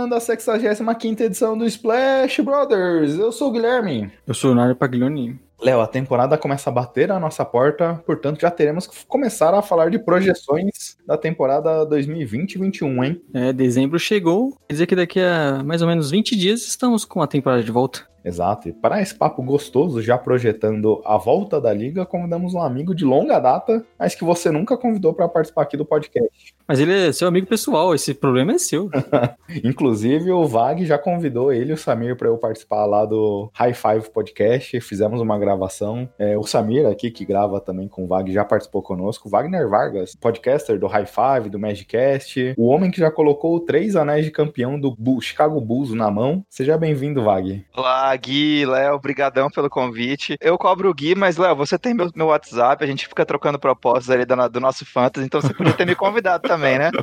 Começando a 65 edição do Splash Brothers. Eu sou o Guilherme. Eu sou o Nário Paglioni. Léo, a temporada começa a bater a nossa porta, portanto já teremos que começar a falar de projeções da temporada 2020-21, hein? É, dezembro chegou, quer dizer que daqui a mais ou menos 20 dias estamos com a temporada de volta. Exato. E para esse papo gostoso, já projetando a volta da liga, convidamos um amigo de longa data, mas que você nunca convidou para participar aqui do podcast. Mas ele é seu amigo pessoal, esse problema é seu. Inclusive, o Vag já convidou ele e o Samir para eu participar lá do High Five Podcast. Fizemos uma gravação. É, o Samir aqui, que grava também com o Vag, já participou conosco. Wagner Vargas, podcaster do High Five, do Magicast. O homem que já colocou três anéis de campeão do Chicago Bulls na mão. Seja bem-vindo, Vag. Olá, Gui, Léo, brigadão pelo convite. Eu cobro o Gui, mas, Léo, você tem meu, meu WhatsApp, a gente fica trocando propostas ali do, do nosso Fantasy, então você podia ter me convidado também, né?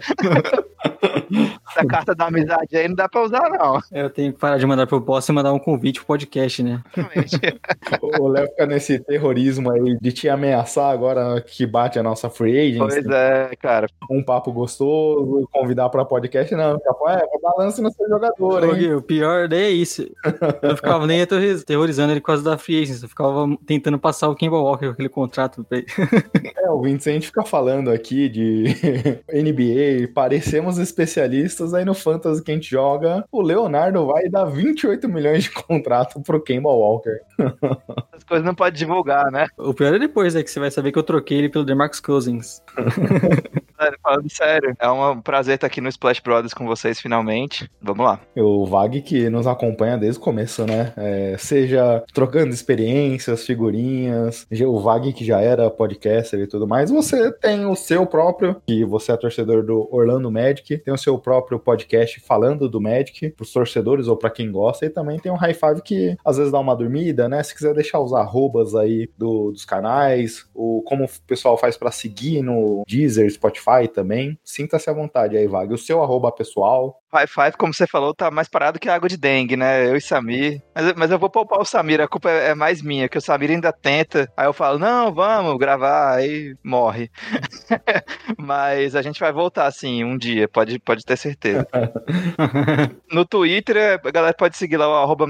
Essa carta da amizade aí não dá pra usar, não. Eu tenho que parar de mandar proposta e mandar um convite pro podcast, né? o Léo fica nesse terrorismo aí de te ameaçar agora que bate a nossa free agent. Pois é, cara. Um papo gostoso, convidar pra podcast, não. É, balance no seu jogador, hein? O pior daí é isso. Eu não ficava nem terrorizando ele por causa da free agent, eu ficava tentando passar o Kimball Walker com aquele contrato. é, o Vincent fica falando aqui de NBA, parecemos especialistas, aí no Fantasy que a gente joga, o Leonardo vai dar 28 milhões de contrato pro Kemba Walker. As coisas não pode divulgar, né? O pior é depois, é que você vai saber que eu troquei ele pelo DeMarcus Cousins. sério, falando sério. É um prazer estar aqui no Splash Brothers com vocês finalmente. Vamos lá. O Vag que nos acompanha desde o começo, né? É, seja trocando experiências, figurinhas, o Vag que já era podcaster e tudo mais, você tem o seu próprio, que você é torcedor do Orlando Magic, tem o seu próprio podcast falando do Magic, pros torcedores ou para quem gosta, e também tem um High Five que às vezes dá uma dormida, né? Se quiser deixar os arrobas aí do, dos canais, o como o pessoal faz para seguir no Deezer, Spotify também, sinta-se à vontade aí, Vag. O seu arroba pessoal, High Five, como você falou, tá mais parado que água de dengue, né? Eu e Samir. Mas, mas eu vou poupar o Samir, a culpa é, é mais minha, que o Samir ainda tenta. Aí eu falo, não, vamos gravar, aí morre. mas a gente vai voltar, assim, um dia, pode, pode ter certeza. no Twitter, a galera pode seguir lá o arroba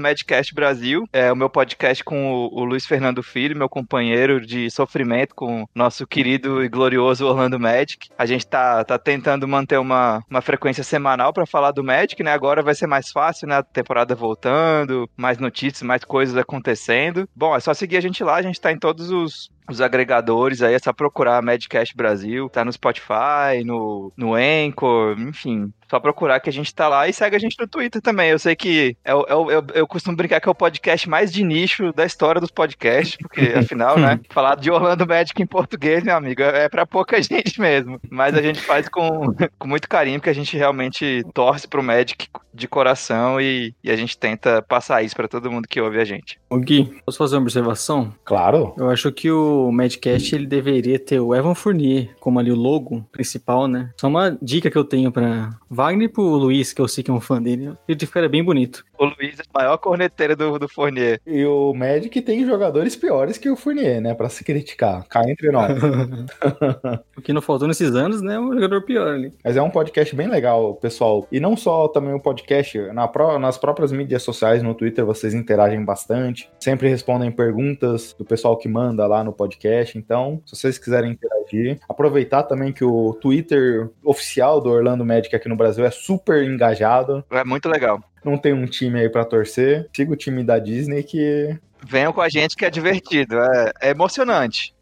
Brasil, é o meu podcast com o, o Luiz Fernando Filho, meu companheiro de sofrimento com o nosso querido e glorioso Orlando Magic. A gente tá, tá tentando manter uma, uma frequência semanal para falar do Magic, né? Agora vai ser mais fácil, né? A temporada voltando, mais notícias, mais coisas acontecendo. Bom, é só seguir a gente lá, a gente tá em todos os os agregadores aí, é só procurar Madcast Brasil, tá no Spotify, no, no Anchor, enfim, só procurar que a gente tá lá e segue a gente no Twitter também. Eu sei que é, é, eu, eu costumo brincar que é o podcast mais de nicho da história dos podcasts, porque afinal, né? Falar de Orlando Magic em português, meu amigo, é, é para pouca gente mesmo. Mas a gente faz com, com muito carinho, porque a gente realmente torce pro Magic de coração e, e a gente tenta passar isso para todo mundo que ouve a gente. O Gui, posso fazer uma observação? Claro. Eu acho que o Madcast ele deveria ter o Evan Fournier como ali o logo principal, né? Só uma dica que eu tenho para Wagner e pro Luiz, que eu sei que é um fã dele. Ele ficaria bem bonito. O Luiz é a maior corneteira do, do Fournier. E o Magic tem jogadores piores que o Fournier, né? Pra se criticar. Cá entre nós. o que não faltou nesses anos, né? É um jogador pior ali. Mas é um podcast bem legal, pessoal. E não só também o podcast, na nas próprias mídias sociais, no Twitter, vocês interagem bastante. Sempre respondem perguntas do pessoal que manda lá no podcast. Então, se vocês quiserem interagir, aproveitar também que o Twitter oficial do Orlando Magic aqui no Brasil é super engajado. É muito legal. Não tem um time aí para torcer. Siga o time da Disney que venham com a gente que é divertido, é, é emocionante.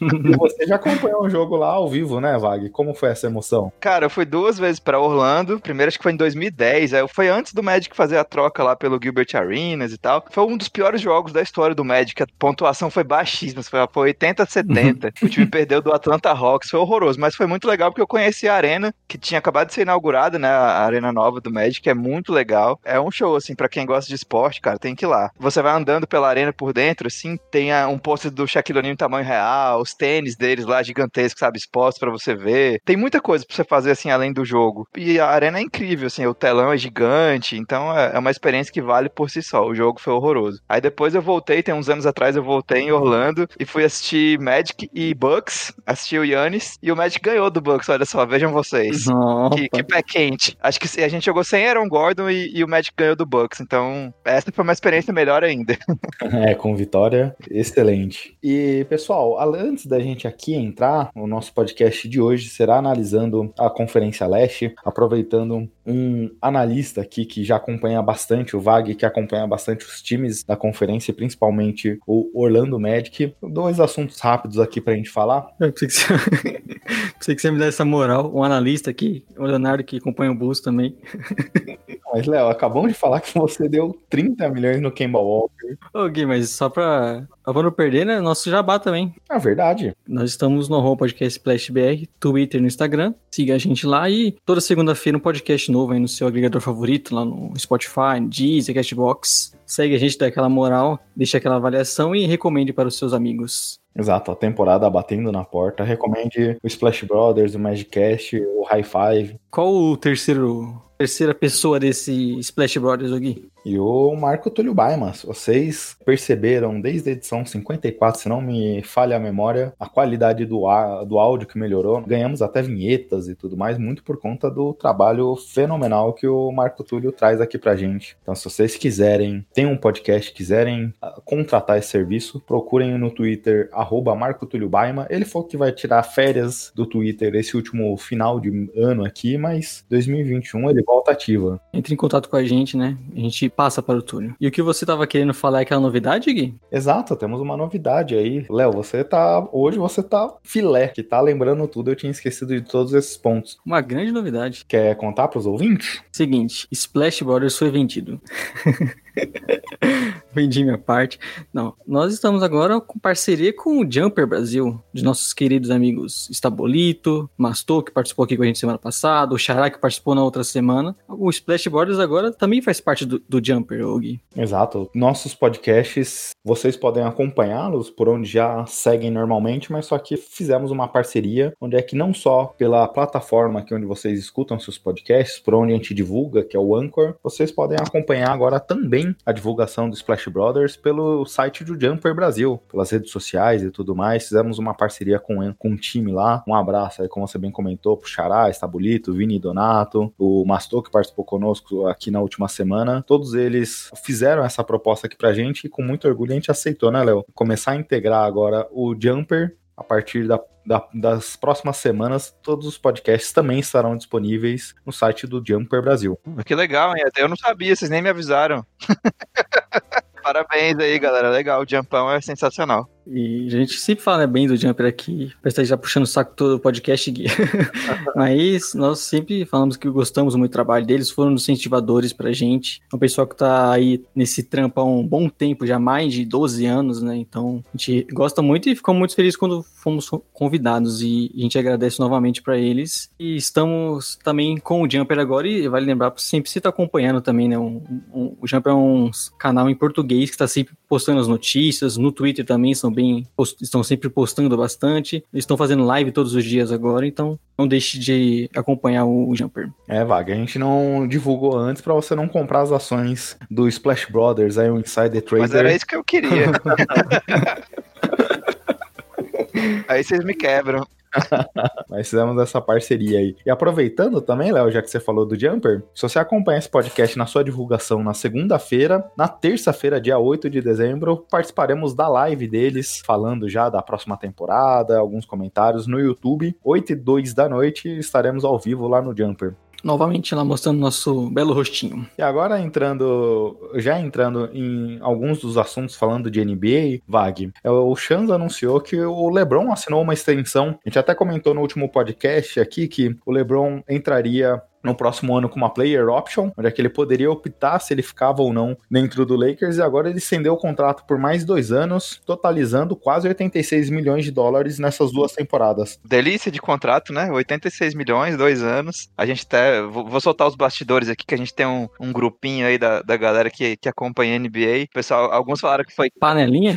E você já acompanhou o jogo lá ao vivo, né, Vag? Como foi essa emoção? Cara, eu fui duas vezes pra Orlando. Primeiro acho que foi em 2010. Aí foi antes do Magic fazer a troca lá pelo Gilbert Arenas e tal. Foi um dos piores jogos da história do Magic. A pontuação foi baixíssima. Foi, foi 80 a 70. o time perdeu do Atlanta Hawks. Foi horroroso. Mas foi muito legal porque eu conheci a arena, que tinha acabado de ser inaugurada, né? A arena nova do Magic. É muito legal. É um show, assim, pra quem gosta de esporte, cara. Tem que ir lá. Você vai andando pela arena por dentro, assim. Tem a- um pôster do Shaquille O'Neal em tamanho real. Os tênis deles lá gigantescos, sabe? Expostos pra você ver. Tem muita coisa pra você fazer, assim, além do jogo. E a arena é incrível, assim. O telão é gigante. Então é é uma experiência que vale por si só. O jogo foi horroroso. Aí depois eu voltei, tem uns anos atrás eu voltei em Orlando e fui assistir Magic e Bucks. Assisti o Yannis. E o Magic ganhou do Bucks, olha só. Vejam vocês. Opa. Que, que pé quente. Acho que a gente jogou sem Aaron Gordon e, e o Magic ganhou do Bucks. Então, essa foi uma experiência melhor ainda. É, com vitória, excelente. E, pessoal, al- antes da gente aqui entrar, o nosso podcast de hoje será analisando a Conferência Leste, aproveitando um analista aqui que já acompanha bastante o VAG, que acompanha bastante os times da conferência, principalmente o Orlando Magic. Dois assuntos rápidos aqui pra gente falar. Eu pensei que, você... pensei que você me desse essa moral. Um analista aqui, o Leonardo que acompanha o Bulls também. Mas, Léo, acabamos de falar que você deu 30 milhões no Kemba Walker. Ô Gui, mas só pra... Pra não perder, né? Nosso jabá também. É verdade. Nós estamos no Home Podcast Splash BR, Twitter e no Instagram. Siga a gente lá e toda segunda-feira um podcast novo aí no seu agregador favorito, lá no Spotify, Deezer, Cashbox. Segue a gente, dá aquela moral, deixa aquela avaliação e recomende para os seus amigos. Exato, a temporada batendo na porta. Recomende o Splash Brothers, o Magicast, o High Five Qual o terceiro terceira pessoa desse Splash Brothers, ô Gui? E o Marco Túlio Baimas. Vocês perceberam desde a edição 54, se não me falha a memória, a qualidade do, do áudio que melhorou. Ganhamos até vinhetas e tudo mais, muito por conta do trabalho fenomenal que o Marco Túlio traz aqui pra gente. Então, se vocês quiserem, tem um podcast, quiserem ah, contratar esse serviço, procurem no Twitter, arroba Marco Túlio Baima. Ele falou que vai tirar férias do Twitter esse último final de ano aqui, mas 2021 ele volta ativa. Entre em contato com a gente, né? A gente passa para o Túlio. E o que você tava querendo falar é aquela novidade, Gui? Exato, temos uma novidade aí. Léo, você tá. Hoje você tá filé, que tá lembrando tudo. Eu tinha esquecido de todos esses pontos. Uma grande novidade. Quer contar pros ouvintes? Seguinte, Splash Brothers foi vendido. Vendi minha parte. Não, nós estamos agora com parceria com o Jumper Brasil, de nossos queridos amigos Estabolito, Mastor, que participou aqui com a gente semana passada, o Xará, que participou na outra semana. O Splash Brothers agora também faz parte do, do Jumper, Gui. Exato. Nossos podcasts, vocês podem acompanhá-los por onde já seguem normalmente, mas só que fizemos uma parceria, onde é que não só pela plataforma aqui onde vocês escutam seus podcasts, por onde a gente divulga, que é o Anchor, vocês podem acompanhar agora também a divulgação do Splash Brothers pelo site do Jumper Brasil, pelas redes sociais e tudo mais. Fizemos uma parceria com, com um time lá. Um abraço aí, como você bem comentou, pro Xará, Estabulito, Vini Donato, o Mastor que participou conosco aqui na última semana. Todos eles fizeram essa proposta aqui pra gente e com muito orgulho a gente aceitou, né, Léo? Começar a integrar agora o Jumper a partir da, da- das próximas semanas, todos os podcasts também estarão disponíveis no site do Jumper Brasil. Que legal, hein? Até eu não sabia, vocês nem me avisaram. Parabéns aí, galera. Legal, o Jumpão é sensacional. E a gente sempre fala né, bem do Jumper aqui, parece que tá já puxando o saco todo o podcast, Gui. Mas nós sempre falamos que gostamos muito do trabalho deles, foram incentivadores pra gente. É um pessoal que tá aí nesse trampo há um bom tempo, já mais de 12 anos, né? Então a gente gosta muito e ficamos muito felizes quando fomos convidados e a gente agradece novamente pra eles. E estamos também com o Jumper agora e vale lembrar, sempre você tá acompanhando também, né? Um- um- o Jumper é um canal em português que está sempre postando as notícias, no Twitter também são bem, post- estão sempre postando bastante. Eles estão fazendo live todos os dias agora, então não deixe de acompanhar o Jumper. É, Vaga, a gente não divulgou antes pra você não comprar as ações do Splash Brothers, aí o Insider Trader. Mas era isso que eu queria. aí vocês me quebram. Mas fizemos essa parceria aí. E aproveitando também, Léo, já que você falou do Jumper, se você acompanha esse podcast na sua divulgação na segunda-feira, na terça-feira, dia 8 de dezembro, participaremos da live deles, falando já da próxima temporada, alguns comentários no YouTube. 8 e 2 da noite estaremos ao vivo lá no Jumper. Novamente lá mostrando nosso belo rostinho. E agora entrando, já entrando em alguns dos assuntos falando de NBA, Vag, é, o Shans anunciou que o LeBron assinou uma extensão. A gente até comentou no último podcast aqui que o LeBron entraria no próximo ano com uma player option, onde é que ele poderia optar se ele ficava ou não dentro do Lakers, e agora ele estendeu o contrato por mais dois anos, totalizando quase 86 milhões de dólares nessas duas temporadas. Delícia de contrato, né? 86 milhões, dois anos. A gente até. Vou soltar os bastidores aqui, que a gente tem um, um grupinho aí da, da galera que, que acompanha a NBA. Pessoal, alguns falaram que foi. Panelinha?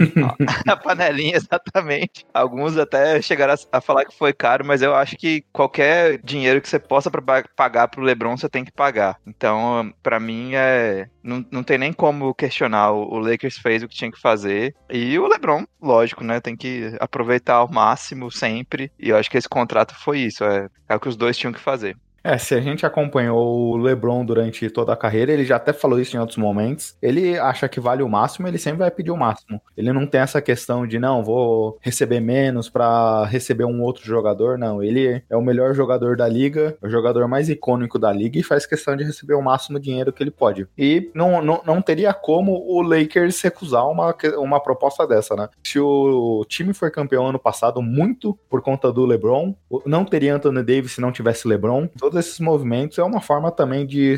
a panelinha, exatamente. Alguns até chegaram a, a falar que foi caro, mas eu acho que qualquer dinheiro que você possa pagar pro LeBron você tem que pagar. Então, para mim é não, não tem nem como questionar. O, Lakers fez o que tinha que fazer. E o LeBron, lógico, né, tem que aproveitar ao máximo sempre. E eu acho que esse contrato foi isso, é, é o que os dois tinham que fazer. É, se a gente acompanhou o LeBron durante toda a carreira, ele já até falou isso em outros momentos. Ele acha que vale o máximo, ele sempre vai pedir o máximo. Ele não tem essa questão de não, vou receber menos para receber um outro jogador, não. Ele é o melhor jogador da liga, o jogador mais icônico da liga e faz questão de receber o máximo dinheiro que ele pode. E não, não, não teria como o Lakers recusar uma, uma proposta dessa, né? Se o time foi campeão ano passado muito por conta do LeBron, não teria Anthony Davis se não tivesse LeBron todos esses movimentos é uma forma também de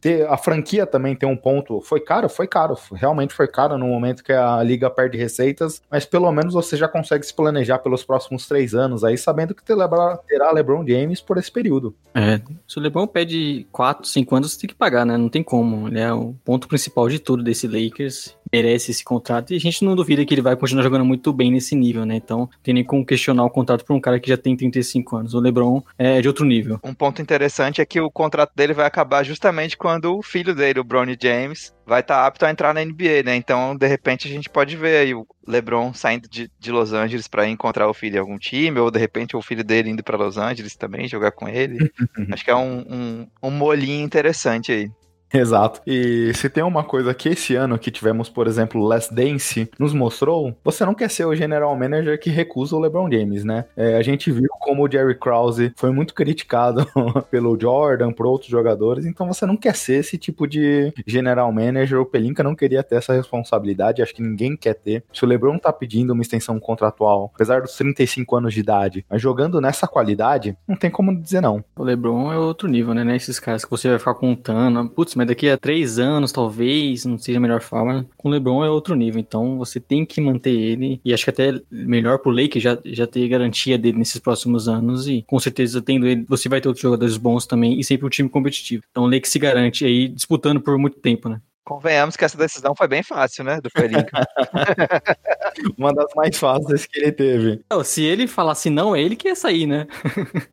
ter a franquia também tem um ponto. Foi caro, foi caro, realmente foi caro no momento que a liga perde receitas, mas pelo menos você já consegue se planejar pelos próximos três anos aí, sabendo que terá LeBron James por esse período. É, se o LeBron pede quatro, cinco anos, você tem que pagar, né? Não tem como. Ele é o ponto principal de tudo desse Lakers merece esse contrato e a gente não duvida que ele vai continuar jogando muito bem nesse nível, né? Então, tem nem como questionar o contrato por um cara que já tem 35 anos. O LeBron é de outro nível. Um ponto interessante é que o contrato dele vai acabar justamente quando o filho dele, o Bronny James, vai estar tá apto a entrar na NBA, né? Então, de repente, a gente pode ver aí o LeBron saindo de, de Los Angeles para encontrar o filho em algum time, ou de repente o filho dele indo para Los Angeles também, jogar com ele. Acho que é um, um, um molinho interessante aí. Exato. E se tem uma coisa que esse ano que tivemos, por exemplo, Last Dance nos mostrou, você não quer ser o general manager que recusa o LeBron James, né? É, a gente viu como o Jerry Krause foi muito criticado pelo Jordan, por outros jogadores, então você não quer ser esse tipo de general manager. O Pelinka não queria ter essa responsabilidade, acho que ninguém quer ter. Se o LeBron tá pedindo uma extensão contratual, apesar dos 35 anos de idade, mas jogando nessa qualidade, não tem como dizer não. O LeBron é outro nível, né? Esses caras que você vai ficar contando, putz, mas daqui a três anos, talvez, não seja a melhor forma. Com o LeBron é outro nível, então você tem que manter ele. E acho que até melhor pro Lake já, já ter garantia dele nesses próximos anos. E com certeza, tendo ele, você vai ter outros jogadores bons também e sempre um time competitivo. Então o Lake se garante aí disputando por muito tempo, né? Convenhamos que essa decisão foi bem fácil, né, do Pelinka. Uma das mais fáceis que ele teve. Não, se ele falasse não, é ele que ia sair, né?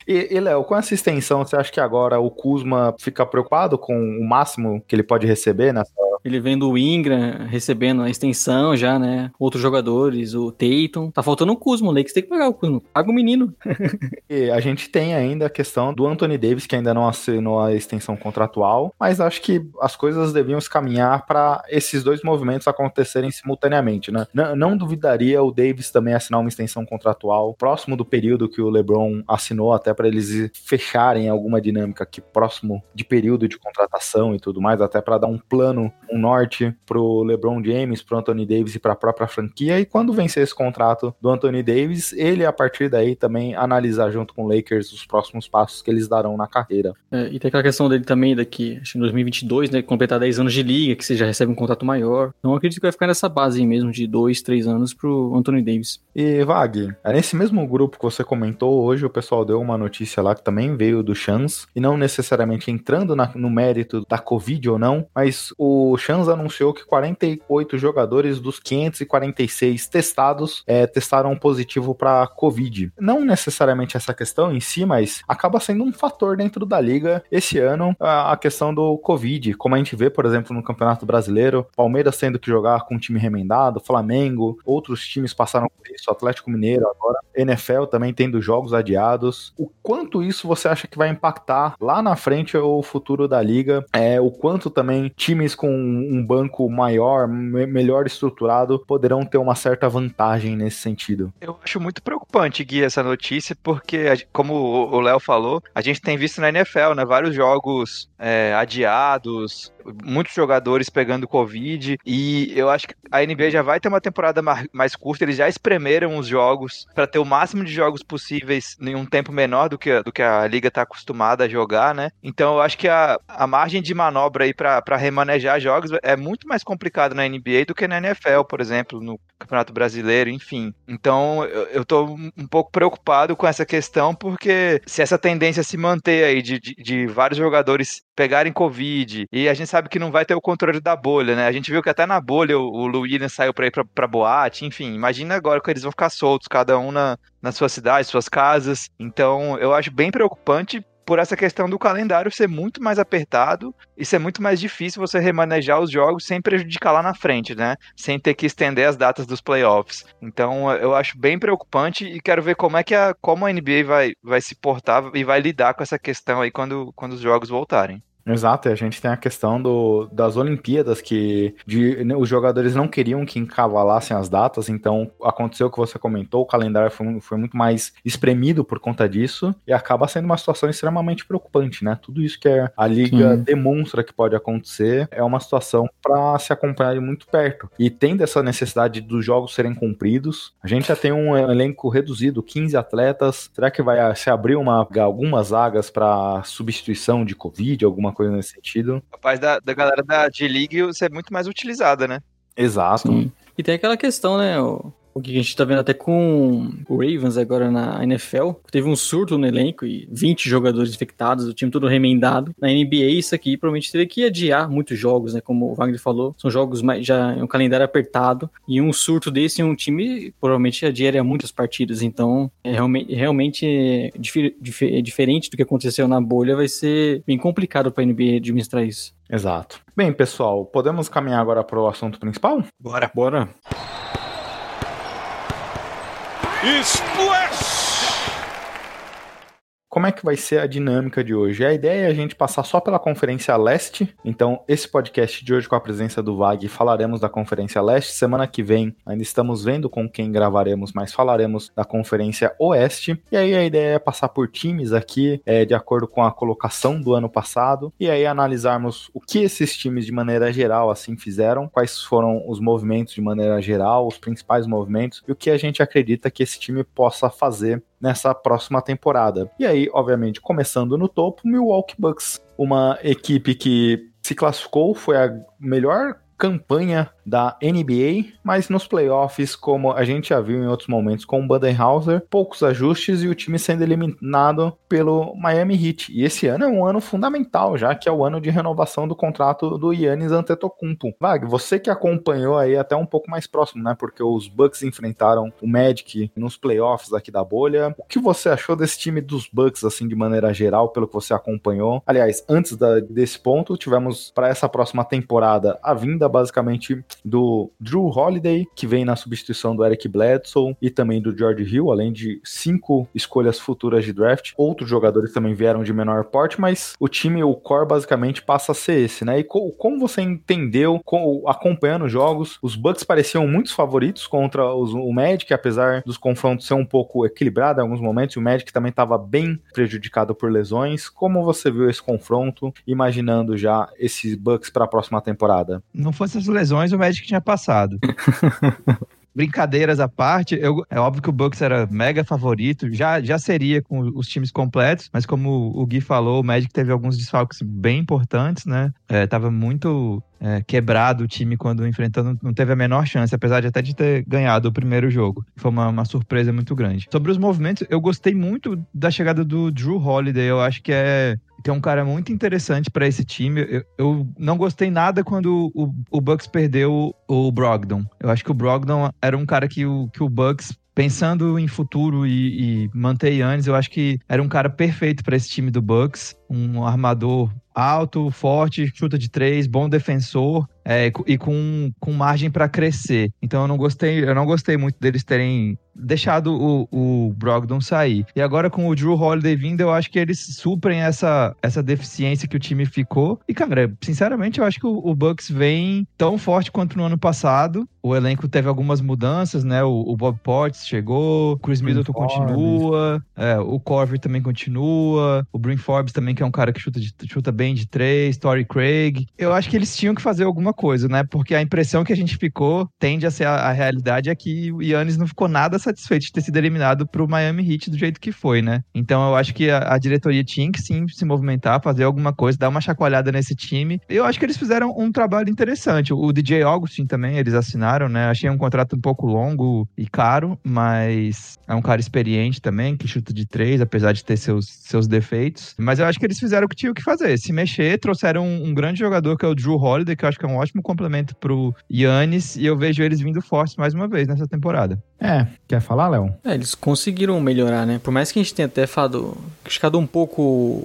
e, e Léo, com essa extensão, você acha que agora o Kuzma fica preocupado com o máximo que ele pode receber nessa ele vendo o Ingram recebendo a extensão já, né? Outros jogadores, o Tatum. Tá faltando o Kuzma, o Lakers tem que pagar o Kuzma. Paga o menino. e a gente tem ainda a questão do Anthony Davis, que ainda não assinou a extensão contratual, mas acho que as coisas deviam se caminhar para esses dois movimentos acontecerem simultaneamente, né? Não, não duvidaria o Davis também assinar uma extensão contratual próximo do período que o LeBron assinou, até para eles fecharem alguma dinâmica aqui próximo de período de contratação e tudo mais, até para dar um plano um norte pro LeBron James, pro Anthony Davis e para a própria franquia. E quando vencer esse contrato do Anthony Davis, ele a partir daí também analisar junto com o Lakers os próximos passos que eles darão na carreira. É, e tem aquela questão dele também daqui, acho que em 2022, né, completar 10 anos de liga, que você já recebe um contrato maior. Então acredito que vai ficar nessa base aí mesmo de 2, 3 anos pro Anthony Davis. E Vag, é nesse mesmo grupo que você comentou, hoje o pessoal deu uma notícia lá que também veio do Chance, e não necessariamente entrando na, no mérito da Covid ou não, mas o Shans anunciou que 48 jogadores dos 546 testados é, testaram positivo para Covid. Não necessariamente essa questão em si, mas acaba sendo um fator dentro da liga esse ano a, questão do Covid. Como a gente vê, por exemplo, no Campeonato Brasileiro, Palmeiras tendo que jogar com um time remendado, Flamengo, outros times passaram por isso, Atlético Mineiro agora, NFL também tendo jogos adiados. O quanto isso você acha que vai impactar lá na frente o futuro da liga? É, o quanto também times com um, banco maior, me melhor estruturado, poderão ter uma certa vantagem nesse sentido. Eu acho muito preocupante, Gui, essa notícia, porque, como o Léo falou, a gente tem visto na NFL, né, vários jogos é, adiados, muitos jogadores pegando Covid, e eu acho que a NBA já vai ter uma temporada mais curta, eles já espremeram os jogos para ter o máximo de jogos possíveis em um tempo menor do que, do que a liga está acostumada a jogar, né? Então eu acho que a, a margem de manobra aí para remanejar jogos é muito mais complicado na NBA do que na NFL, por exemplo, no Campeonato Brasileiro, enfim. Então eu, eu tô um pouco preocupado com essa questão, porque se essa tendência se manter aí de, de, de vários jogadores pegarem Covid, e a gente sabe que não vai ter o controle da bolha, né? A gente viu que até na bolha o, o Williams saiu pra ir pra, pra boate, enfim. Imagina agora que eles vão ficar soltos, cada um na, na sua cidade, suas casas. Então, eu acho bem preocupante por essa questão do calendário ser muito mais apertado e ser muito mais difícil você remanejar os jogos sem prejudicar lá na frente, né? Sem ter que estender as datas dos playoffs. Então eu acho bem preocupante e quero ver como é que a, como a NBA vai, vai se portar e vai lidar com essa questão aí quando, quando os jogos voltarem. Exato, e a gente tem a questão do, das Olimpíadas, que de, né, os jogadores não queriam que encavalassem as datas, então aconteceu o que você comentou, o calendário foi, foi muito mais espremido por conta disso, e acaba sendo uma situação extremamente preocupante, né? Tudo isso que a liga Sim. demonstra que pode acontecer é uma situação para se acompanhar de muito perto. E tendo essa necessidade dos jogos serem cumpridos, a gente já tem um elenco reduzido, 15 atletas. Será que vai se abrir uma, algumas vagas para substituição de Covid, alguma coisa nesse sentido. Capaz da, da galera da G-League ser muito mais utilizada, né? Exato. Sim. E tem aquela questão, né? O, o que a gente tá vendo até com o Ravens agora na NFL. Teve um surto no elenco e 20 jogadores infectados, o time todo remendado. Na NBA, isso aqui provavelmente teria que adiar muitos jogos, né? Como o Wagner falou, são jogos mais, já em um calendário apertado. E um surto desse em um time provavelmente adiaria muitas partidas. Então, é realmente, realmente é dif dif diferente do que aconteceu na bolha, vai ser bem complicado para a NBA administrar isso. Exato. Bem, pessoal, podemos caminhar agora para o assunto principal? Bora. Bora. Splash! Como é que vai ser a dinâmica de hoje? A ideia é a gente passar só pela Conferência Leste. Então, esse podcast de hoje, com a presença do VAG, falaremos da Conferência Leste. Semana que vem, ainda estamos vendo com quem gravaremos, mas falaremos da Conferência Oeste. E aí, a ideia é passar por times aqui, é, de acordo com a colocação do ano passado, e aí analisarmos o que esses times, de maneira geral, assim fizeram, quais foram os movimentos de maneira geral, os principais movimentos, e o que a gente acredita que esse time possa fazer nessa próxima temporada. E aí, obviamente, começando no topo, Milwaukee Bucks, uma equipe que se classificou, foi a melhor campanha da NBA, mas nos playoffs, como a gente já viu em outros momentos com o Budenhauser, poucos ajustes e o time sendo eliminado pelo Miami Heat. E esse ano é um ano fundamental, já que é o ano de renovação do contrato do Yannis Antetokounmpo. Vag, você que acompanhou aí até um pouco mais próximo, né? Porque os Bucks enfrentaram o Magic nos playoffs aqui da bolha. O que você achou desse time dos Bucks, assim, de maneira geral, pelo que você acompanhou? Aliás, antes da, desse ponto, tivemos para essa próxima temporada a vinda basicamente do Drew Holiday, que vem na substituição do Eric Bledsoe e também do George Hill, além de cinco escolhas futuras de draft. Outros jogadores também vieram de menor porte, mas o time, o core, basicamente passa a ser esse, né? E co como você entendeu, acompanhando os jogos, os Bucks pareciam muitos favoritos contra os, o Magic, apesar dos confrontos ser um pouco equilibrados em alguns momentos, e o Magic também estava bem prejudicado por lesões. Como você viu esse confronto, imaginando já esses Bucks para a próxima temporada? Não fosse as lesões, o Magic tinha passado. brincadeiras à parte, eu, é óbvio que o Bucks era mega favorito, já, já seria com os times completos, mas como o Gui falou, o Magic teve alguns desfalques bem importantes, né? É, tava muito é, quebrado o time quando enfrentando, não teve a menor chance, apesar de até de ter ganhado o primeiro jogo. Foi uma, uma surpresa muito grande. Sobre os movimentos, eu gostei muito da chegada do Drew Holiday, eu acho que é é um cara muito interessante para esse time. Eu, eu, não gostei nada quando o, o Bucks perdeu o Brogdon. Eu acho que o Brogdon era um cara que o, que o Bucks pensando em futuro e, e manter Yannis, eu acho que era um cara perfeito para esse time do Bucks, um armador alto, forte, chuta de três, bom defensor é, e com, com margem para crescer. Então eu não gostei, eu não gostei muito deles terem deixado o, o Brogdon sair. E agora com o Drew Holiday vindo, eu acho que eles suprem essa, essa deficiência que o time ficou. E, cara, sinceramente, eu acho que o, o Bucks vem tão forte quanto no ano passado. O elenco teve algumas mudanças, né? O, o Bob Potts chegou, o Chris Middleton continua, é, o Corver também continua, o Brin Forbes também, que é um cara que chuta, de, chuta bem de três, Tory Craig. Eu acho que eles tinham que fazer alguma coisa, né? Porque a impressão que a gente ficou tende a ser a, a realidade é que o Yannis não ficou nada satisfeito de ter sido eliminado pro Miami Heat do jeito que foi, né? Então eu acho que a, a diretoria tinha que sim se movimentar, fazer alguma coisa, dar uma chacoalhada nesse time. Eu acho que eles fizeram um trabalho interessante. O, o DJ Augustin também, eles assinaram, né? Achei um contrato um pouco longo e caro, mas é um cara experiente também, que chuta de três, apesar de ter seus, seus defeitos. Mas eu acho que eles fizeram o que tinham que fazer. Se mexer, trouxeram um, um grande jogador que é o Drew Holiday, que eu acho que é um ótimo complemento pro Yannis, e eu vejo eles vindo fortes mais uma vez nessa temporada. É, quer falar, Léo? É, eles conseguiram melhorar, né? Por mais que a gente tenha até falado, criticado um pouco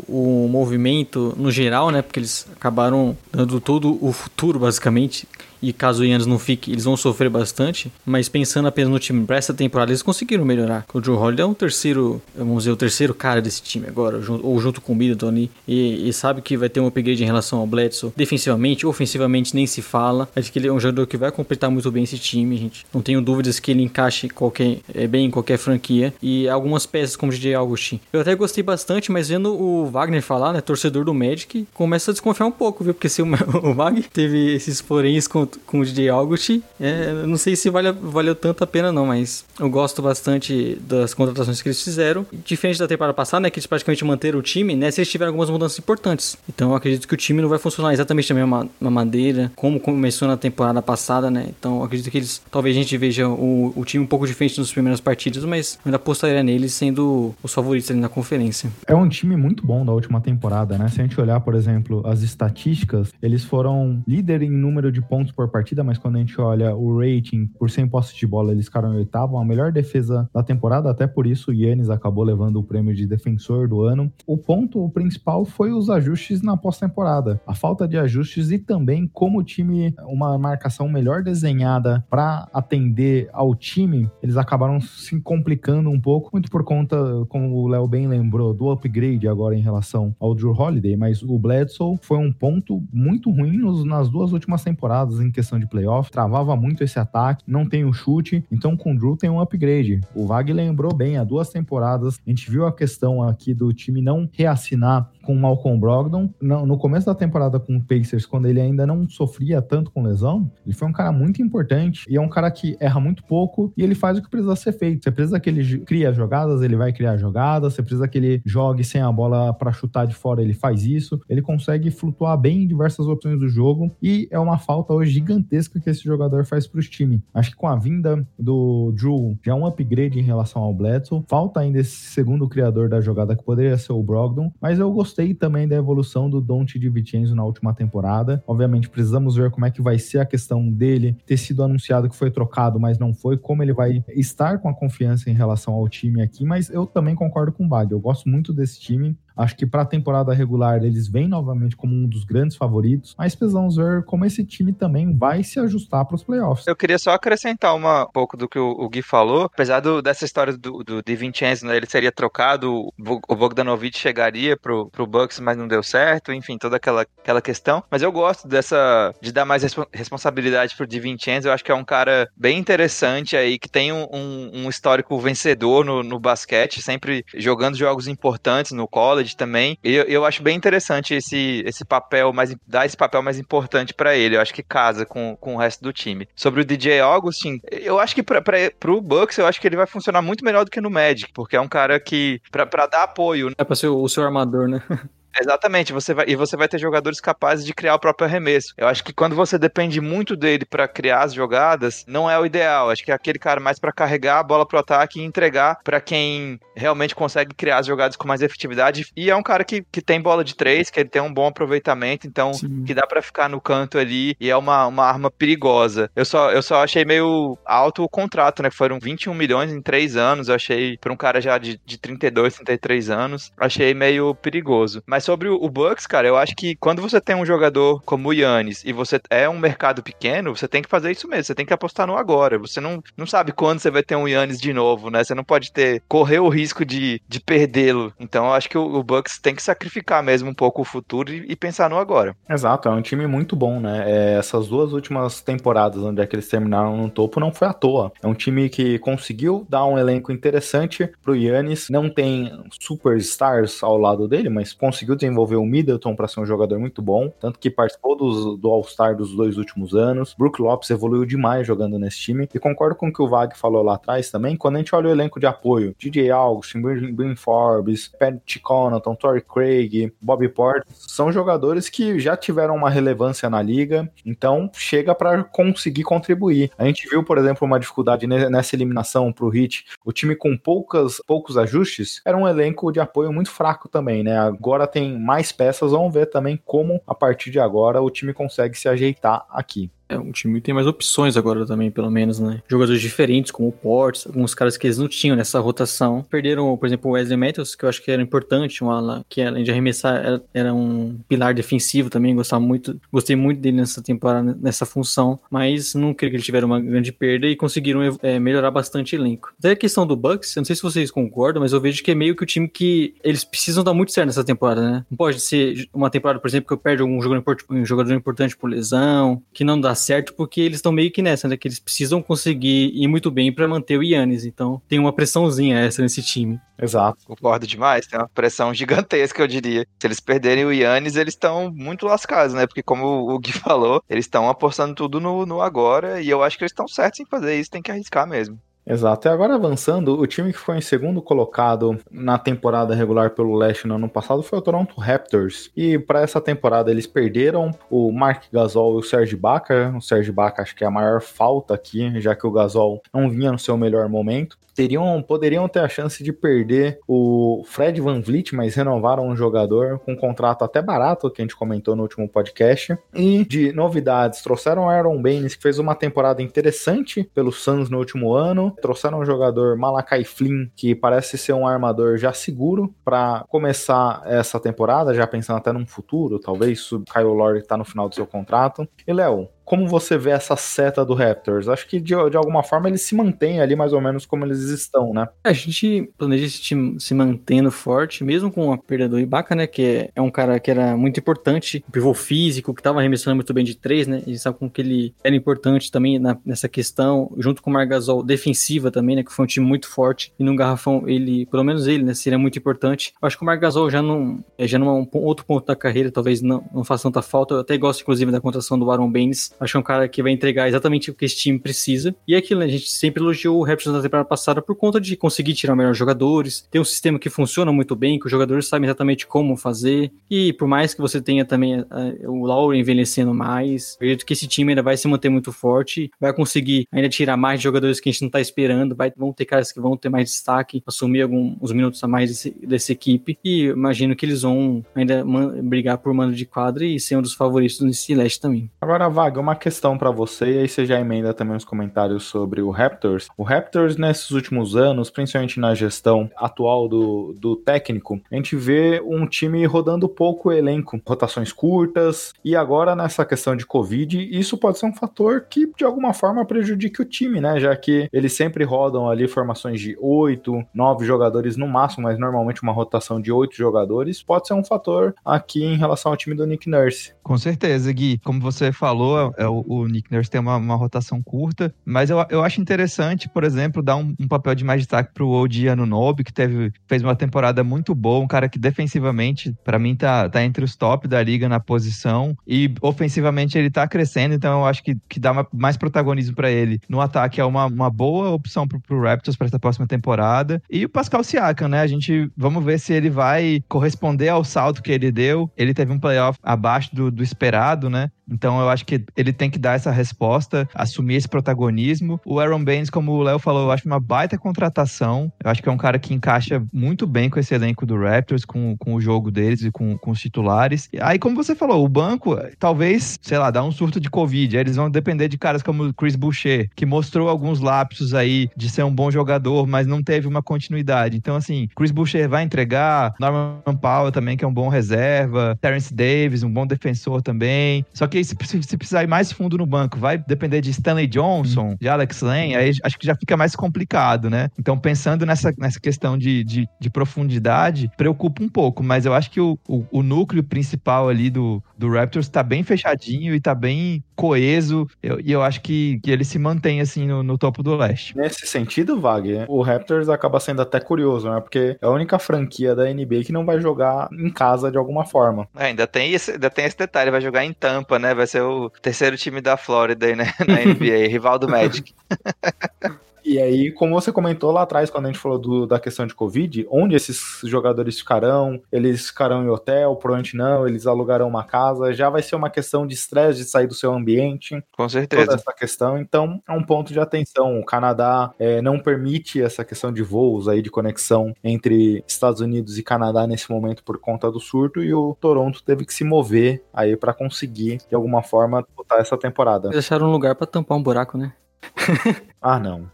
o movimento no geral, né? Porque eles acabaram dando todo o futuro, basicamente, e caso o Yannis não fique, eles vão sofrer bastante. Mas pensando apenas no time para essa temporada, eles conseguiram melhorar. O Joe Holiday é um terceiro, vamos dizer, o terceiro cara desse time agora, ou junto com o Middleton ali. E, e, sabe que vai ter um upgrade em relação ao Bledsoe. Defensivamente, ofensivamente, nem se fala. Acho que ele é um jogador que vai completar muito bem esse time, gente. Não tenho dúvidas que ele encaixe qualquer, é, bem em qualquer franquia. E algumas peças como o DJ Augustin. Eu até gostei bastante, mas vendo o Wagner falar, né, torcedor do Magic, começa a desconfiar um pouco, viu? Porque se o, o Wagner teve esses poréns com, com o DJ August. É, não sei se vale, valeu tanto a pena, não, mas eu gosto bastante das contratações que eles fizeram. Diferente da temporada passada, né? Que eles praticamente manteram o time, né? Eles tiveram algumas mudanças importantes. Então eu acredito que o time não vai funcionar exatamente da mesma maneira, como começou na temporada passada, né? Então eu acredito que eles. Talvez a gente veja o, o time um pouco diferente nos primeiros partidos, mas ainda apostaria neles sendo os favoritos ali na conferência. É um time muito bom da última temporada, né? Se a gente olhar, por exemplo, as estatísticas, eles foram líder em número de pontos por partida, mas quando a gente olha o rating por 100 posses de bola, eles ficaram em oitavo, a melhor defesa da temporada, até por isso o Yannis acabou levando o prêmio de defensor do ano. O ponto principal foi os ajustes na pós-temporada, a falta de ajustes e também como o time, uma marcação melhor desenhada para atender ao time, eles acabaram se complicando um pouco, muito por conta, como o Léo bem lembrou, do upgrade agora em relação ao Drew Holiday, mas o Bledsoe foi um ponto muito ruim nos, nas duas últimas temporadas em questão de playoff, travava muito esse ataque, não tem o chute, então com o Drew tem um upgrade. O Vag lembrou bem, há duas temporadas, a gente viu a questão aqui do time não reassinar com o Malcolm Brogdon. No, começo da temporada com o Pacers, quando ele ainda não sofria tanto com lesão, ele foi um cara muito importante e é um cara que erra muito pouco e ele faz o que precisa ser feito. Você precisa que ele crie jogadas, ele vai criar jogadas. Você precisa que ele jogue sem a bola para chutar de fora, ele faz isso. Ele consegue flutuar bem em diversas opções do jogo e é uma falta hoje gigantesca que esse jogador faz para os times. Acho que com a vinda do Drew, já um upgrade em relação ao Bledsoe. Falta ainda esse segundo criador da jogada que poderia ser o Brogdon, mas eu gostei também da evolução do Dante de Vincenzo na última temporada. Obviamente, precisamos ver como é que vai ser a questão dele ter sido anunciado que foi trocado, mas não foi, como ele vai estar com a confiança em relação ao time aqui, mas eu também concordo com o Bag. Eu gosto muito desse time. Acho que para a temporada regular eles vêm novamente como um dos grandes favoritos, mas precisamos ver como esse time também vai se ajustar para os playoffs. Eu queria só acrescentar uma, um pouco do que o, o Gui falou. Apesar do, dessa história do, do Di Vincenzo, né, ele seria trocado, o Bogdanovich chegaria pro, pro Bucks, mas não deu certo, enfim, toda aquela, aquela questão. Mas eu gosto dessa de dar mais respo responsabilidade pro Di Vincenzo. Eu acho que é um cara bem interessante aí, que tem um, um, um histórico vencedor no, no basquete, sempre jogando jogos importantes no college College também. E eu, eu acho bem interessante esse, esse papel mais dar esse papel mais importante para ele. Eu acho que casa com, com o resto do time. Sobre o DJ Augustin, eu acho que para pro Bucks, eu acho que ele vai funcionar muito melhor do que no Magic, porque é um cara que para dar apoio. É para ser o, o seu armador, né? Exatamente, você vai, e você vai ter jogadores capazes de criar o próprio arremesso. Eu acho que quando você depende muito dele para criar as jogadas, não é o ideal. Acho que é aquele cara mais para carregar a bola pro ataque e entregar para quem realmente consegue criar as jogadas com mais efetividade. E é um cara que, que tem bola de três, que ele tem um bom aproveitamento, então Sim. que dá para ficar no canto ali e é uma, uma arma perigosa. Eu só, eu só achei meio alto o contrato, né? Foram 21 milhões em três anos. Eu achei, para um cara já de, de 32, 33 anos, achei meio perigoso. Mas Sobre o Bucks, cara, eu acho que quando você tem um jogador como o Yannis e você é um mercado pequeno, você tem que fazer isso mesmo. Você tem que apostar no agora. Você não, não sabe quando você vai ter um Yannis de novo, né? Você não pode ter correr o risco de, de perdê-lo. Então eu acho que o, o, Bucks tem que sacrificar mesmo um pouco o futuro e, e pensar no agora. Exato, é um time muito bom, né? É, essas duas últimas temporadas onde é que eles terminaram no topo não foi à toa. É um time que conseguiu dar um elenco interessante pro Yannis. Não tem superstars ao lado dele, mas conseguiu desenvolver o Middleton para ser um jogador muito bom, tanto que participou dos, do All-Star dos dois últimos anos. Brook Lopes evoluiu demais jogando nesse time. E concordo com o que o Vag falou lá atrás também, quando a gente olha o elenco de apoio, DJ Augustin, Bryn Forbes, Pat Connaughton, Torrey Craig, Bobby Porter, são jogadores que já tiveram uma relevância na liga, então chega para conseguir contribuir. A gente viu, por exemplo, uma dificuldade nessa eliminação pro Heat, o time com poucas, poucos ajustes, era um elenco de apoio muito fraco também, né? Agora tem mais peças, vamos ver também como a partir de agora o time consegue se ajeitar aqui. É, um time tem mais opções agora também, pelo menos, né? Jogadores diferentes, como o Ports, alguns caras que eles não tinham nessa rotação. Perderam, por exemplo, o Wesley Matthews, que eu acho que era importante, um ala que além de arremessar, era, era, um pilar defensivo também, gostava muito, gostei muito dele nessa temporada, nessa função, mas não creio que ele tiveram uma grande perda e conseguiram é, melhorar bastante o elenco. Até a questão do Bucks, eu não sei se vocês concordam, mas eu vejo que é meio que o time que eles precisam dar muito certo nessa temporada, né? Não pode ser uma temporada, por exemplo, que eu perdo algum jogador, um jogador importante por lesão, que não dá certo porque eles estão meio que nessa, né? Que eles precisam conseguir ir muito bem para manter o Yannis. Então tem uma pressãozinha essa nesse time. Exato. Concordo demais. Tem uma pressão gigantesca, eu diria. Se eles perderem o Yannis, eles estão muito lascados, né? Porque como o Gui falou, eles estão apostando tudo no, no agora e eu acho que eles estão certos em fazer isso. Tem que arriscar mesmo. Exato. E agora avançando, o time que foi em segundo colocado na temporada regular pelo leste no ano passado foi o Toronto Raptors. E para essa temporada eles perderam o Mark Gasol e o Serge Ibaka. O Serge Ibaka acho que é a maior falta aqui, já que o Gasol não vinha no seu melhor momento teriam, poderiam ter a chance de perder o Fred Van Vliet, mas renovaram um jogador com um contrato até barato, que a gente comentou no último podcast. E de novidades, trouxeram Aaron Baines, que fez uma temporada interessante pelo Suns no último ano. Trouxeram o jogador Malakai Flynn, que parece ser um armador já seguro para começar essa temporada, já pensando até num futuro, talvez o Kyle Lowry tá no final do seu contrato. E Léo, como você vê essa seta do Raptors? Acho que de, de alguma forma eles se mantêm ali mais ou menos como eles estão, né? A gente planeja esse time se mantendo forte, mesmo com a perda do Ibaka, né? Que é, é um cara que era muito importante, pivô físico, que estava arremessando muito bem de três, né? E sabe como que ele era importante também na, nessa questão, junto com o Margasol defensiva também, né? Que foi um time muito forte. E no garrafão, ele, pelo menos ele, né? Seria muito importante. Eu acho que o Margasol já não é já num outro ponto da carreira, talvez não, não faça tanta falta. Eu até gosto, inclusive, da contratação do Aaron Baines Acho que é um cara que vai entregar exatamente o que esse time precisa. E é aquilo, né? A gente sempre elogiou o Raptors na temporada passada por conta de conseguir tirar melhores jogadores, ter um sistema que funciona muito bem, que os jogadores sabem exatamente como fazer. E por mais que você tenha também uh, o Lowry envelhecendo mais, acredito que esse time ainda vai se manter muito forte, vai conseguir ainda tirar mais jogadores que a gente não tá esperando, vai, vão ter caras que vão ter mais destaque, assumir alguns minutos a mais desse, dessa equipe. E imagino que eles vão ainda brigar por mano de quadra e ser um dos favoritos nesse leste também. Agora, Vaga, uma questão para você, e aí você já emenda também os comentários sobre o Raptors. O Raptors, nesses últimos anos, principalmente na gestão atual do, do técnico, a gente vê um time rodando pouco o elenco, rotações curtas, e agora nessa questão de Covid, isso pode ser um fator que de alguma forma prejudique o time, né? Já que eles sempre rodam ali formações de oito, nove jogadores no máximo, mas normalmente uma rotação de oito jogadores, pode ser um fator aqui em relação ao time do Nick Nurse. Com certeza, Gui. Como você falou, é, o, o Nick Nurse tem uma, uma, rotação curta, mas eu, eu acho interessante, por exemplo, dar um, um papel de mais destaque pro Oji Anunobi, que teve, fez uma temporada muito boa, um cara que defensivamente, para mim, tá, tá entre os top da liga na posição, e ofensivamente ele tá crescendo, então eu acho que, que dá uma, mais protagonismo para ele. No ataque é uma, uma boa opção pro, pro Raptors para essa próxima temporada. E o Pascal Siakam, né? A gente, vamos ver se ele vai corresponder ao salto que ele deu. Ele teve um playoff abaixo do, do esperado, né? Então eu acho que ele tem que dar essa resposta, assumir esse protagonismo. O Aaron Baines, como o Léo falou, eu acho uma baita contratação. Eu acho que é um cara que encaixa muito bem com esse elenco do Raptors, com, com o jogo deles e com, com os titulares. Aí, como você falou, o banco, talvez, sei lá, dá um surto de Covid. Aí eles vão depender de caras como o Chris Boucher, que mostrou alguns lapsos aí de ser um bom jogador, mas não teve uma continuidade. Então, assim, Chris Boucher vai entregar, Norman Powell também, que é um bom reserva, Terence Davis, um bom defensor também. Só que se, se precisar ir mais fundo no banco, vai depender de Stanley Johnson, uhum. de Alex Lane, aí acho que já fica mais complicado, né? Então, pensando nessa, nessa questão de, de, de profundidade, preocupa um pouco, mas eu acho que o, o, o núcleo principal ali do, do Raptors tá bem fechadinho e tá bem coeso, e eu, eu, acho que, que ele se mantém assim no, no topo do leste. Nesse sentido, Wagner, o Raptors acaba sendo até curioso, né? Porque é a única franquia da NBA que não vai jogar em casa de alguma forma. É, ainda, tem esse, ainda tem esse detalhe, vai jogar em Tampa, né? Vai ser o terceiro time da Flórida aí, né? Na NBA, rival do Magic. E aí, como você comentou lá atrás, quando a gente falou do, da questão de Covid, onde esses jogadores ficarão? Eles ficarão em hotel, provavelmente não, eles alugarão uma casa, já vai ser uma questão de estresse de sair do seu ambiente. Com certeza. Toda essa questão, então é um ponto de atenção. O Canadá é, não permite essa questão de voos aí, de conexão entre Estados Unidos e Canadá nesse momento por conta do surto, e o Toronto teve que se mover aí para conseguir, de alguma forma, botar essa temporada. Eles acharam um lugar para tampar um buraco, né? ah, não.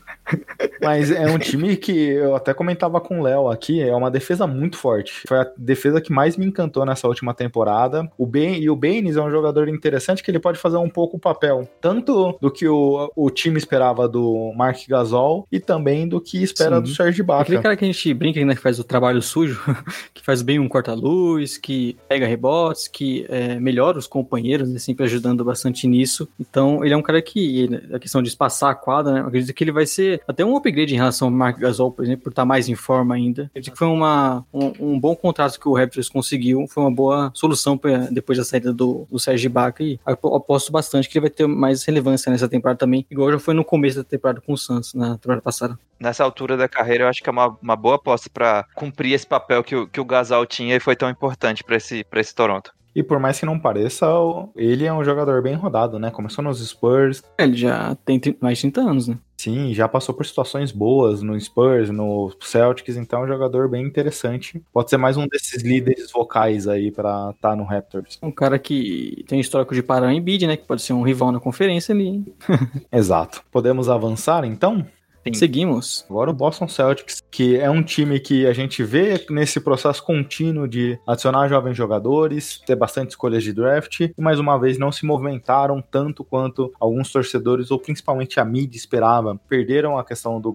Mas é um time que eu até comentava com o Léo aqui, é uma defesa muito forte. Foi a defesa que mais me encantou nessa última temporada. O ben, e o Baines é um jogador interessante que ele pode fazer um pouco o papel, tanto do que o, o time esperava do Mark Gasol e também do que espera Sim. do Serge Ibaka. Aquele cara que a gente brinca, né, que faz o trabalho sujo, que faz bem um corta-luz, que pega rebotes, que é, melhora os companheiros, né, sempre ajudando bastante nisso. Então, ele é um cara que, a questão de espaçar a quadra, né, acredito que ele vai ser até um upgrade em relação ao Mark Gasol, por exemplo, por estar mais em forma ainda. Acredito que foi uma, um, um, bom contrato que o Raptors conseguiu, foi uma boa solução pra, depois da saída do, do Serge Ibaka e aposto bastante que ele vai ter mais relevância nessa temporada também, igual já foi no começo da temporada com o Suns, na temporada passada. Nessa altura da carreira, eu acho que é uma, uma boa aposta para cumprir esse papel que o, que o Gasol tinha e foi tão importante para esse, esse Toronto. E por mais que não pareça, ele é um jogador bem rodado, né? Começou nos Spurs. Ele já tem mais de 30 anos, né? Sim, já passou por situações boas no Spurs, no Celtics, então é um jogador bem interessante. Pode ser mais um desses líderes vocais aí para estar tá no Raptors. Um cara que tem histórico de parar em bid, né? Que pode ser um rival na conferência ali. Exato. Podemos avançar então? Sim. Seguimos. Agora o Boston Celtics, que é um time que a gente vê nesse processo contínuo de adicionar jovens jogadores, ter bastante escolhas de draft, e mais uma vez não se movimentaram tanto quanto alguns torcedores, ou principalmente a mídia esperava. Perderam a questão do,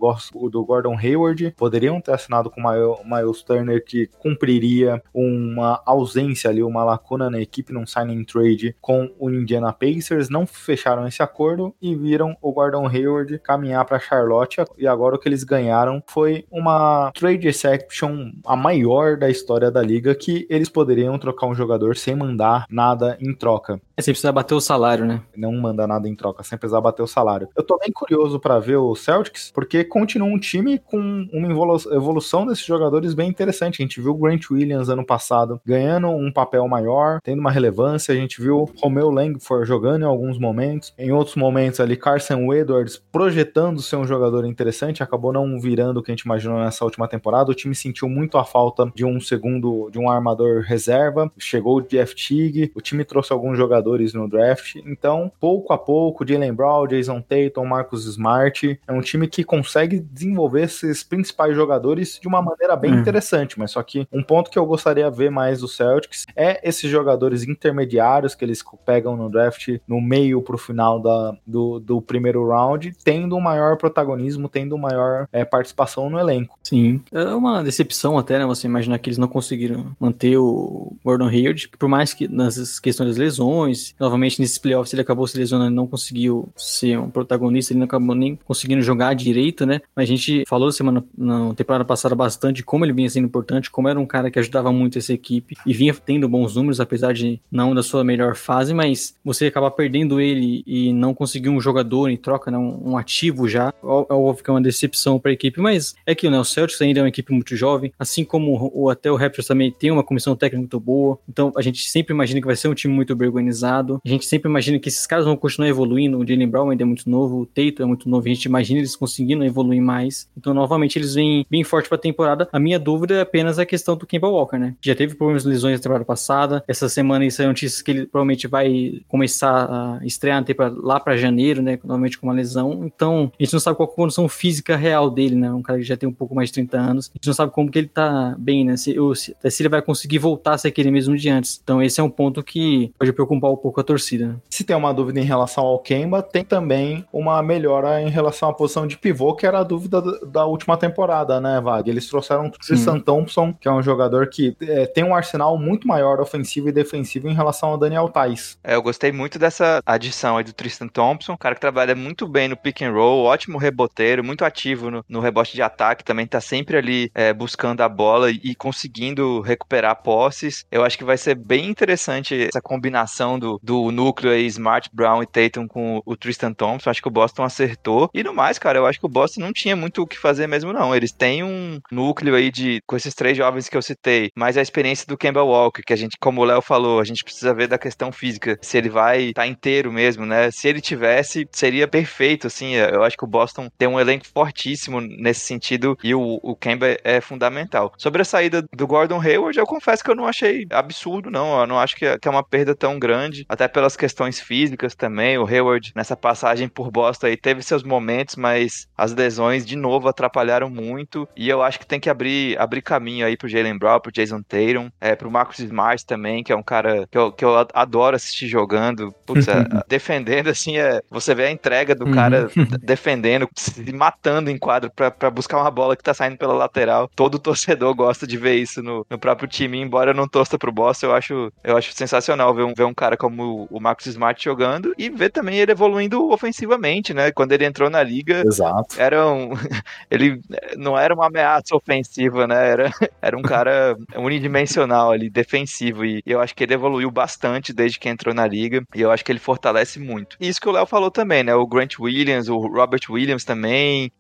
do Gordon Hayward, poderiam ter assinado com o Miles Turner, que cumpriria uma ausência ali, uma lacuna na equipe num signing trade com o Indiana Pacers, não fecharam esse acordo e viram o Gordon Hayward caminhar para Charlotte e agora o que eles ganharam foi uma trade exception, a maior da história da liga, que eles poderiam trocar um jogador sem mandar nada em troca. É sem precisar bater o salário, né? Não manda nada em troca, sem precisar bater o salário. Eu tô bem curioso para ver o Celtics, porque continua um time com uma evolução desses jogadores bem interessante. A gente viu o Grant Williams ano passado ganhando um papel maior, tendo uma relevância. A gente viu Romeo Langford jogando em alguns momentos. Em outros momentos ali, Carson Edwards projetando ser um jogador interessante, acabou não virando o que a gente imaginou nessa última temporada. O time sentiu muito a falta de um segundo, de um armador reserva. Chegou o Jeff Teague, o time trouxe alguns jogadores no draft. Então, pouco a pouco, Jalen Brown, Jason Tatum, Marcus Smart, é um time que consegue desenvolver esses principais jogadores de uma maneira bem hum. interessante. Mas só que um ponto que eu gostaria de ver mais do Celtics é esses jogadores intermediários que eles pegam no draft no meio pro final da, do, do primeiro round, tendo um maior protagonismo mesmo tendo maior é, participação no elenco. Sim. É uma decepção até, né? Você imaginar que eles não conseguiram manter o Gordon Hayward, por mais que nas questões das lesões, novamente nesses playoffs ele acabou se lesionando, não conseguiu ser um protagonista, ele não acabou nem conseguindo jogar direito, né? Mas a gente falou semana na temporada passada bastante como ele vinha sendo importante, como era um cara que ajudava muito essa equipe e vinha tendo bons números, apesar de não da sua melhor fase, mas você acabar perdendo ele e não conseguir um jogador em troca, né? um, um ativo já, é o óbvio que é uma decepção para a equipe, mas é que né, o Celtics ainda é uma equipe muito jovem, assim como o, até o Raptors também tem uma comissão técnica muito boa, então a gente sempre imagina que vai ser um time muito bem organizado, a gente sempre imagina que esses caras vão continuar evoluindo, o Jalen Brown ainda é muito novo, o Tatum é muito novo, a gente imagina eles conseguindo evoluir mais, então novamente eles vêm bem forte para a temporada, a minha dúvida é apenas a questão do Kemba Walker, né, já teve problemas de lesões na temporada passada, essa semana isso é notícias que ele provavelmente vai começar a estrear lá para janeiro, né, normalmente com uma lesão, então a gente não sabe qual física real dele, né, um cara que já tem um pouco mais de 30 anos, a gente não sabe como que ele tá bem, né, se, ou se, se ele vai conseguir voltar a ser aquele mesmo de antes, então esse é um ponto que pode preocupar um pouco a torcida. Né? Se tem uma dúvida em relação ao Kemba, tem também uma melhora em relação à posição de pivô, que era a dúvida da última temporada, né, Vag? Eles trouxeram o Tristan Thompson, que é um jogador que é, tem um arsenal muito maior ofensivo e defensivo em relação ao Daniel Tais. É, eu gostei muito dessa adição aí do Tristan Thompson, cara que trabalha muito bem no pick and roll, ótimo reboteiro, muito ativo no, no rebote de ataque, também tá sempre ali é, buscando a bola e conseguindo recuperar posses. Eu acho que vai ser bem interessante essa combinação do, do núcleo aí, Smart, Brown e Tatum com o Tristan Thompson. Acho que o Boston acertou. E no mais, cara, eu acho que o Boston não tinha muito o que fazer mesmo, não. Eles têm um núcleo aí de com esses três jovens que eu citei, mais a experiência do Campbell Walker, que a gente, como o Léo falou, a gente precisa ver da questão física, se ele vai estar tá inteiro mesmo, né? Se ele tivesse, seria perfeito, assim. Eu acho que o Boston tem um elenco fortíssimo nesse sentido e o, o Kemba é fundamental. Sobre a saída do Gordon Hayward, eu confesso que eu não achei absurdo, não. Eu não acho que é, que é uma perda tão grande, até pelas questões físicas também. O Hayward, nessa passagem por Boston aí, teve seus momentos, mas as lesões, de novo, atrapalharam muito. E eu acho que tem que abrir, abrir caminho aí pro Jalen Brown, pro Jason Tatum, é, pro Marcus Smart também, que é um cara que eu, que eu adoro assistir jogando. Putz, é, defendendo, assim, é, você vê a entrega do cara uhum. defendendo, matando em quadro para buscar uma bola que tá saindo pela lateral. Todo torcedor gosta de ver isso no, no próprio time, embora eu não torça pro Boston, eu acho, eu acho sensacional ver um, ver um cara como o Marcus Smart jogando e ver também ele evoluindo ofensivamente, né? Quando ele entrou na liga, Exato. era um, ele não era uma ameaça ofensiva, né? Era, era um cara unidimensional ali, defensivo, e eu acho que ele evoluiu bastante desde que entrou na liga, e eu acho que ele fortalece muito. E isso que o Léo falou também, né? O Grant Williams, o Robert Williams também,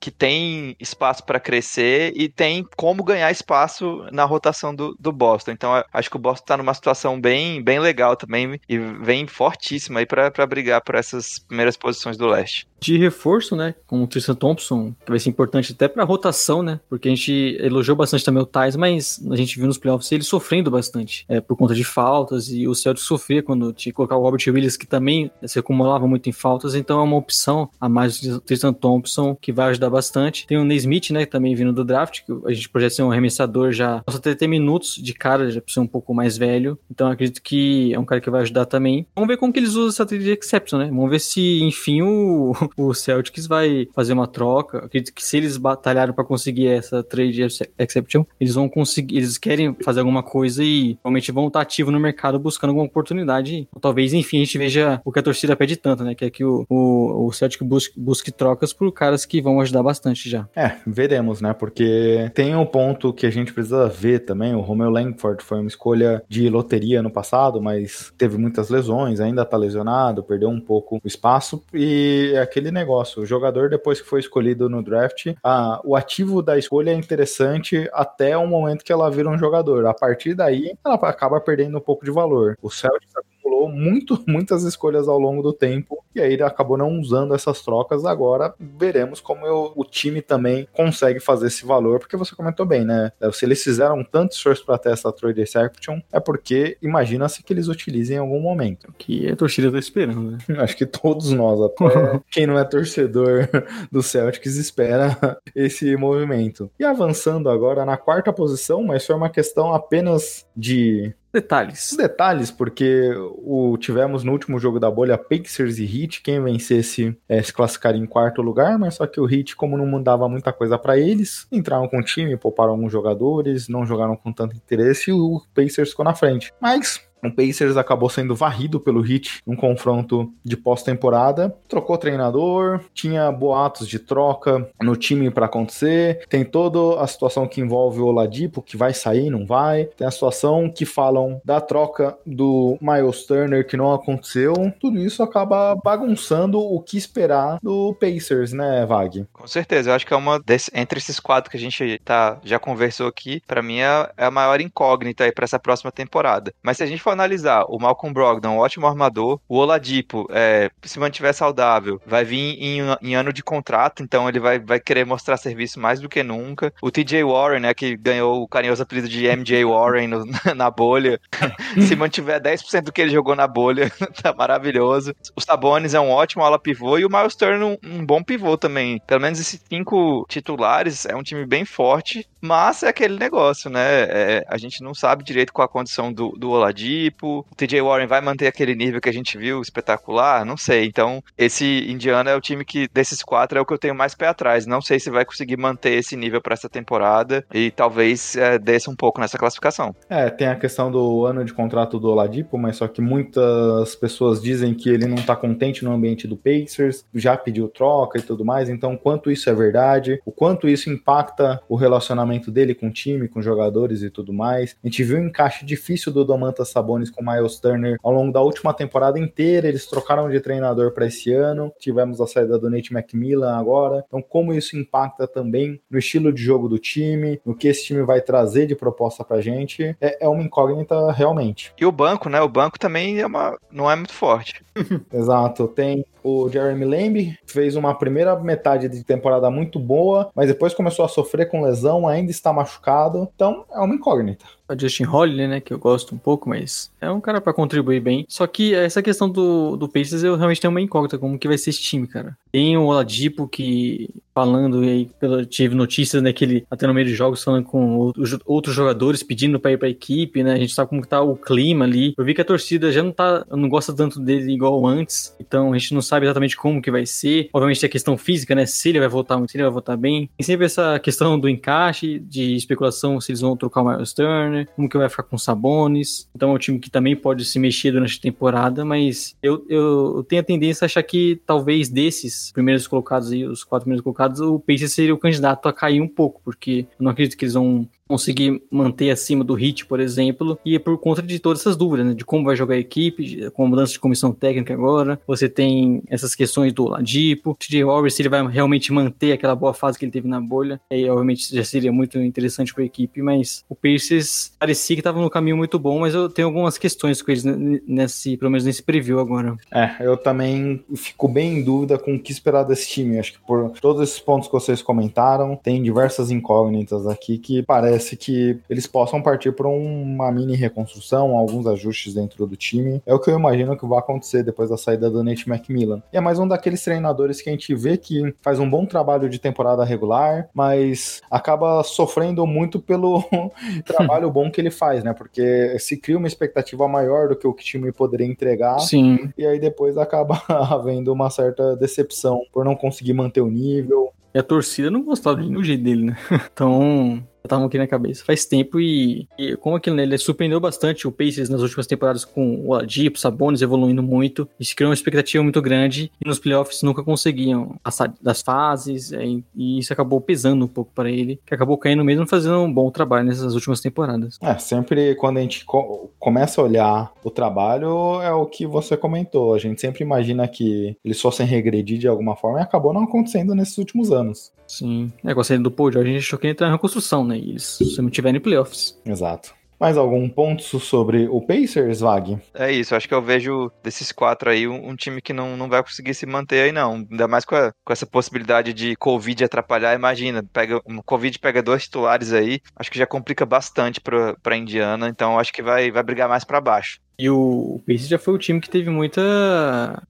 que tem espaço para crescer e tem como ganhar espaço na rotação do, do Boston. Então, acho que o Boston tá numa situação bem, bem legal também e vem fortíssima aí para brigar por essas primeiras posições do leste de reforço, né, com o Tristan Thompson, que vai ser importante até para rotação, né, porque a gente elogiou bastante também o Thais, mas a gente viu nos playoffs ele sofrendo bastante, é, por conta de faltas, e o Celtics sofria quando tinha que colocar o Robert Williams, que também se acumulava muito em faltas, então é uma opção a mais do Tristan Thompson, que vai ajudar bastante. Tem o Naismith, né, também vindo do draft, que a gente projeta ser um arremessador já, possa ter, ter minutos de cara, já precisa um pouco mais velho, então acredito que é um cara que vai ajudar também. Vamos ver como que eles usam essa trade exception, né, vamos ver se, enfim, o o Celtics vai fazer uma troca. Acredito que se eles batalharam para conseguir essa trade exception, eles vão conseguir, eles querem fazer alguma coisa e realmente vão estar ativos no mercado buscando alguma oportunidade. Talvez, enfim, a gente veja o que a torcida pede tanto, né? Que é que o, o, o Celtic busque, busque trocas por caras que vão ajudar bastante já. É, veremos, né? Porque tem um ponto que a gente precisa ver também. O Romeo Langford foi uma escolha de loteria no passado, mas teve muitas lesões, ainda tá lesionado, perdeu um pouco o espaço e é aquele negócio. O jogador, depois que foi escolhido no draft, a, o ativo da escolha é interessante até o momento que ela vira um jogador. A partir daí, ela acaba perdendo um pouco de valor. O Celtics acumulou muito, muitas escolhas ao longo do tempo e aí ele acabou não usando essas trocas. Agora veremos como eu, o time também consegue fazer esse valor, porque você comentou bem, né? Se eles fizeram tanto esforço para ter essa trade exception, é porque imagina-se que eles utilizem em algum momento. Que a torcida tá esperando, né? Acho que todos nós, até quem não é torcedor do Celtics, espera esse movimento. E avançando agora na quarta posição, mas foi uma questão apenas de detalhes. Detalhes, porque o, tivemos no último jogo da bolha Pacers e Heat, quem vencesse é, se classificaria em quarto lugar, mas só que o Heat, como não mandava muita coisa para eles, entraram com o time, pouparam alguns jogadores, não jogaram com tanto interesse e o Pacers ficou na frente. Mas O Pacers acabou sendo varrido pelo Heat num confronto de pós-temporada. Trocou treinador, tinha boatos de troca no time para acontecer. Tem toda a situação que envolve o Oladipo, que vai sair, não vai. Tem a situação que falam da troca do Miles Turner, que não aconteceu. Tudo isso acaba bagunçando o que esperar do Pacers, né, Vag? Com certeza, eu acho que é uma desse, entre esses quatro que a gente tá, já conversou aqui, para mim é, é, a maior incógnita aí para essa próxima temporada. Mas se a gente for analisar, o Malcolm Brogdon, um ótimo armador, o Oladipo, é, se mantiver saudável, vai vir em, em, ano de contrato, então ele vai, vai querer mostrar serviço mais do que nunca. O TJ Warren, né, que ganhou o carinhoso apelido de MJ Warren no, na bolha, se mantiver 10% do que ele jogou na bolha, tá maravilhoso. O Sabonis é um ótimo ala pivô e o Miles Turner um, um bom pivô também. Pelo menos esses cinco titulares, é um time bem forte, mas é aquele negócio, né? É, a gente não sabe direito qual a condição do, do Oladipo. O TJ Warren vai manter aquele nível que a gente viu espetacular? Não sei. Então, esse Indiana é o time que, desses quatro, é o que eu tenho mais pé atrás. Não sei se vai conseguir manter esse nível para essa temporada e talvez é, desça um pouco nessa classificação. É, tem a questão do ano de contrato do Oladipo, mas só que muitas pessoas dizem que ele não tá contente no ambiente do Pacers, já pediu troca e tudo mais. Então, quanto isso é verdade, o quanto isso impacta o relacionamento dele com o time, com jogadores e tudo mais. A gente viu um encaixe difícil do Domantas Sabonis com o Miles Turner ao longo da última temporada inteira. Eles trocaram de treinador para esse ano. Tivemos a saída do Nate McMillan agora. Então, como isso impacta também no estilo de jogo do time, no que esse time vai trazer de proposta pra gente, é, é uma incógnita realmente. E o banco, né? O banco também é uma, não é muito forte. Exato. Tem o Jeremy Lamb, fez uma primeira metade de temporada muito boa, mas depois começou a sofrer com lesão, ainda está machucado. Então é uma incógnita a Justin Holliday, né, que eu gosto um pouco, mas é um cara para contribuir bem. Só que essa questão do, do Pacers eu realmente tenho uma incógnita como que vai ser esse time, cara. Tem o Oladipo que falando aí, pela, tive notícias, né, que ele até no meio de jogos falando com outros jogadores pedindo para ir para equipe, né? A gente sabe como que tá o clima ali. Eu vi que a torcida já não tá, não gosta tanto dele igual antes. Então a gente não sabe exatamente como que vai ser. Obviamente tem a questão física, né? Se ele vai voltar, se ele vai voltar bem. Tem sempre essa questão do encaixe, de especulação se eles vão trocar o Miles Turner como que vai ficar com Sabonis. Então é um time que também pode se mexer durante a temporada, mas eu, eu, eu tenho a tendência a achar que talvez desses primeiros colocados aí, os quatro primeiros colocados, o Pacers seria o candidato a cair um pouco, porque eu não acredito que eles vão conseguir manter acima do hit, por exemplo, e é por conta de todas essas dúvidas, né, de como vai jogar a equipe, com a mudança de comissão técnica agora, você tem essas questões do Ladipo, TJ Warren, se ele vai realmente manter aquela boa fase que ele teve na bolha, aí obviamente já seria muito interessante para a equipe, mas o Pacers parecia que estava no caminho muito bom, mas eu tenho algumas questões com eles nesse, pelo menos nesse preview agora. É, eu também fico bem em dúvida com o que esperar desse time, acho que por todos esses pontos que vocês comentaram, tem diversas incógnitas aqui que parece parece que eles possam partir para uma mini reconstrução, alguns ajustes dentro do time. É o que eu imagino que vai acontecer depois da saída do Nate McMillan. E é mais um daqueles treinadores que a gente vê que faz um bom trabalho de temporada regular, mas acaba sofrendo muito pelo trabalho bom que ele faz, né? Porque se cria uma expectativa maior do que o que o time poderia entregar. Sim. E aí depois acaba havendo uma certa decepção por não conseguir manter o nível. E a torcida não gostava do jeito dele, né? Então, estavam aqui na cabeça faz tempo e, e como aquilo, né, ele surpreendeu bastante o Pacers nas últimas temporadas com o Oladipo, Sabonis evoluindo muito, e se criou uma expectativa muito grande e nos playoffs nunca conseguiam passar das fases é, e isso acabou pesando um pouco para ele, que acabou caindo mesmo fazendo um bom trabalho nessas últimas temporadas. É, sempre quando a gente co começa a olhar o trabalho é o que você comentou, a gente sempre imagina que eles fossem regredir de alguma forma e acabou não acontecendo nesses últimos anos. Sim, é, com a saída do Paul George a gente achou que ele em reconstrução, né? E eles se não tiverem playoffs. Exato. Mais algum ponto sobre o Pacers, Vag? É isso, acho que eu vejo desses quatro aí um, um, time que não, não vai conseguir se manter aí, não. Ainda mais com, a, com essa possibilidade de Covid atrapalhar. Imagina, pega, um Covid pega dois titulares aí, acho que já complica bastante pra, pra Indiana, então acho que vai, vai brigar mais para baixo. E o Pacers já foi o time que teve muita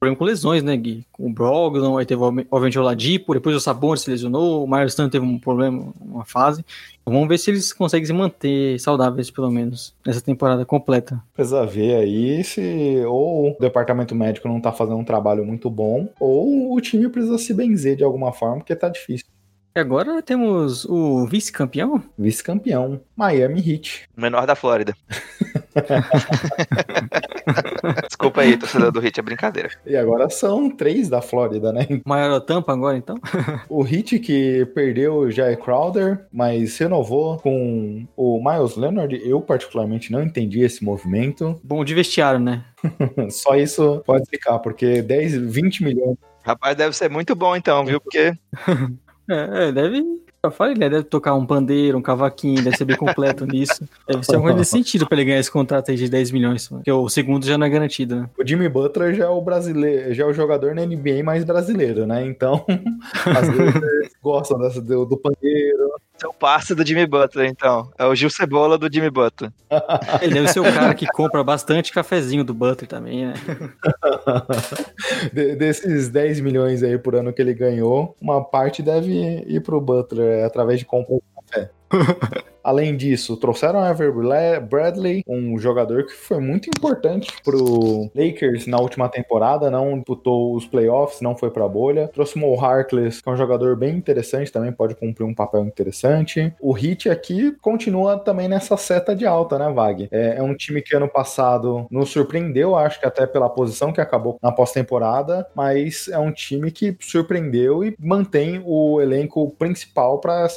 problema com lesões, né, Gui? Com o Brogdon, aí teve obviamente o Ladipo, depois o Sabonis se lesionou, o Myers teve um problema, uma fase. Então, vamos ver se eles conseguem se manter saudáveis, pelo menos, nessa temporada completa. Precisa ver aí se ou o departamento médico não tá fazendo um trabalho muito bom, ou o time precisa se benzer de alguma forma, porque tá difícil. E agora temos o vice-campeão? Vice-campeão, Miami Heat. O menor da Flórida. Desculpa aí, torcedor do Hit, é brincadeira. E agora são três da Flórida, né? Maior tampa agora, então? O Heat que perdeu o Jay Crowder, mas renovou com o Miles Leonard. Eu particularmente não entendi esse movimento. Bom de vestiário, né? Só isso pode ficar, porque 10, 20 milhões. Rapaz, deve ser muito bom então, viu? Porque É, é, deve. Eu falei, né? Deve tocar um pandeiro, um cavaquinho, deve ser bem completo nisso. Deve ser nesse sentido pra ele ganhar esse contrato aí de 10 milhões. Porque o segundo já não é garantido, né? O Jimmy Butler já é o brasileiro, já é o jogador na NBA mais brasileiro, né? Então, às vezes gostam dessa, do, do pandeiro. É o passe do Jimmy Butler, então. É o Gil Cebola do Jimmy Butler. Ele deve ser o cara que compra bastante cafezinho do Butler também, né? De- desses 10 milhões aí por ano que ele ganhou, uma parte deve ir pro Butler é, através de compra de café. Além disso, trouxeram Ever Bradley, um jogador que foi muito importante pro Lakers na última temporada, não disputou os playoffs, não foi pra bolha. Trouxe o Mo Harkless, que é um jogador bem interessante, também pode cumprir um papel interessante. O Heat aqui continua também nessa seta de alta, né, Vag? É, é um time que ano passado nos surpreendeu, acho que até pela posição que acabou na pós-temporada, mas é um time que surpreendeu e mantém o elenco principal para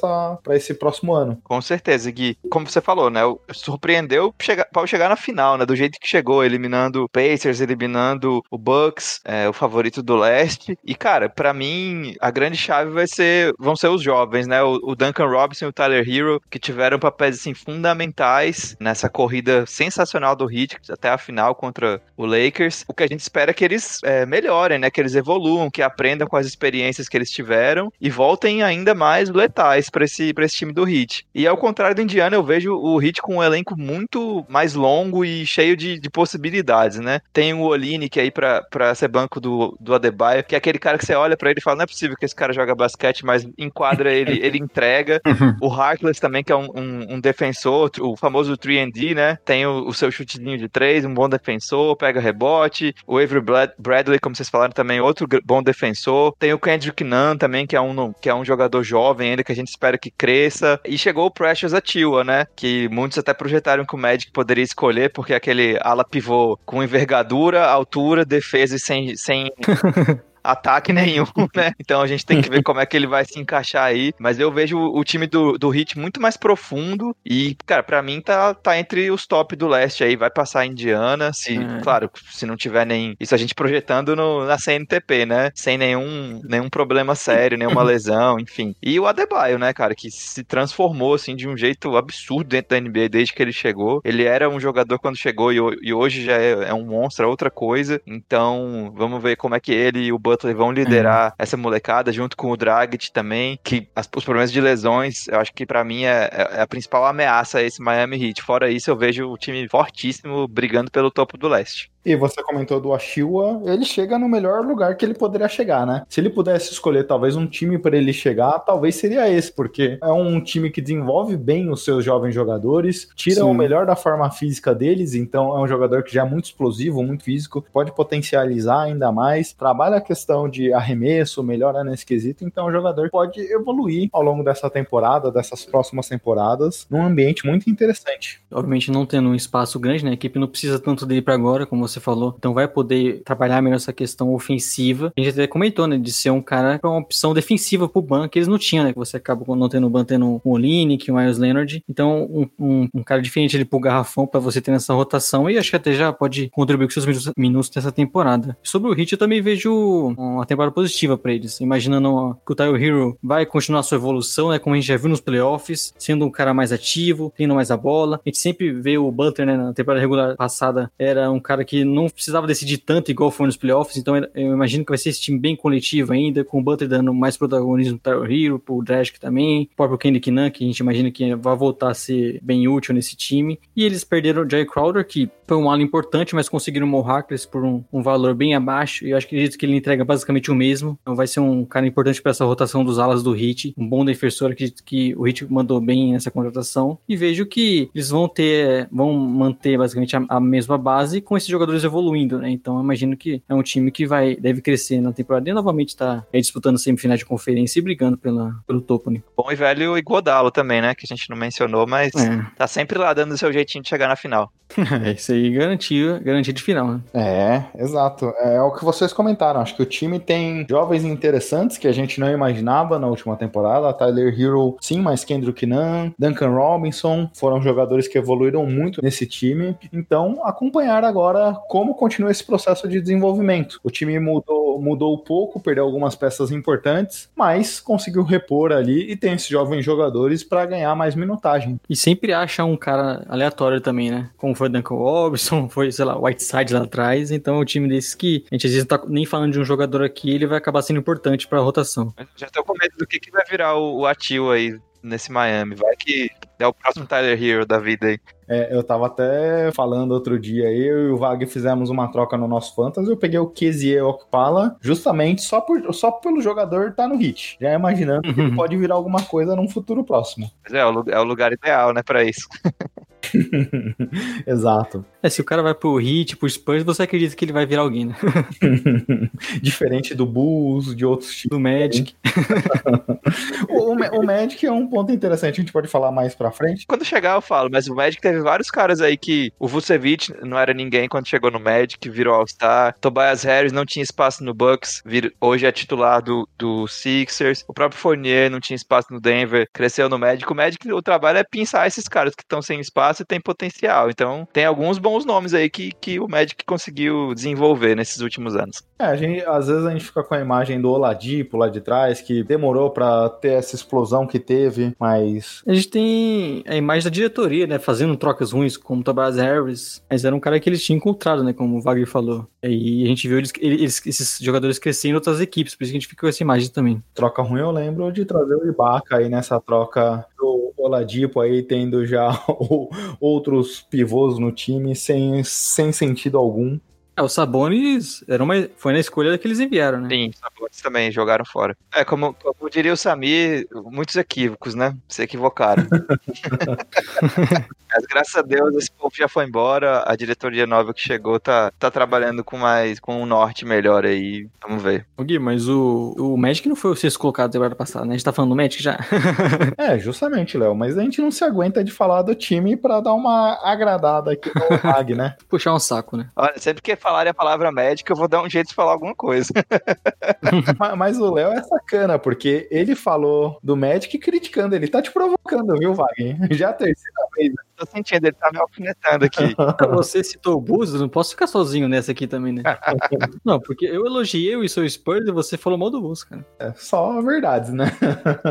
esse próximo ano. Com certeza, Gui. Como você falou, né? Surpreendeu para chegar na final, né? Do jeito que chegou, eliminando o Pacers, eliminando o Bucks, é, o favorito do leste. E, cara, pra mim, a grande chave vai ser, vão ser os jovens, né? O, o Duncan Robinson e o Tyler Hero, que tiveram papéis, assim, fundamentais nessa corrida sensacional do Heat, até a final contra o Lakers. O que a gente espera é que eles é, melhorem, né? Que eles evoluam, que aprendam com as experiências que eles tiveram e voltem ainda mais letais pra esse, pra esse time do Heat. E ao contrário do Indiana, eu vejo o Heat com um elenco muito mais longo e cheio de, de possibilidades, né? Tem o Olinick aí pra, pra ser banco do, do Adebayo, que é aquele cara que você olha pra ele e fala, não é possível que esse cara joga basquete, mas enquadra ele, ele entrega. O Harkless também, que é um, um, um defensor, o famoso 3D, né? Tem o, o seu chutezinho de três, um bom defensor, pega rebote. O Avery Brad- Bradley, como vocês falaram, também outro bom defensor. Tem o Kendrick Nunn também, que é um, que é um jogador jovem ainda, que a gente espera que cresça. E chegou o Precious Atua, né? Que muitos até projetaram que o Magic poderia escolher, porque aquele ala pivô com envergadura, altura, defesa e sem, sem ataque nenhum, né? Então a gente tem que ver como é que ele vai se encaixar aí. Mas eu vejo o time do, do Heat muito mais profundo e, cara, pra mim tá, tá entre os top do leste aí. Vai passar a Indiana, se, É. claro, se não tiver nem... Isso a gente projetando no, na CNTP, né? Sem nenhum, nenhum problema sério, nenhuma lesão, enfim. E o Adebayo, né, cara, que se transformou, assim, de um jeito absurdo dentro da NBA desde que ele chegou. Ele era um jogador quando chegou e, e hoje já é, é um monstro, é outra coisa. Então, vamos ver como é que ele e o Butler vão liderar essa molecada, junto com o Dragic também, que as- os problemas de lesões, eu acho que pra mim é, é a principal ameaça a esse Miami Heat. Fora isso, eu vejo o time fortíssimo brigando pelo topo do leste. E você comentou do Ashiwa, ele chega no melhor lugar que ele poderia chegar, né? Se ele pudesse escolher talvez um time para ele chegar, talvez seria esse, porque é um time que desenvolve bem os seus jovens jogadores, tira Sim. o melhor da forma física deles, então é um jogador que já é muito explosivo, muito físico, pode potencializar ainda mais, trabalha a questão de arremesso, melhora nesse quesito, então é um jogador que pode evoluir ao longo dessa temporada, dessas próximas temporadas, num ambiente muito interessante. Obviamente não tendo um espaço grande, né? A equipe não precisa tanto dele pra agora, como você falou. Então vai poder trabalhar melhor essa questão ofensiva. A gente até comentou, né? De ser um cara com uma opção defensiva pro ban que eles não tinham, né? Que você acaba não tendo o ban, tendo o Olinick, o Miles Leonard. Então, um, um, um cara diferente ali pro garrafão pra você ter nessa rotação. E acho que até já pode contribuir com seus minutos, minutos nessa temporada. Sobre o Hit, eu também vejo uma temporada positiva pra eles. Imaginando que o Tyler Hero vai continuar sua evolução, né? Como a gente já viu nos playoffs, sendo um cara mais ativo, tendo mais a bola. A gente sempre vê o Butler, né? Na temporada regular passada, era um cara que não precisava decidir tanto igual foi nos playoffs. Então eu imagino que vai ser esse time bem coletivo ainda, com o Butler dando mais protagonismo pro Tyler Hero, pro Dragic também, o próprio Kendrick Nunn, que a gente imagina que vai voltar a ser bem útil nesse time. E eles perderam o Jay Crowder, que foi um ala importante, mas conseguiram o Mo Harkless por um, um valor bem abaixo. E eu acho que acredito que ele entrega basicamente o mesmo. Então vai ser um cara importante para essa rotação dos alas do Heat. Um bom defensor, acredito que o Heat mandou bem nessa contratação. E vejo que eles vão ter, vão manter basicamente a, a mesma base com esses jogadores jogadores evoluindo, né? Então eu imagino que é um time que vai deve crescer na temporada e novamente tá aí disputando semifinais de conferência e brigando pela, pelo topo, né? Bom e velho Iguodalo também, né? Que a gente não mencionou, mas É, tá sempre lá dando o seu jeitinho de chegar na final. é isso aí garantia, garantia de final, né? É, exato. É o que vocês comentaram. Acho que o time tem jovens interessantes que a gente não imaginava na última temporada. Tyler Hero, sim, mas Kendrick Nunn, Duncan Robinson foram jogadores que evoluíram muito nesse time. Então, acompanhar agora como continua esse processo de desenvolvimento. O time mudou, mudou um pouco, perdeu algumas peças importantes, mas conseguiu repor ali e tem esses jovens jogadores para ganhar mais minutagem. E sempre acha um cara aleatório também, né? Como foi Duncan Robinson, foi, sei lá, Whiteside lá atrás. Então é um time desses que a gente às vezes não tá nem falando de um jogador aqui, ele vai acabar sendo importante pra rotação. Mas Já tô com medo do que, que vai virar o, o Atil aí nesse Miami. Vai que é o próximo Tyler Hero da vida aí. É, eu tava até falando outro dia, eu e o Vag fizemos uma troca no nosso Fantasy, eu peguei o Kezier Okpala justamente só, por, só pelo jogador estar no hit, já imaginando que ele pode virar alguma coisa num futuro próximo. Mas é, é o lugar ideal, né, pra isso. Exato. É, se o cara vai pro Heat, pro Spurs, você acredita que ele vai virar alguém, né? Diferente do Bulls, de outros times. Do Magic. O, o, o Magic é um ponto interessante, a gente pode falar mais pra frente. Quando chegar eu falo, mas o Magic teve vários caras aí que o Vucevic não era ninguém quando chegou no Magic, virou All-Star. Tobias Harris não tinha espaço no Bucks, vir- hoje é titular do, do Sixers. O próprio Fournier não tinha espaço no Denver, cresceu no Magic. O Magic, o trabalho é pensar esses caras que estão sem espaço e tem potencial. Então, tem alguns bons nomes aí que, que o Magic conseguiu desenvolver nesses últimos anos. É, a gente, às vezes a gente fica com a imagem do Oladipo lá de trás, que demorou pra ter essa explosão que teve, mas A gente tem a imagem da diretoria, né? Fazendo trocas ruins, como Tobias Harris. Mas era um cara que eles tinham encontrado, né? Como o Wagner falou. E a gente viu eles, eles- esses jogadores crescendo em outras equipes. Por isso que a gente ficou com essa imagem também. troca ruim eu lembro de trazer o Ibaka aí nessa troca do Oladipo aí tendo já outros pivôs no time sem, sem sentido algum. É, o Sabonis era uma, foi na escolha que eles enviaram, né? Sim, os Sabonis também jogaram fora. É, como, como diria o Samir, muitos equívocos, né? Se equivocaram. Mas graças a Deus esse povo já foi embora, a diretoria nova que chegou tá, tá trabalhando com mais com um norte melhor aí. Vamos ver. Ô, Gui, mas o, o Magic não foi o sexto colocado da temporada passada, né? A gente tá falando do Magic já. É, justamente, Léo, mas a gente não se aguenta de falar do time pra dar uma agradada aqui no Mag, né? Puxar um saco, né? Olha, sempre que falarem a palavra médica, eu vou dar um jeito de falar alguma coisa. mas, mas o Léo é sacana, porque ele falou do Magic criticando, ele tá te provocando, viu, Wagner? Já a terceira vez. Tô sentindo, ele tá me alfinetando aqui. Você citou o eu não posso ficar sozinho nessa aqui também, né? não, porque eu elogiei o seu Spurs e você falou mal do Bulls, cara. É só verdades, né?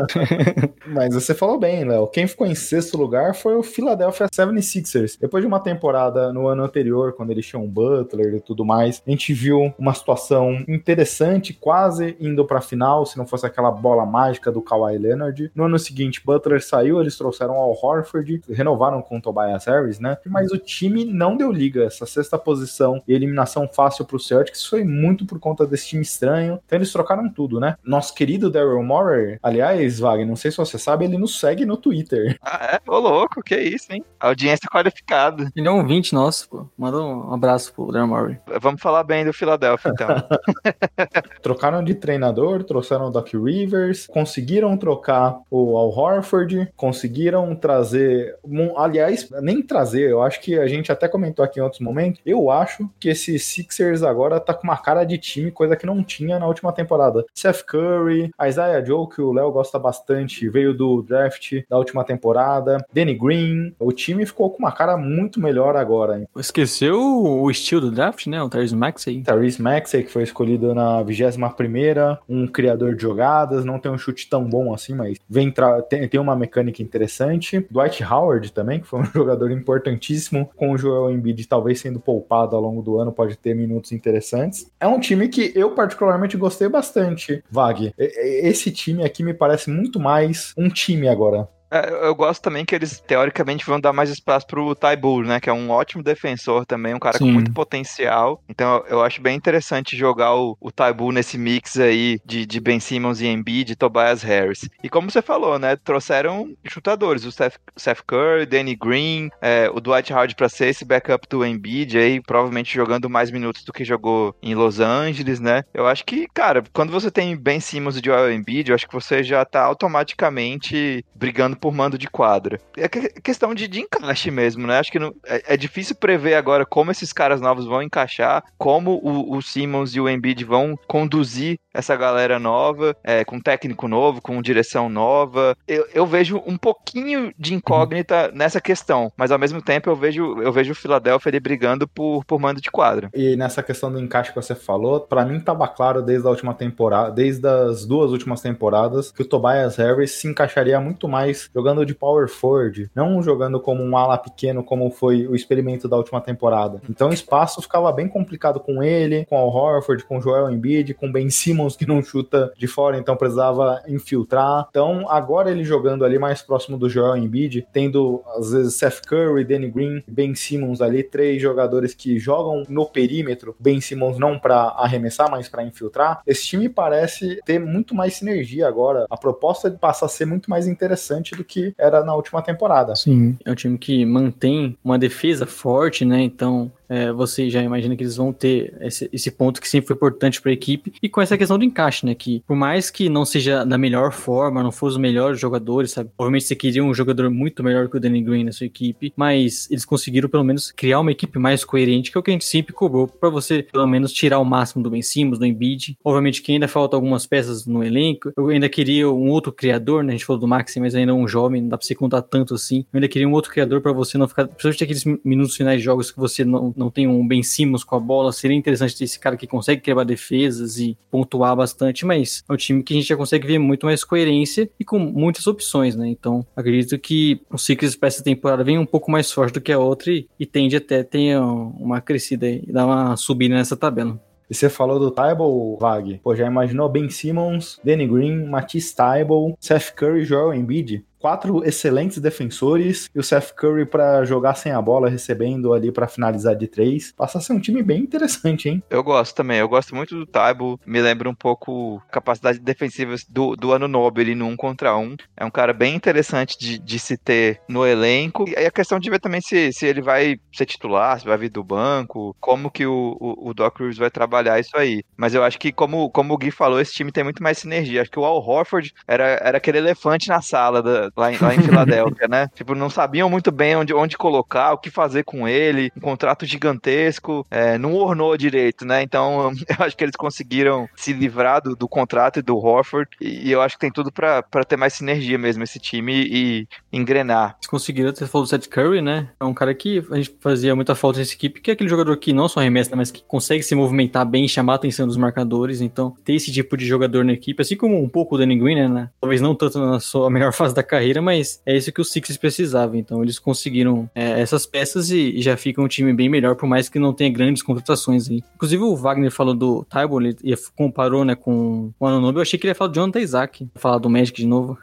Mas você falou bem, Léo. Quem ficou em sexto lugar foi o Philadelphia 76ers. Depois de uma temporada no ano anterior, quando eles tinham Butler e tudo mais, a gente viu uma situação interessante, quase indo pra final, se não fosse aquela bola mágica do Kawhi Leonard. No ano seguinte, Butler saiu, eles trouxeram ao Horford, renovaram com o Tobias Harris, né? Mas o time não deu liga. Essa sexta posição e eliminação fácil pro Celtics foi muito por conta desse time estranho. Então eles trocaram tudo, né? Nosso querido Daryl Morey, aliás, Wagner, não sei se você sabe, ele nos segue no Twitter. Ah, é? Ô louco, que isso, hein? Audiência qualificada. Ele é um 20 nosso, pô. Manda um abraço pro Daryl Morey. Vamos falar bem do Philadelphia, então. Trocaram de treinador, trouxeram o Doc Rivers, conseguiram trocar o Al Horford, conseguiram trazer. Aliás, nem trazer, eu acho que a gente até comentou aqui em outros momentos. Eu acho que esse Sixers agora tá com uma cara de time, coisa que não tinha na última temporada. Seth Curry, Isaiah Joe, que o Léo gosta bastante, veio do draft da última temporada, Danny Green. O time ficou com uma cara muito melhor agora. Esqueceu o estilo do draft, né? O Tyrese Maxey. Tyrese Maxey, que foi escolhido na 21ª, um criador de jogadas, não tem um chute tão bom assim, mas vem tem, tem uma mecânica interessante. Dwight Howard também, que foi um jogador importantíssimo, com o Joel Embiid talvez sendo poupado ao longo do ano, pode ter minutos interessantes. É um time que eu particularmente gostei bastante, Vag. Esse time aqui me parece muito mais um time agora. É, eu gosto também que eles, teoricamente, vão dar mais espaço pro Taibu, né? Que é um ótimo defensor também, um cara Sim. com muito potencial. Então eu acho bem interessante jogar o, o nesse mix aí de, de Ben Simmons e Embiid, de Tobias Harris. E como você falou, né? Trouxeram chutadores, o Seth, Seth Curry, Danny Green, é, o Dwight Howard pra ser esse backup do Embiid aí, provavelmente jogando mais minutos do que jogou em Los Angeles, né? Eu acho que, cara, quando você tem Ben Simmons e Joel Embiid, eu acho que você já tá automaticamente brigando por mando de quadra. É que- questão de, de encaixe mesmo, né? Acho que não- é, é difícil prever agora como esses caras novos vão encaixar, como o, o Simmons e o Embiid vão conduzir essa galera nova, é, com técnico novo, com direção nova. Eu, eu vejo um pouquinho de incógnita nessa questão, mas ao mesmo tempo eu vejo, eu vejo o Philadelphia ali brigando por, por mando de quadra. E nessa questão do encaixe que você falou, pra mim tava claro desde a última temporada, desde as duas últimas temporadas, que o Tobias Harris se encaixaria muito mais jogando de power forward, não jogando como um ala pequeno como foi o experimento da última temporada. Então o espaço ficava bem complicado com ele, com o Horford, com o Joel Embiid, com o Ben Simmons que não chuta de fora, então precisava infiltrar. Então agora ele jogando ali mais próximo do Joel Embiid, tendo às vezes Seth Curry, Danny Green, Ben Simmons ali, três jogadores que jogam no perímetro, Ben Simmons não pra arremessar, mas pra infiltrar. Esse time parece ter muito mais sinergia agora. A proposta passa a ser muito mais interessante do que era na última temporada. Sim. É um time que mantém uma defesa forte, né? Então, é, você já imagina que eles vão ter esse, esse ponto que sempre foi importante para a equipe. E com essa questão do encaixe, né? Que por mais que não seja da melhor forma, não fosse os melhores jogadores, sabe? Obviamente você queria um jogador muito melhor que o Danny Green na sua equipe, mas eles conseguiram pelo menos criar uma equipe mais coerente, que é o que a gente sempre cobrou, para você pelo menos tirar o máximo do Ben Simmons, do Embiid. Obviamente que ainda falta algumas peças no elenco. Eu ainda queria um outro criador, né? A gente falou do Maxi, mas ainda é um jovem, não dá pra você contar tanto assim. Eu ainda queria um outro criador para você não ficar, principalmente aqueles minutos finais de jogos que você não, não tem um Ben Simmons com a bola, seria interessante ter esse cara que consegue quebrar defesas e pontuar bastante, mas é um time que a gente já consegue ver muito mais coerência e com muitas opções, né? Então, acredito que o Sixers para essa temporada vem um pouco mais forte do que a outra e, e tende até ter uma crescida e dar uma subida nessa tabela. E você falou do Tybal, Vag? Pô, já imaginou Ben Simmons, Danny Green, Matisse Tybal, Seth Curry Joel Embiid? Quatro excelentes defensores e o Seth Curry para jogar sem a bola, recebendo ali para finalizar de três. Passa a ser um time bem interessante, hein? Eu gosto também, eu gosto muito do Taibo, me lembra um pouco capacidade defensiva do, do ano Nobre ele no um contra um. É um cara bem interessante de, de se ter no elenco. E aí a questão de ver também se, se ele vai ser titular, se vai vir do banco, como que o, o, o Doc Rivers vai trabalhar isso aí. Mas eu acho que, como, como o Gui falou, esse time tem muito mais sinergia. Acho que o Al Horford era, era aquele elefante na sala da, lá, em, lá em Filadélfia, né? Tipo, não sabiam muito bem onde, onde colocar, o que fazer com ele, um contrato gigantesco, é, não ornou direito, né? Então, eu acho que eles conseguiram se livrar do, do contrato e do Horford, e, e eu acho que tem tudo para ter mais sinergia mesmo esse time e, e engrenar. Eles conseguiram, você falou do Seth Curry, né? É um cara que a gente fazia muita falta nessa equipe, que é aquele jogador que não só arremessa, mas que consegue se movimentar bem chamar a atenção dos marcadores, então ter esse tipo de jogador na equipe, assim como um pouco o Danny Green, né? Talvez não tanto na sua melhor fase da carreira, mas é isso que o Sixers precisava. Então eles conseguiram é, essas peças e, e, já fica um time bem melhor, por mais que não tenha grandes contratações aí. Inclusive o Wagner falou do Tybalt, ele ia, comparou né, com o Anunobi, eu achei que ele ia falar do Jonathan Isaac, falar do Magic de novo.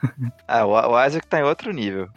Ah, o, o Isaac tá em outro nível.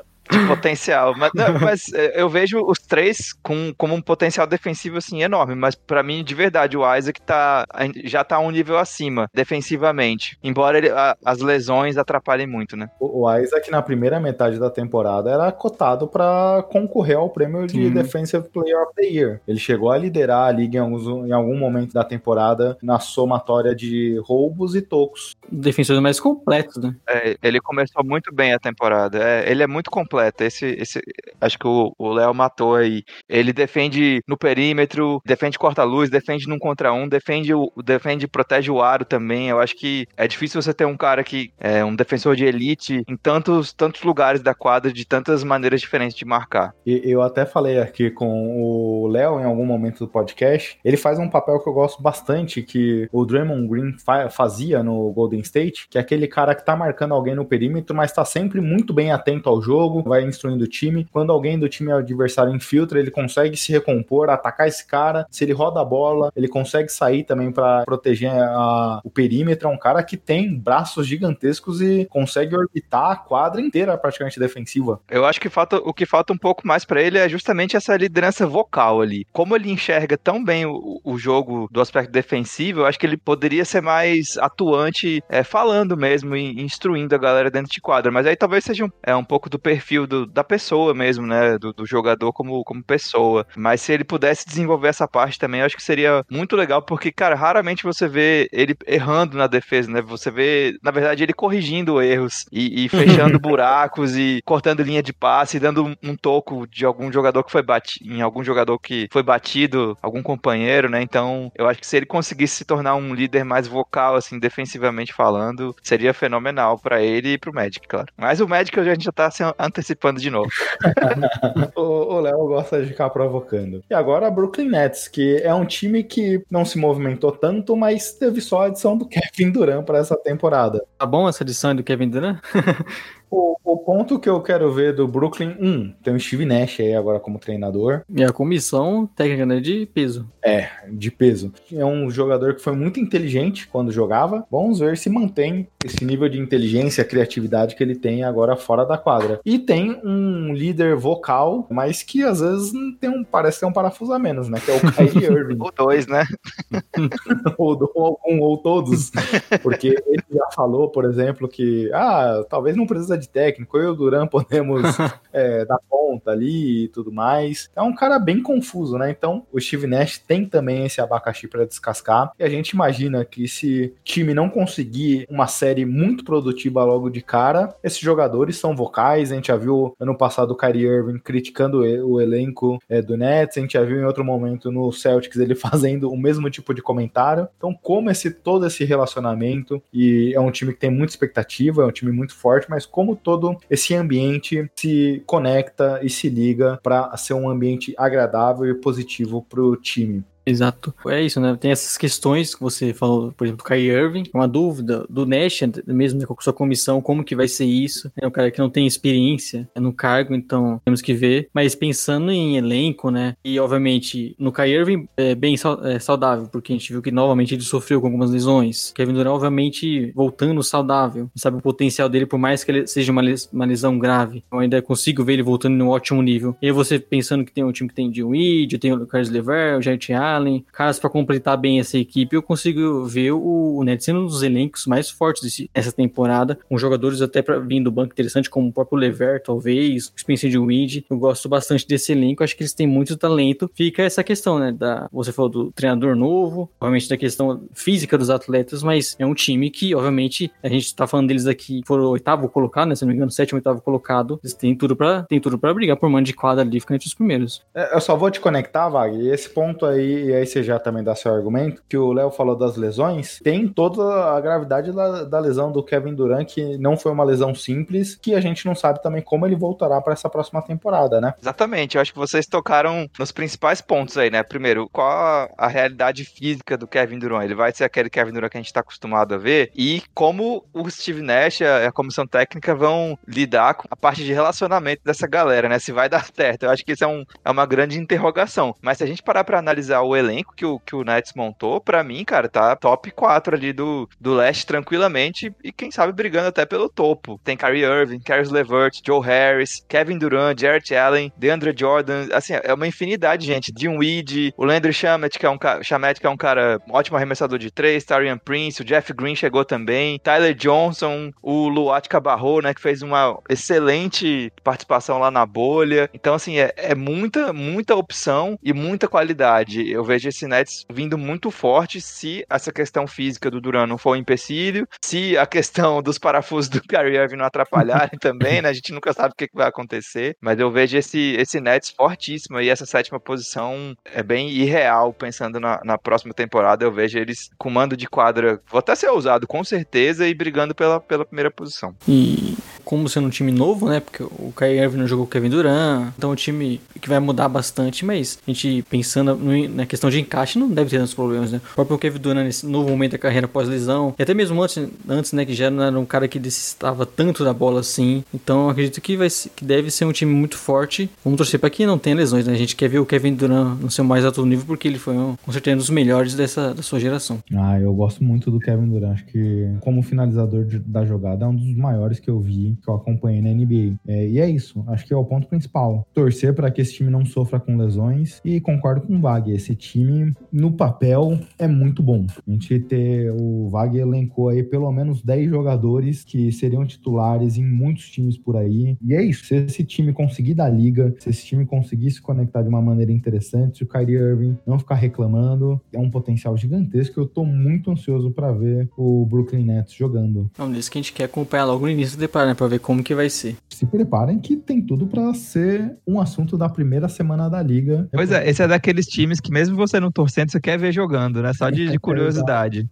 de potencial. Mas, não, mas, eu vejo os três com, como um potencial defensivo assim enorme. Mas para mim, de verdade, o Isaac tá, já tá um nível acima defensivamente. Embora ele, a, as lesões atrapalhem muito, né? O, o, Isaac na primeira metade da temporada era cotado para concorrer ao prêmio de uhum. Defensive Player of the Year. Ele chegou a liderar a liga em, alguns, em algum momento da temporada na somatória de roubos e tocos. Defensores mais completos, né? É, ele começou muito bem a temporada. É, ele é muito completo. Esse, esse, acho que o Léo matou aí. Ele defende no perímetro, defende corta-luz, defende num contra um, defende, o, defende protege o aro também. Eu acho que é difícil você ter um cara que é um defensor de elite em tantos, tantos lugares da quadra, de tantas maneiras diferentes de marcar. E eu até falei aqui com o Léo em algum momento do podcast. Ele faz um papel que eu gosto bastante, que o Draymond Green fa fazia no Golden State, que é aquele cara que tá marcando alguém no perímetro, mas tá sempre muito bem atento ao jogo vai instruindo o time. Quando alguém do time adversário infiltra, ele consegue se recompor, atacar esse cara. Se ele roda a bola, ele consegue sair também para proteger a, o perímetro. É um cara que tem braços gigantescos e consegue orbitar a quadra inteira praticamente defensiva. Eu acho que falta, o que falta um pouco mais para ele é justamente essa liderança vocal ali. Como ele enxerga tão bem o, o jogo do aspecto defensivo, eu acho que ele poderia ser mais atuante é, falando mesmo e instruindo a galera dentro de quadra. Mas aí talvez seja um, é, um pouco do perfil do, da pessoa mesmo, né? Do, do, jogador como, como pessoa. Mas se ele pudesse desenvolver essa parte também, eu acho que seria muito legal, porque, cara, raramente você vê ele errando na defesa, né? Você vê, na verdade, ele corrigindo erros e, e fechando buracos e cortando linha de passe, dando um, um toco de algum jogador que foi batido, em algum jogador que foi batido, algum companheiro, né? Então, eu acho que se ele conseguisse se tornar um líder mais vocal, assim, defensivamente falando, seria fenomenal para ele e pro Magic, claro. Mas o Magic a gente já tá se antecipando de novo. o Léo gosta de ficar provocando. E agora a Brooklyn Nets, que é um time que não se movimentou tanto, mas teve só a adição do Kevin Durant para essa temporada. Tá bom essa edição do Kevin Durant? O, o, ponto que eu quero ver do Brooklyn, um, tem o Steve Nash aí agora como treinador. E a comissão técnica né, de peso. É, de peso. É um jogador que foi muito inteligente quando jogava. Vamos ver se mantém esse nível de inteligência, criatividade que ele tem agora fora da quadra. E tem um líder vocal, mas que às vezes tem um, parece ter um parafuso a menos, né? Que é o Kyrie Irving. ou dois, né? ou, ou um ou todos. Porque ele já falou, por exemplo, que ah, talvez não precisa de técnico, eu e o Duran podemos é, dar conta ali e tudo mais. É um cara bem confuso, né? Então o Steve Nash tem também esse abacaxi para descascar. E a gente imagina que se time não conseguir uma série muito produtiva logo de cara, esses jogadores são vocais. A gente já viu ano passado o Kyrie Irving criticando o elenco é, do Nets, a gente já viu em outro momento no Celtics ele fazendo o mesmo tipo de comentário. Então, como esse todo esse relacionamento e é um time que tem muita expectativa, é um time muito forte, mas como como todo esse ambiente se conecta e se liga para ser um ambiente agradável e positivo para o time. Exato. É isso, né? Tem essas questões que você falou, por exemplo, Kyrie Irving, uma dúvida do Nash, mesmo né, com sua comissão, como que vai ser isso. É um cara que não tem experiência no cargo, então temos que ver. Mas pensando em elenco, né? E obviamente no Kyrie Irving é bem é, saudável, porque a gente viu que novamente ele sofreu com algumas lesões. Kevin Durant, obviamente, voltando saudável. Sabe o potencial dele, por mais que ele seja uma, les uma lesão grave. Eu ainda consigo ver ele voltando em um ótimo nível. E aí você pensando que tem um time que tem Weed, tem o Carlos Lever, o Jared Allen, caras para completar bem essa equipe, eu consigo ver o, o Nets sendo um dos elencos mais fortes desse, dessa temporada, com jogadores até para vir do banco interessante, como o próprio Lever, talvez, Spencer de Weed. Eu gosto bastante desse elenco, acho que eles têm muito talento. Fica essa questão, né? Da, você falou do treinador novo, obviamente da questão física dos atletas, mas é um time que, obviamente, a gente tá falando deles aqui, foram oitavo colocado, né? Se não me engano, sétimo, oitavo colocado. Eles têm tudo para tem tudo para brigar por mano de quadra ali, ficar entre os primeiros. É, eu só vou te conectar, Vag, e esse ponto aí, e aí você já também dá seu argumento, que o Léo falou das lesões, tem toda a gravidade da, da, lesão do Kevin Durant, que não foi uma lesão simples, que a gente não sabe também como ele voltará para essa próxima temporada, né? Exatamente, eu acho que vocês tocaram nos principais pontos aí, né? Primeiro, qual a, realidade física do Kevin Durant? Ele vai ser aquele Kevin Durant que a gente está acostumado a ver, e como o Steve Nash e a, a comissão técnica vão lidar com a parte de relacionamento dessa galera, né? Se vai dar certo. Eu acho que isso é, um, é uma grande interrogação. Mas se a gente parar para analisar o elenco que o, que o Nets montou, para mim, cara, tá top 4 ali do, do leste tranquilamente e quem sabe brigando até pelo topo. Tem Kyrie Irving, Caris LeVert, Joe Harris, Kevin Durant, Jarrett Allen, DeAndre Jordan, assim, é uma infinidade, gente. Dean Weed, o Landry Shamet, que é um, Shamet, que é um cara ótimo arremessador de três, Tarian Prince, o Jeff Green chegou também, Tyler Johnson, o Luat Cabarro, né, que fez uma excelente participação lá na bolha. Então, assim, é, é muita, muita opção e muita qualidade. Eu vejo esse Nets vindo muito forte se essa questão física do Duran não for um empecilho, se a questão dos parafusos do Kyrie Irving não atrapalharem também, né? A gente nunca sabe o que, vai acontecer, mas eu vejo esse, esse Nets fortíssimo e essa sétima posição é bem irreal pensando na, na próxima temporada. Eu vejo eles com mando de quadra, vou até ser ousado, com certeza, e brigando pela, pela primeira posição. E como sendo um time novo, né? Porque o Kyrie Irving não jogou o Kevin Durant, então é um time que vai mudar bastante, mas a gente pensando no, na questão de encaixe não deve ter tantos problemas, né? O próprio Kevin Durant nesse novo momento da carreira pós-lesão, e até mesmo antes, antes, né, que já não era um cara que necessitava tanto da bola assim. Então acredito que vai que deve ser um time muito forte. Vamos torcer para que não tenha lesões, né? A gente quer ver o Kevin Durant no seu mais alto nível porque ele foi um, com certeza um dos melhores dessa da sua geração. Ah, eu gosto muito do Kevin Durant. Acho que como finalizador de, da jogada é um dos maiores que eu vi, que eu acompanhei na NBA. É, e é isso. Acho que é o ponto principal. Torcer para que esse time não sofra com lesões e concordo com o Vag. Esse time no papel é muito bom. A gente ter o Vag elencou aí pelo menos 10 jogadores que seriam titulares em muitos times por aí. E é isso. Se esse time conseguir dar liga, se esse time conseguir se conectar de uma maneira interessante, se o Kyrie Irving não ficar reclamando, é um potencial gigantesco. Eu tô muito ansioso para ver o Brooklyn Nets jogando. É um desses que a gente quer acompanhar logo no início do temporada, né, pra ver como que vai ser. Se preparem que tem tudo para ser um assunto da primeira semana da liga. Pois é, esse é daqueles times que mesmo você não torcendo, você quer ver jogando, né? Só de, de curiosidade.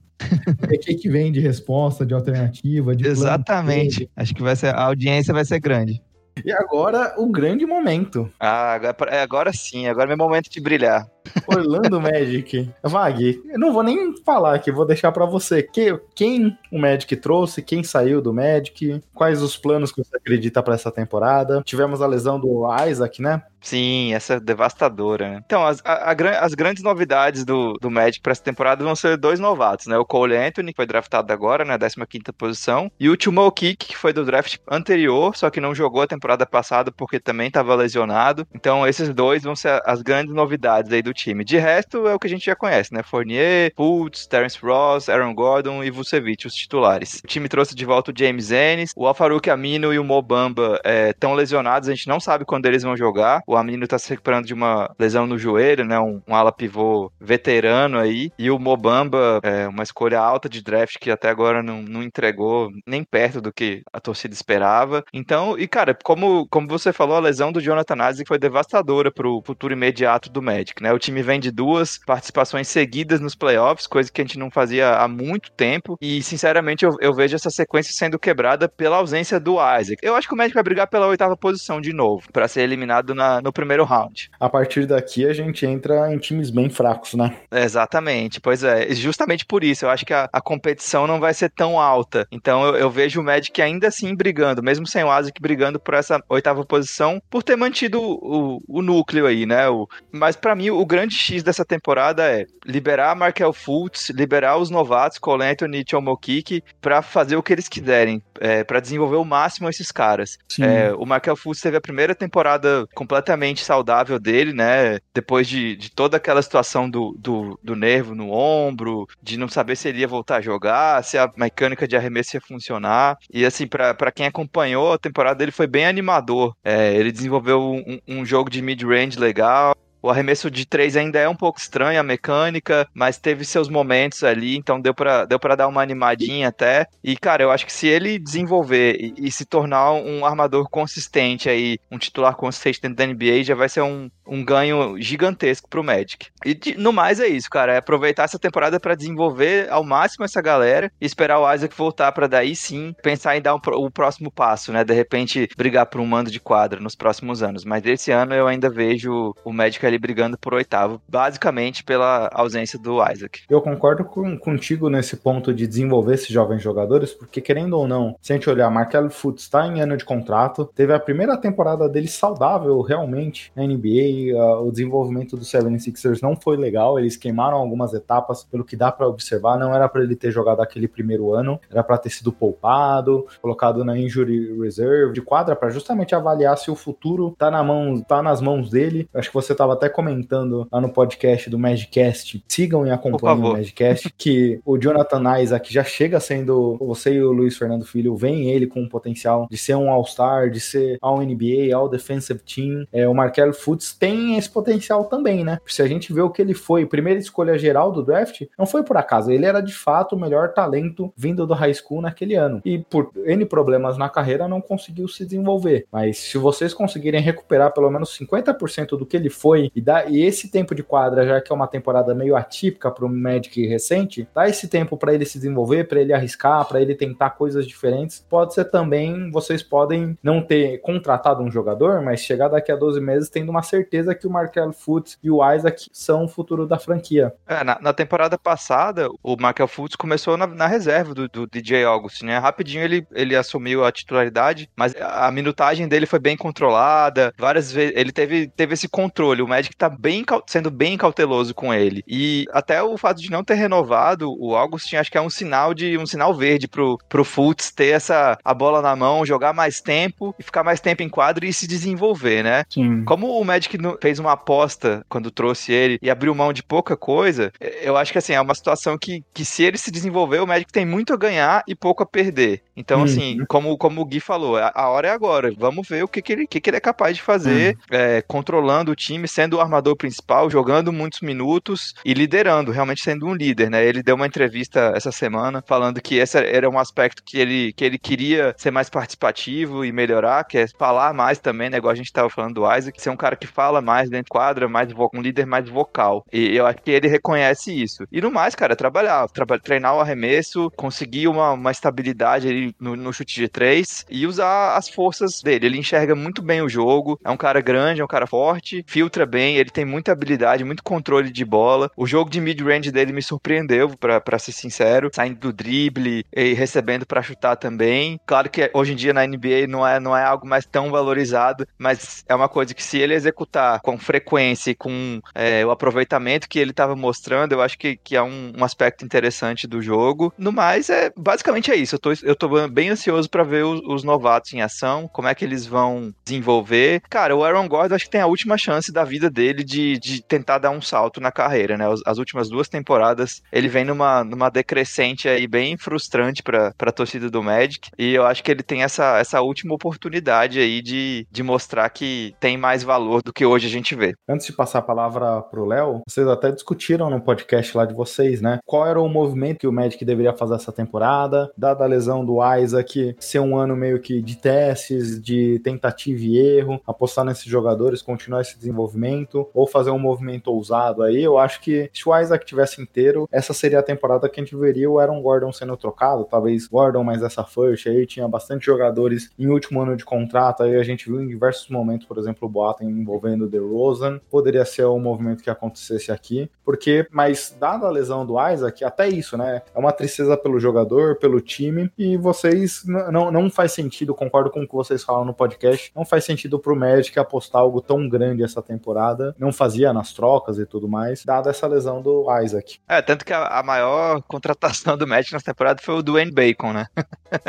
É o que, que vem de resposta, de alternativa, de Exatamente. Acho que vai ser, a audiência vai ser grande. E agora o grande momento. Ah, agora, agora sim, agora é meu momento de brilhar. Orlando Magic. Vag, eu não vou nem falar aqui, vou deixar para você. Que, quem o Magic trouxe, quem saiu do Magic, quais os planos que você acredita para essa temporada. Tivemos a lesão do Isaac, né? Sim, essa é devastadora, né? Então, as, a, a, as grandes novidades do, do Magic para essa temporada vão ser dois novatos, né? O Cole Anthony, que foi draftado agora, na né? 15 posição, e o Timo Kick, que foi do draft anterior, só que não jogou a temporada passada porque também estava lesionado. Então, esses dois vão ser as grandes novidades aí do time. De resto, é o que a gente já conhece, né? Fournier, Fultz, Terence Ross, Aaron Gordon e Vucevic, os titulares. O time trouxe de volta o James Ennis, o Alfaruq Amino e o Mobamba estão é, lesionados, a gente não sabe quando eles vão jogar. O Amino tá se recuperando de uma lesão no joelho, né? Um, um ala pivô veterano aí. E o Mobamba, é uma escolha alta de draft que até agora não, não entregou nem perto do que a torcida esperava. Então, e cara, como, como você falou, a lesão do Jonathan Isaac foi devastadora pro futuro imediato do Magic, né? O time vem de duas participações seguidas nos playoffs, coisa que a gente não fazia há muito tempo. E, sinceramente, eu, eu vejo essa sequência sendo quebrada pela ausência do Isaac. Eu acho que o Magic vai brigar pela oitava posição de novo, para ser eliminado na, no primeiro round. A partir daqui, a gente entra em times bem fracos, né? Exatamente, pois é. Justamente por isso, eu acho que a, a competição não vai ser tão alta. Então, eu, eu, vejo o Magic ainda assim brigando, mesmo sem o Isaac brigando por essa oitava posição, por ter mantido o, o, núcleo aí, né? O, mas para mim, o grande X dessa temporada é liberar Markel Fultz, liberar os novatos, Cole Anthony e Chomokiki, para fazer o que eles quiserem, é, para desenvolver o máximo esses caras. É, o Markel Fultz teve a primeira temporada completamente saudável dele, né? Depois de, de toda aquela situação do, do, do nervo no ombro, de não saber se ele ia voltar a jogar, se a mecânica de arremesso ia funcionar. E assim, para quem acompanhou, a temporada dele foi bem animador. É, ele desenvolveu um, um jogo de mid-range legal. O arremesso de três ainda é um pouco estranho, a mecânica, mas teve seus momentos ali, então deu para deu pra dar uma animadinha até. E, cara, eu acho que se ele desenvolver e, e, se tornar um armador consistente aí, um titular consistente dentro da NBA, já vai ser um, um ganho gigantesco pro Magic. E de, no mais é isso, cara, é aproveitar essa temporada para desenvolver ao máximo essa galera e esperar o Isaac voltar para daí sim pensar em dar um, o próximo passo, né? De repente brigar por um mando de quadra nos próximos anos. Mas desse ano eu ainda vejo o Magic ali brigando por oitavo, basicamente pela ausência do Isaac. Eu concordo com, contigo nesse ponto de desenvolver esses jovens jogadores, porque querendo ou não, se a gente olhar, Markel Fultz está em ano de contrato, teve a primeira temporada dele saudável realmente na NBA, uh, o desenvolvimento do 76ers não foi legal, eles queimaram algumas etapas, pelo que dá para observar, não era para ele ter jogado aquele primeiro ano, era para ter sido poupado, colocado na injury reserve de quadra para justamente avaliar se o futuro tá na mão, tá nas mãos dele. Acho que você tava até comentando lá no podcast do Magicast, sigam e acompanhem o Magicast, que o Jonathan Isaac já chega sendo, você e o Luiz Fernando Filho, vem ele com o potencial de ser um All-Star, de ser All-NBA, All-Defensive Team. É, o Markel Fultz tem tem esse potencial também, né? Se a gente vê o que ele foi, primeira escolha geral do draft, não foi por acaso. Ele era de fato o melhor talento vindo do high school naquele ano. E por N problemas na carreira não conseguiu se desenvolver. Mas se vocês conseguirem recuperar pelo menos 50% do que ele foi e, dar, e esse tempo de quadra, já que é uma temporada meio atípica para o Magic recente, dá esse tempo para ele se desenvolver, para ele arriscar, para ele tentar coisas diferentes. Pode ser também, vocês podem não ter contratado um jogador, mas chegar daqui a 12 meses tendo uma certeza que o Markel Fultz e o Isaac são o futuro da franquia. É, na, na, temporada passada, o Markel Fultz começou na, na reserva do, do, DJ August, né? Rapidinho ele, ele assumiu a titularidade, mas a minutagem dele foi bem controlada, várias vezes ele teve, teve esse controle. O Magic tá bem, sendo bem cauteloso com ele. E até o fato de não ter renovado o Augustin, acho que é um sinal de um sinal verde pro, pro Fultz ter essa a bola na mão, jogar mais tempo e ficar mais tempo em quadro e se desenvolver, né? Sim. Como o Magic fez uma aposta quando trouxe ele e abriu mão de pouca coisa, eu acho que assim, é uma situação que, que se ele se desenvolver, o Magic tem muito a ganhar e pouco a perder. Então, assim, como, como o Gui falou, a, a hora é agora. Vamos ver o que, que, ele, que, que ele é capaz de fazer, é, controlando o time, sendo o armador principal, jogando muitos minutos e liderando, realmente sendo um líder, né? Ele deu uma entrevista essa semana falando que esse era um aspecto que ele, que ele queria ser mais participativo e melhorar, que é falar mais também, né? Igual a gente estava falando do Isaac, ser um cara que fala mais dentro de quadra, mais um líder mais vocal. E eu acho que ele reconhece isso. E no mais, cara, trabalhar, traba treinar o arremesso, conseguir uma, uma estabilidade ali no, no chute de três e usar as forças dele. Ele enxerga muito bem o jogo, é um cara grande, é um cara forte, filtra bem, ele tem muita habilidade, muito controle de bola. O jogo de mid-range dele me surpreendeu, para ser sincero, saindo do drible e recebendo para chutar também. Claro que hoje em dia na NBA não é, não é algo mais tão valorizado, mas é uma coisa que se ele executar com frequência e com é, o aproveitamento que ele estava mostrando, eu acho que, que é um, um, aspecto interessante do jogo. No mais, é basicamente é isso. Eu tô, eu tô bem ansioso para ver os, os novatos em ação, como é que eles vão desenvolver. Cara, o Aaron Gordon acho que tem a última chance da vida dele de, de tentar dar um salto na carreira, né? As últimas duas temporadas ele vem numa, numa decrescente aí bem frustrante pra, pra torcida do Magic. E eu acho que ele tem essa, essa última oportunidade aí de, de mostrar que tem mais valor do que hoje a gente vê. Antes de passar a palavra pro Léo, vocês até discutiram no podcast lá de vocês, né? Qual era o movimento que o Magic deveria fazer essa temporada, dada a lesão do Isaac, ser um ano meio que de testes, de tentativa e erro, apostar nesses jogadores, continuar esse desenvolvimento, ou fazer um movimento ousado aí. Eu acho que se o Isaac tivesse inteiro, essa seria a temporada que a gente veria o Aaron Gordon sendo trocado, talvez Gordon mais essa first aí, tinha bastante jogadores em último ano de contrato, aí a gente viu em diversos momentos, por exemplo, o Boatem envolvendo o DeRozan, poderia ser o movimento que acontecesse aqui, porque, mas dada a lesão do Isaac, até isso, né, é uma tristeza pelo jogador, pelo time, e vocês, não, não faz sentido, concordo com o que vocês falam no podcast, não faz sentido pro Magic apostar algo tão grande essa temporada, não fazia nas trocas e tudo mais, dada essa lesão do Isaac. É, tanto que a, a maior contratação do Magic nessa temporada foi o Dwayne Bacon, né?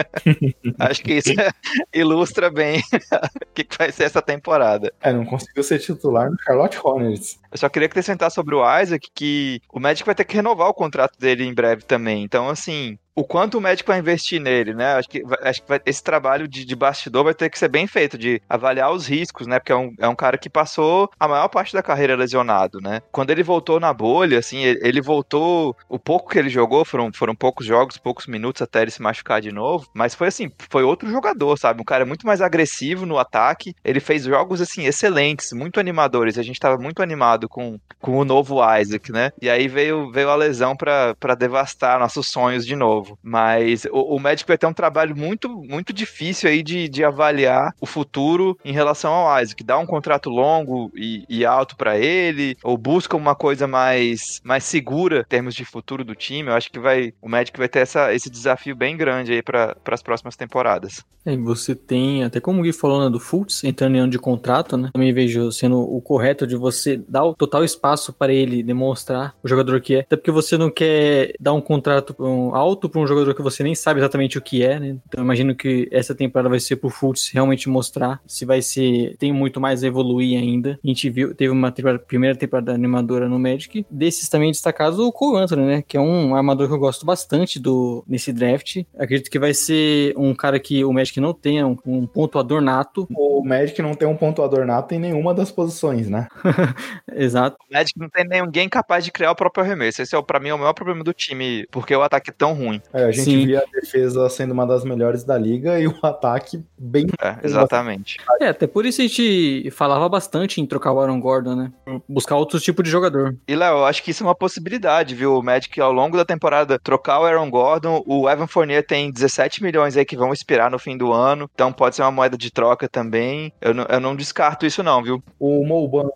Acho que isso ilustra bem o que vai ser essa temporada. É, não conseguiu ser titular no Charlotte Hornets. Eu só queria acrescentar sobre o Isaac que o Magic vai ter que renovar o contrato dele em breve também. Então, assim, o quanto o médico vai investir nele, né? Acho que, acho que vai, esse trabalho de, de, bastidor vai ter que ser bem feito, de avaliar os riscos, né? Porque é um, é um cara que passou a maior parte da carreira lesionado, né? Quando ele voltou na bolha, assim, ele, ele, voltou. O pouco que ele jogou foram, foram poucos jogos, poucos minutos até ele se machucar de novo, mas foi assim, foi outro jogador, sabe? Um cara muito mais agressivo no ataque. Ele fez jogos, assim, excelentes, muito animadores. A gente tava muito animado com, com o novo Isaac, né? E aí veio, veio a lesão para devastar nossos sonhos de novo novo. Mas o, o médico vai ter um trabalho muito, muito difícil aí de, de avaliar o futuro em relação ao Isaac. Dá um contrato longo e, e alto para ele, ou busca uma coisa mais, mais segura em termos de futuro do time. Eu acho que vai, o médico vai ter essa, esse desafio bem grande aí para as próximas temporadas. É, você tem, até como o Gui falou, né, do Fultz entrando em ano de contrato, né? Também vejo sendo o correto de você dar o total espaço para ele demonstrar o jogador que é. Até porque você não quer dar um contrato alto para pra um jogador que você nem sabe exatamente o que é, né? Então eu imagino que essa temporada vai ser pro Fultz realmente mostrar se vai ser. Tem muito mais a evoluir ainda. A gente viu, teve uma temporada, primeira temporada animadora no Magic. Desses também destacados o Cole Anthony, né? Que é um armador que eu gosto bastante do nesse draft. Acredito que vai ser um cara que o Magic não tenha, um, um pontuador nato. O Magic não tem um pontuador nato em nenhuma das posições, né? Exato. O Magic não tem ninguém capaz de criar o próprio arremesso. Esse é, pra mim, é o maior problema do time, porque o ataque é tão ruim. É, a gente Sim. via a defesa sendo uma das melhores da liga e o ataque bem. É, exatamente. É, até por isso a gente falava bastante em trocar o Aaron Gordon, né? Buscar outro tipo de jogador. E, Léo, eu acho que isso é uma possibilidade, viu? O Magic, ao longo da temporada, trocar o Aaron Gordon, o Evan Fournier tem 17 milhões aí que vão expirar no fim do ano, então pode ser uma moeda de troca também. Eu não, eu não descarto isso não, viu? O Mobamba,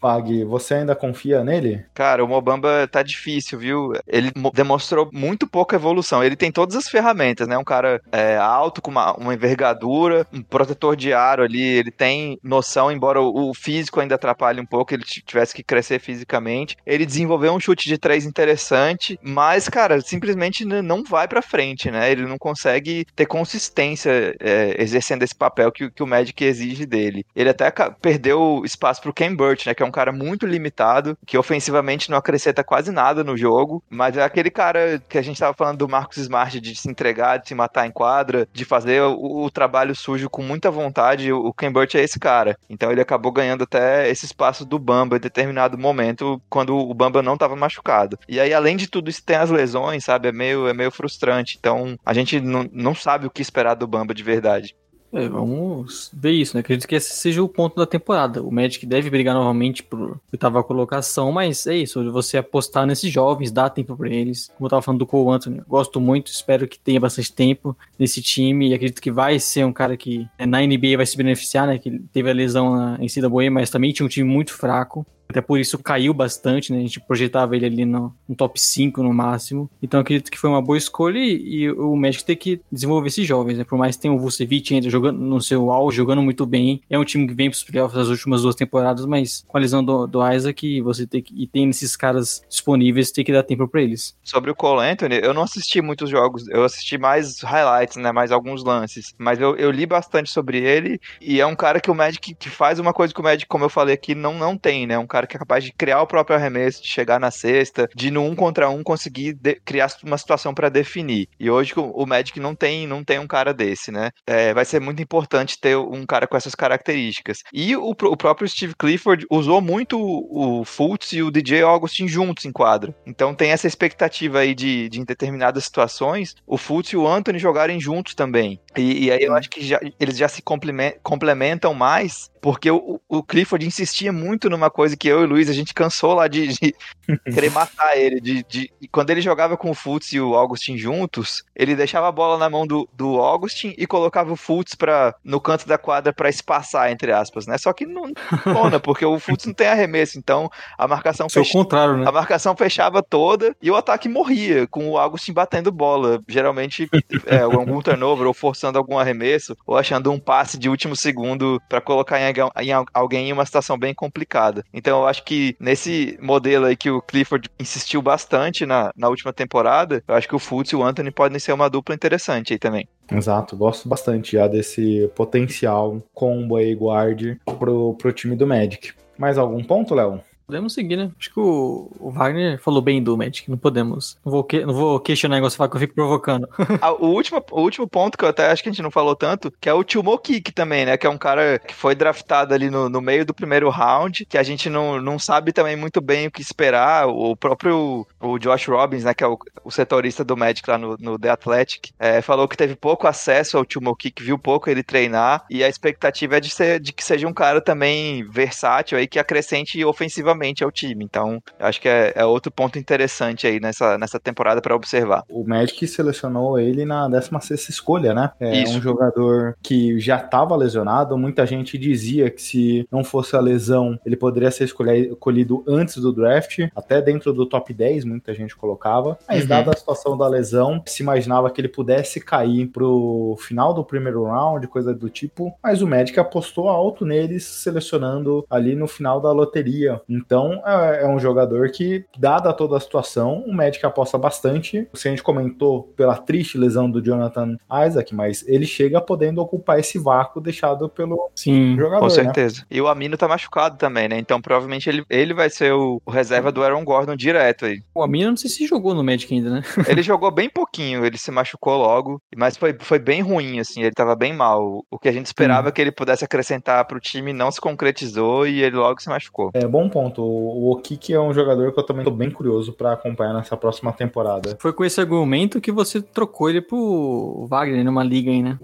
Pag, você ainda confia nele? Cara, o Mobamba tá difícil, viu? Ele mo- demonstrou muito pouca evolução. Ele tem todas as ferramentas, né? Um cara é, alto, com uma, uma envergadura, um protetor de aro ali. Ele tem noção, embora o, o físico ainda atrapalhe um pouco, ele tivesse que crescer fisicamente. Ele desenvolveu um chute de três interessante, mas, cara, simplesmente não vai pra frente, né? Ele não consegue ter consistência é, exercendo esse papel que, o- que o Magic exige dele. Ele até perdeu espaço pro Ken Burt, né? Que é um cara muito limitado, que ofensivamente não acrescenta quase nada no jogo, mas é aquele cara que a gente tava falando do Marcos Smart de se entregar, de se matar em quadra, de fazer o, o trabalho sujo com muita vontade. O Ken Burt é esse cara. Então ele acabou ganhando até esse espaço do Bamba em determinado momento, quando o Bamba não tava machucado. E aí, além de tudo isso, tem as lesões, sabe? É meio, é meio frustrante. Então a gente não, não sabe o que esperar do Bamba de verdade. É, vamos ver isso, né? Acredito que esse seja o ponto da temporada. O Magic deve brigar novamente por oitava colocação, mas é isso, você apostar nesses jovens, dar tempo pra eles. Como eu tava falando do Cole Anthony, gosto muito, espero que tenha bastante tempo nesse time e acredito que vai ser um cara que é, na NBA vai se beneficiar, né? Que teve a lesão na, em CWA, mas também tinha um time muito fraco. Até por isso caiu bastante, né? A gente projetava ele ali no, no top 5 no máximo. Então acredito que foi uma boa escolha e, e o Magic tem que desenvolver esses jovens, né? Por mais que tenha o Vucevic ainda jogando no seu auge, jogando muito bem. É um time que vem pros playoffs das últimas duas temporadas, mas com a lesão do, do Isaac, você tem que, e tem esses caras disponíveis, tem que dar tempo pra eles. Sobre o Cole Anthony, eu não assisti muitos jogos, eu assisti mais highlights, né, mais alguns lances, mas eu, eu li bastante sobre ele e é um cara que o Magic que faz uma coisa que o Magic, como eu falei aqui, não, não tem, né, um cara que é capaz de criar o próprio arremesso, de chegar na cesta, de no um contra um conseguir criar uma situação para definir. E hoje o, Magic não tem, não tem um cara desse, né? É, vai ser muito importante ter um cara com essas características. E o, o próprio Steve Clifford usou muito o, o Fultz e o DJ Augustin juntos em quadra. Então tem essa expectativa aí de, de em determinadas situações, o Fultz e o Anthony jogarem juntos também. E, e aí eu acho que já- eles já se complemen- complementam mais, porque o, o Clifford insistia muito numa coisa que eu e o Luiz, a gente cansou lá de, de querer matar ele. De, de- e quando ele jogava com o Fultz e o Augustin juntos, ele deixava a bola na mão do, do Augustin e colocava o Fultz pra, no canto da quadra pra espaçar, entre aspas, né? Só que não funciona, porque o Fultz não tem arremesso, então a marcação é o fecha- contrário, né? a marcação fechava toda e o ataque morria, com o Augustin batendo bola. Geralmente é, algum turnover, ou forçando algum arremesso, ou achando um passe de último segundo pra colocar em, em al- alguém em uma situação bem complicada. Então eu acho que nesse modelo aí que o Clifford insistiu bastante na, na última temporada, eu acho que o Fultz e o Anthony podem ser uma dupla interessante aí também. Exato, gosto bastante já desse potencial combo aí, guard pro, pro time do Magic. Mais algum ponto, Léo? Podemos seguir, né? Acho que o, o Wagner falou bem do Magic, não podemos. Não vou, que, não vou questionar igual você fala que eu fico provocando. Ah, o, último, o último ponto que eu até acho que a gente não falou tanto, que é o Timo Kik também, né? Que é um cara que foi draftado ali no, no meio do primeiro round, que a gente não, não sabe também muito bem o que esperar. O próprio o Josh Robbins, né? Que é o, o setorista do Magic lá no, no The Athletic, é, falou que teve pouco acesso ao Timo Kik, viu pouco ele treinar, e a expectativa é de, ser, de que seja um cara também versátil aí, que acrescente ofensivamente ao time. Então, acho que é, é outro ponto interessante aí nessa, nessa temporada para observar. O Magic selecionou ele na 16 escolha, né? É Isso. um jogador que já estava lesionado. Muita gente dizia que se não fosse a lesão, ele poderia ser escolhido antes do draft, até dentro do top 10, muita gente colocava. Mas, Uhum. dada a situação da lesão, se imaginava que ele pudesse cair pro final do primeiro round, coisa do tipo. Mas o Magic apostou alto neles, selecionando ali no final da loteria. Então é, é um jogador que, dada toda a situação, o Magic aposta bastante. Se a gente comentou pela triste lesão do Jonathan Isaac, mas ele chega podendo ocupar esse vácuo deixado pelo Sim. jogador. Com né? certeza. E o Amino tá machucado também, né? Então provavelmente ele, ele vai ser o, o reserva do Aaron Gordon direto aí. O Amino, não sei se jogou no Magic ainda, né? Ele jogou bem pouquinho, ele se machucou logo, mas foi, foi bem ruim, assim, ele tava bem mal. O que a gente esperava que ele pudesse acrescentar pro time não se concretizou e ele logo se machucou. É bom ponto. O Okiki é um jogador que eu também tô bem curioso pra acompanhar nessa próxima temporada. Foi com esse argumento que você trocou ele pro Wagner numa liga aí, né?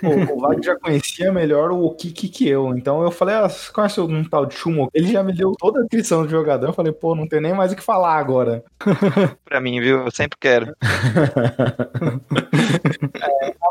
Pô, o Wagner já conhecia melhor o Okiki que eu, então eu falei, ah, você conhece um tal de Shumo? Ele já me deu toda a descrição do jogador, eu falei, pô, não tem nem mais o que falar agora. Pra mim, viu? Eu sempre quero.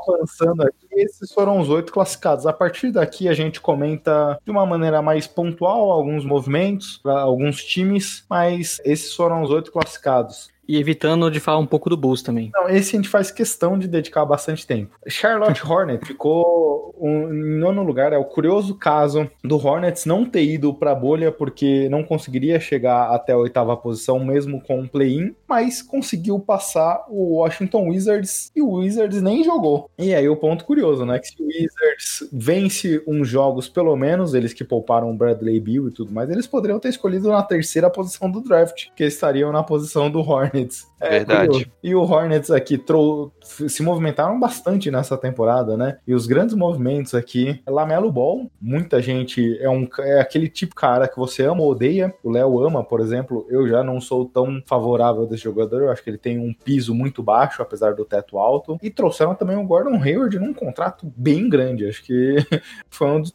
avançando aqui, esses foram os oito classificados. A partir daqui a gente comenta de uma maneira mais pontual alguns movimentos para alguns times, mas esses foram os oito classificados. E evitando de falar um pouco do Bulls também. Não, esse a gente faz questão de dedicar bastante tempo. Charlotte Hornet ficou um, em nono lugar. É o curioso caso do Hornets não ter ido para a bolha porque não conseguiria chegar até a oitava posição, mesmo com um play-in, mas conseguiu passar o Washington Wizards e o Wizards nem jogou. E aí o ponto curioso, né? Que se o Wizards vence uns jogos, pelo menos, eles que pouparam o Bradley Bill e tudo mais, eles poderiam ter escolhido na terceira posição do draft, que estariam na posição do Hornets. É, Verdade. curioso. E o Hornets aqui trou- se movimentaram bastante nessa temporada, né? E os grandes movimentos aqui, Lamelo Ball, muita gente é um é aquele tipo de cara que você ama ou odeia. O Léo ama, por exemplo. Eu já não sou tão favorável desse jogador. Eu acho que ele tem um piso muito baixo, apesar do teto alto. E trouxeram também o Gordon Hayward num contrato bem grande. Acho que foi um dos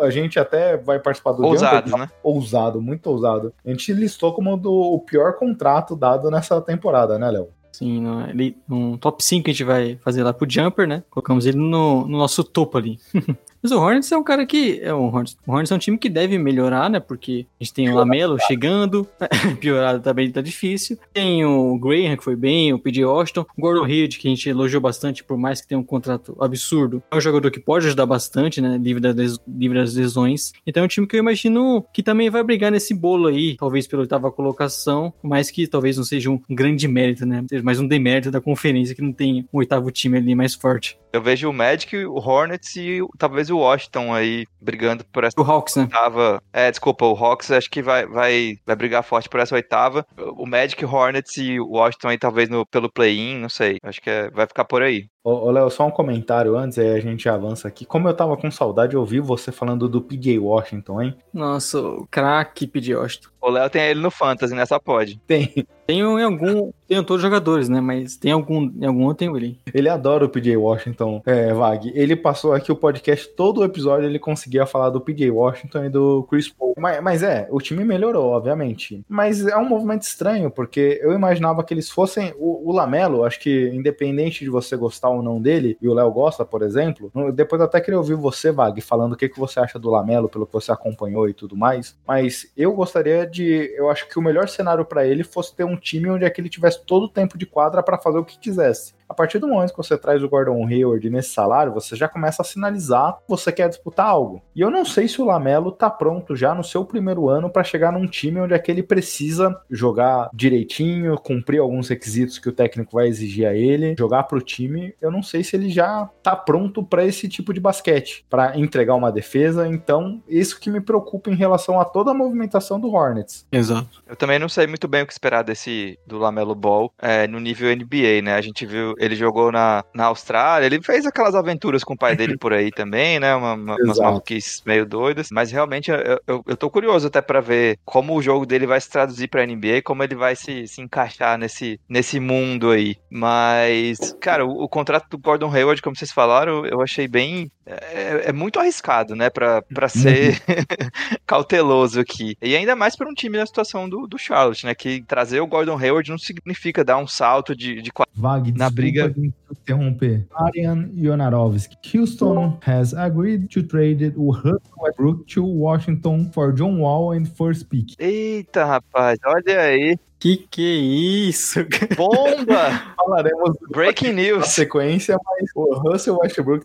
a gente até vai participar do Ousados, Jumper, né? ousado, muito ousado. A gente listou como do, o pior contrato dado nessa temporada, né, Léo? Sim, no, ele, um top 5 a gente vai fazer lá pro Jumper, né? Colocamos ele no, no nosso topo ali. Mas o Hornets é um cara que. É um Hornets, o Hornets é um time que deve melhorar, né? Porque a gente tem o Lamelo chegando, piorado também tá difícil. Tem o Graham, que foi bem, o PJ Washington, o Gordon Hill, que a gente elogiou bastante, por mais que tenha um contrato absurdo. É um jogador que pode ajudar bastante, né? Livre das, livre das lesões. Então é um time que eu imagino que também vai brigar nesse bolo aí, talvez pela oitava colocação, mas que talvez não seja um grande mérito, né? Seja mais um demérito da conferência que não tem um oitavo time ali mais forte. Eu vejo o Magic, o Hornets e talvez o Washington aí brigando por essa O Hawks, né? oitava. É, desculpa, o Hawks acho que vai, vai, vai brigar forte por essa oitava. O Magic, Hornets e o Washington aí talvez no, pelo play-in, não sei. Acho que é- vai ficar por aí. Ô, Léo, só um comentário antes, aí a gente avança aqui. Como eu tava com saudade de ouvir você falando do PJ Washington, hein? Nossa, o craque PJ Washington. O Léo tem ele no Fantasy, nessa pode. Tem. Tenho em algum. Tenho todos os jogadores, né? Mas tem algum. Em algum eu tenho ele. Ele adora o PJ Washington, é, Vag. Ele passou aqui o podcast, todo o episódio ele conseguia falar do PJ Washington e do Chris Paul. Mas, mas é, o time melhorou, obviamente. Mas é um movimento estranho, porque eu imaginava que eles fossem. O, o Lamelo, acho que independente de você gostar ou não dele, e o Léo gosta, por exemplo, depois até queria ouvir você, Vag, falando o que, que você acha do Lamelo, pelo que você acompanhou e tudo mais. Mas eu gostaria de. Eu acho que o melhor cenário pra ele fosse ter um time onde é que ele tivesse todo o tempo de quadra pra fazer o que quisesse. A partir do momento que você traz o Gordon Hayward nesse salário, você já começa a sinalizar que você quer disputar algo. E eu não sei se o Lamelo tá pronto já no seu primeiro ano pra chegar num time onde é que ele precisa jogar direitinho, cumprir alguns requisitos que o técnico vai exigir a ele, jogar pro time. Eu não sei se ele já tá pronto pra esse tipo de basquete, Pra entregar uma defesa. Então, isso que me preocupa em relação a toda a movimentação do Hornets. Exato. Eu também não sei muito bem o que esperar desse do Lamelo Ball é, no nível NBA, né? A gente viu, ele jogou na, na Austrália, ele fez aquelas aventuras com o pai dele por aí também, né? Uma, uma, umas maluquices meio doidas. Mas realmente eu, eu, eu tô curioso até pra ver como o jogo dele vai se traduzir pra NBA, como ele vai se, se encaixar nesse, nesse mundo aí. Mas, cara, o, o contrato do Gordon Hayward, como vocês falaram, eu achei bem. É, é muito arriscado, né? Pra, pra ser cauteloso aqui. E ainda mais para um time na situação do, do Charlotte, né? Que trazer o Gordon Hayward não significa dar um salto de, de Na briga- de interromper. Arian Yonarovsky. Houston has agreed to trade o Russell Westbrook to Washington for John Wall and first pick. Eita, rapaz, olha aí. Que que é isso? Bomba! Falaremos Breaking na news. sequência, mas o Russell Westbrook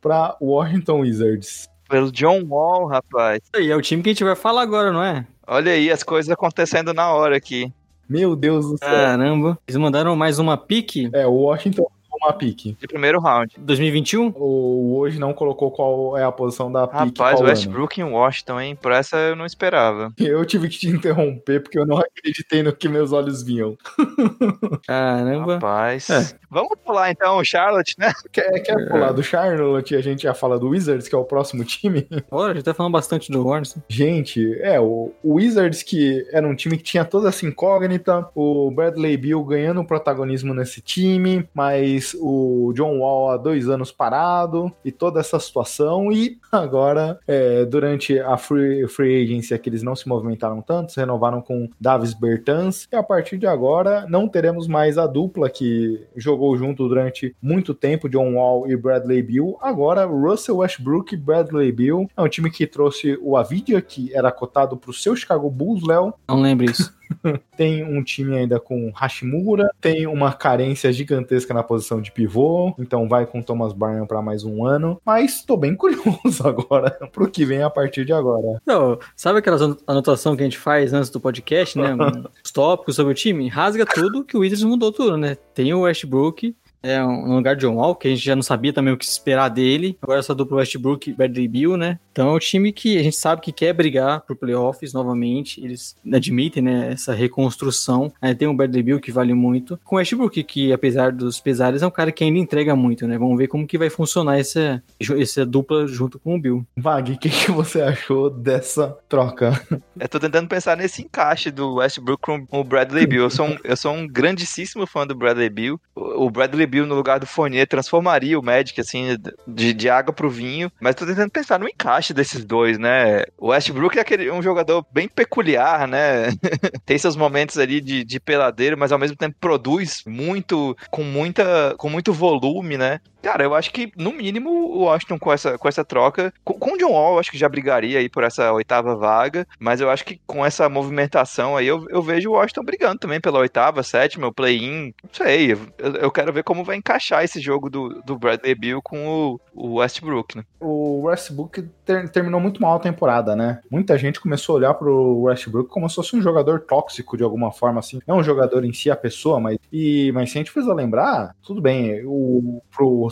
para Washington Wizards. Pelo John Wall, rapaz. E é o time que a gente vai falar agora, não é? Olha aí, as coisas acontecendo na hora aqui. Meu Deus do céu. Caramba. Eles mandaram mais uma pique É, o Washington uma pique. De primeiro round. 2021? O hoje não colocou qual é a posição da pique. Rapaz, ano. Westbrook em Washington, hein? Por essa eu não esperava. Eu tive que te interromper porque eu não acreditei no que meus olhos viam. Caramba. Rapaz. É. Vamos pular então o Charlotte, né? Quer, quer pular do Charlotte e a gente já fala do Wizards, que é o próximo time? Olha, a gente tá falando bastante do Hornets. Gente, é, o, o Wizards que era um time que tinha toda essa incógnita, o Bradley Bill ganhando protagonismo nesse time, mas o John Wall há dois anos parado e toda essa situação, e agora, é, durante a free, free agency que eles não se movimentaram tanto, se renovaram com Davis Bertans, e a partir de agora não teremos mais a dupla que jogou junto durante muito tempo, John Wall e Bradley Bill, agora Russell Westbrook e Bradley Bill, é um time que trouxe o Avidia, que era cotado para o seu Chicago Bulls, Léo, Não lembro isso. tem um time ainda com Hashimura, tem uma carência gigantesca na posição de pivô, então vai com Thomas Bryan para mais um ano, mas tô bem curioso agora pro que vem a partir de agora. Não, sabe aquelas anot- anotação que a gente faz antes do podcast, né? Os tópicos sobre o time? Rasga tudo que o Wizards mudou tudo, né? Tem o Westbrook, é, um- no lugar de John Wall, que a gente já não sabia também o que esperar dele. Agora essa dupla Westbrook e Bradley Bill, né? Então é um time que a gente sabe que quer brigar pro playoffs novamente. Eles admitem, né, essa reconstrução. Aí tem o Bradley Bill que vale muito. Com o Westbrook, que apesar dos pesares, é um cara que ainda entrega muito, né? Vamos ver como que vai funcionar essa, essa dupla junto com o Bill. Vag, o que, que você achou dessa troca? Eu tô tentando pensar nesse encaixe do Westbrook com o Bradley Bill. Eu sou um, eu sou um grandíssimo fã do Bradley Bill. O o Bradley Bill no lugar do Fournier transformaria o Magic, assim, de, de água pro vinho. Mas tô tentando pensar no encaixe desses dois, né? O Westbrook é aquele, um jogador bem peculiar, né? Tem seus momentos ali de, de peladeiro, mas ao mesmo tempo produz muito, com, muita, com muito volume, né? Cara, eu acho que, no mínimo, o Washington com essa, com essa troca. Com, com o John Wall, eu acho que já brigaria aí por essa oitava vaga. Mas eu acho que com essa movimentação aí, eu, eu vejo o Washington brigando também pela oitava, sétima, o play-in. Não sei. Eu, eu quero ver como vai encaixar esse jogo do, do Bradley Bill com o, o Westbrook, né? O Westbrook ter- terminou muito mal a temporada, né? Muita gente começou a olhar pro Westbrook como se fosse um jogador tóxico de alguma forma, assim. Não um jogador em si, a pessoa, mas. E, mas se a gente precisa lembrar, tudo bem, o,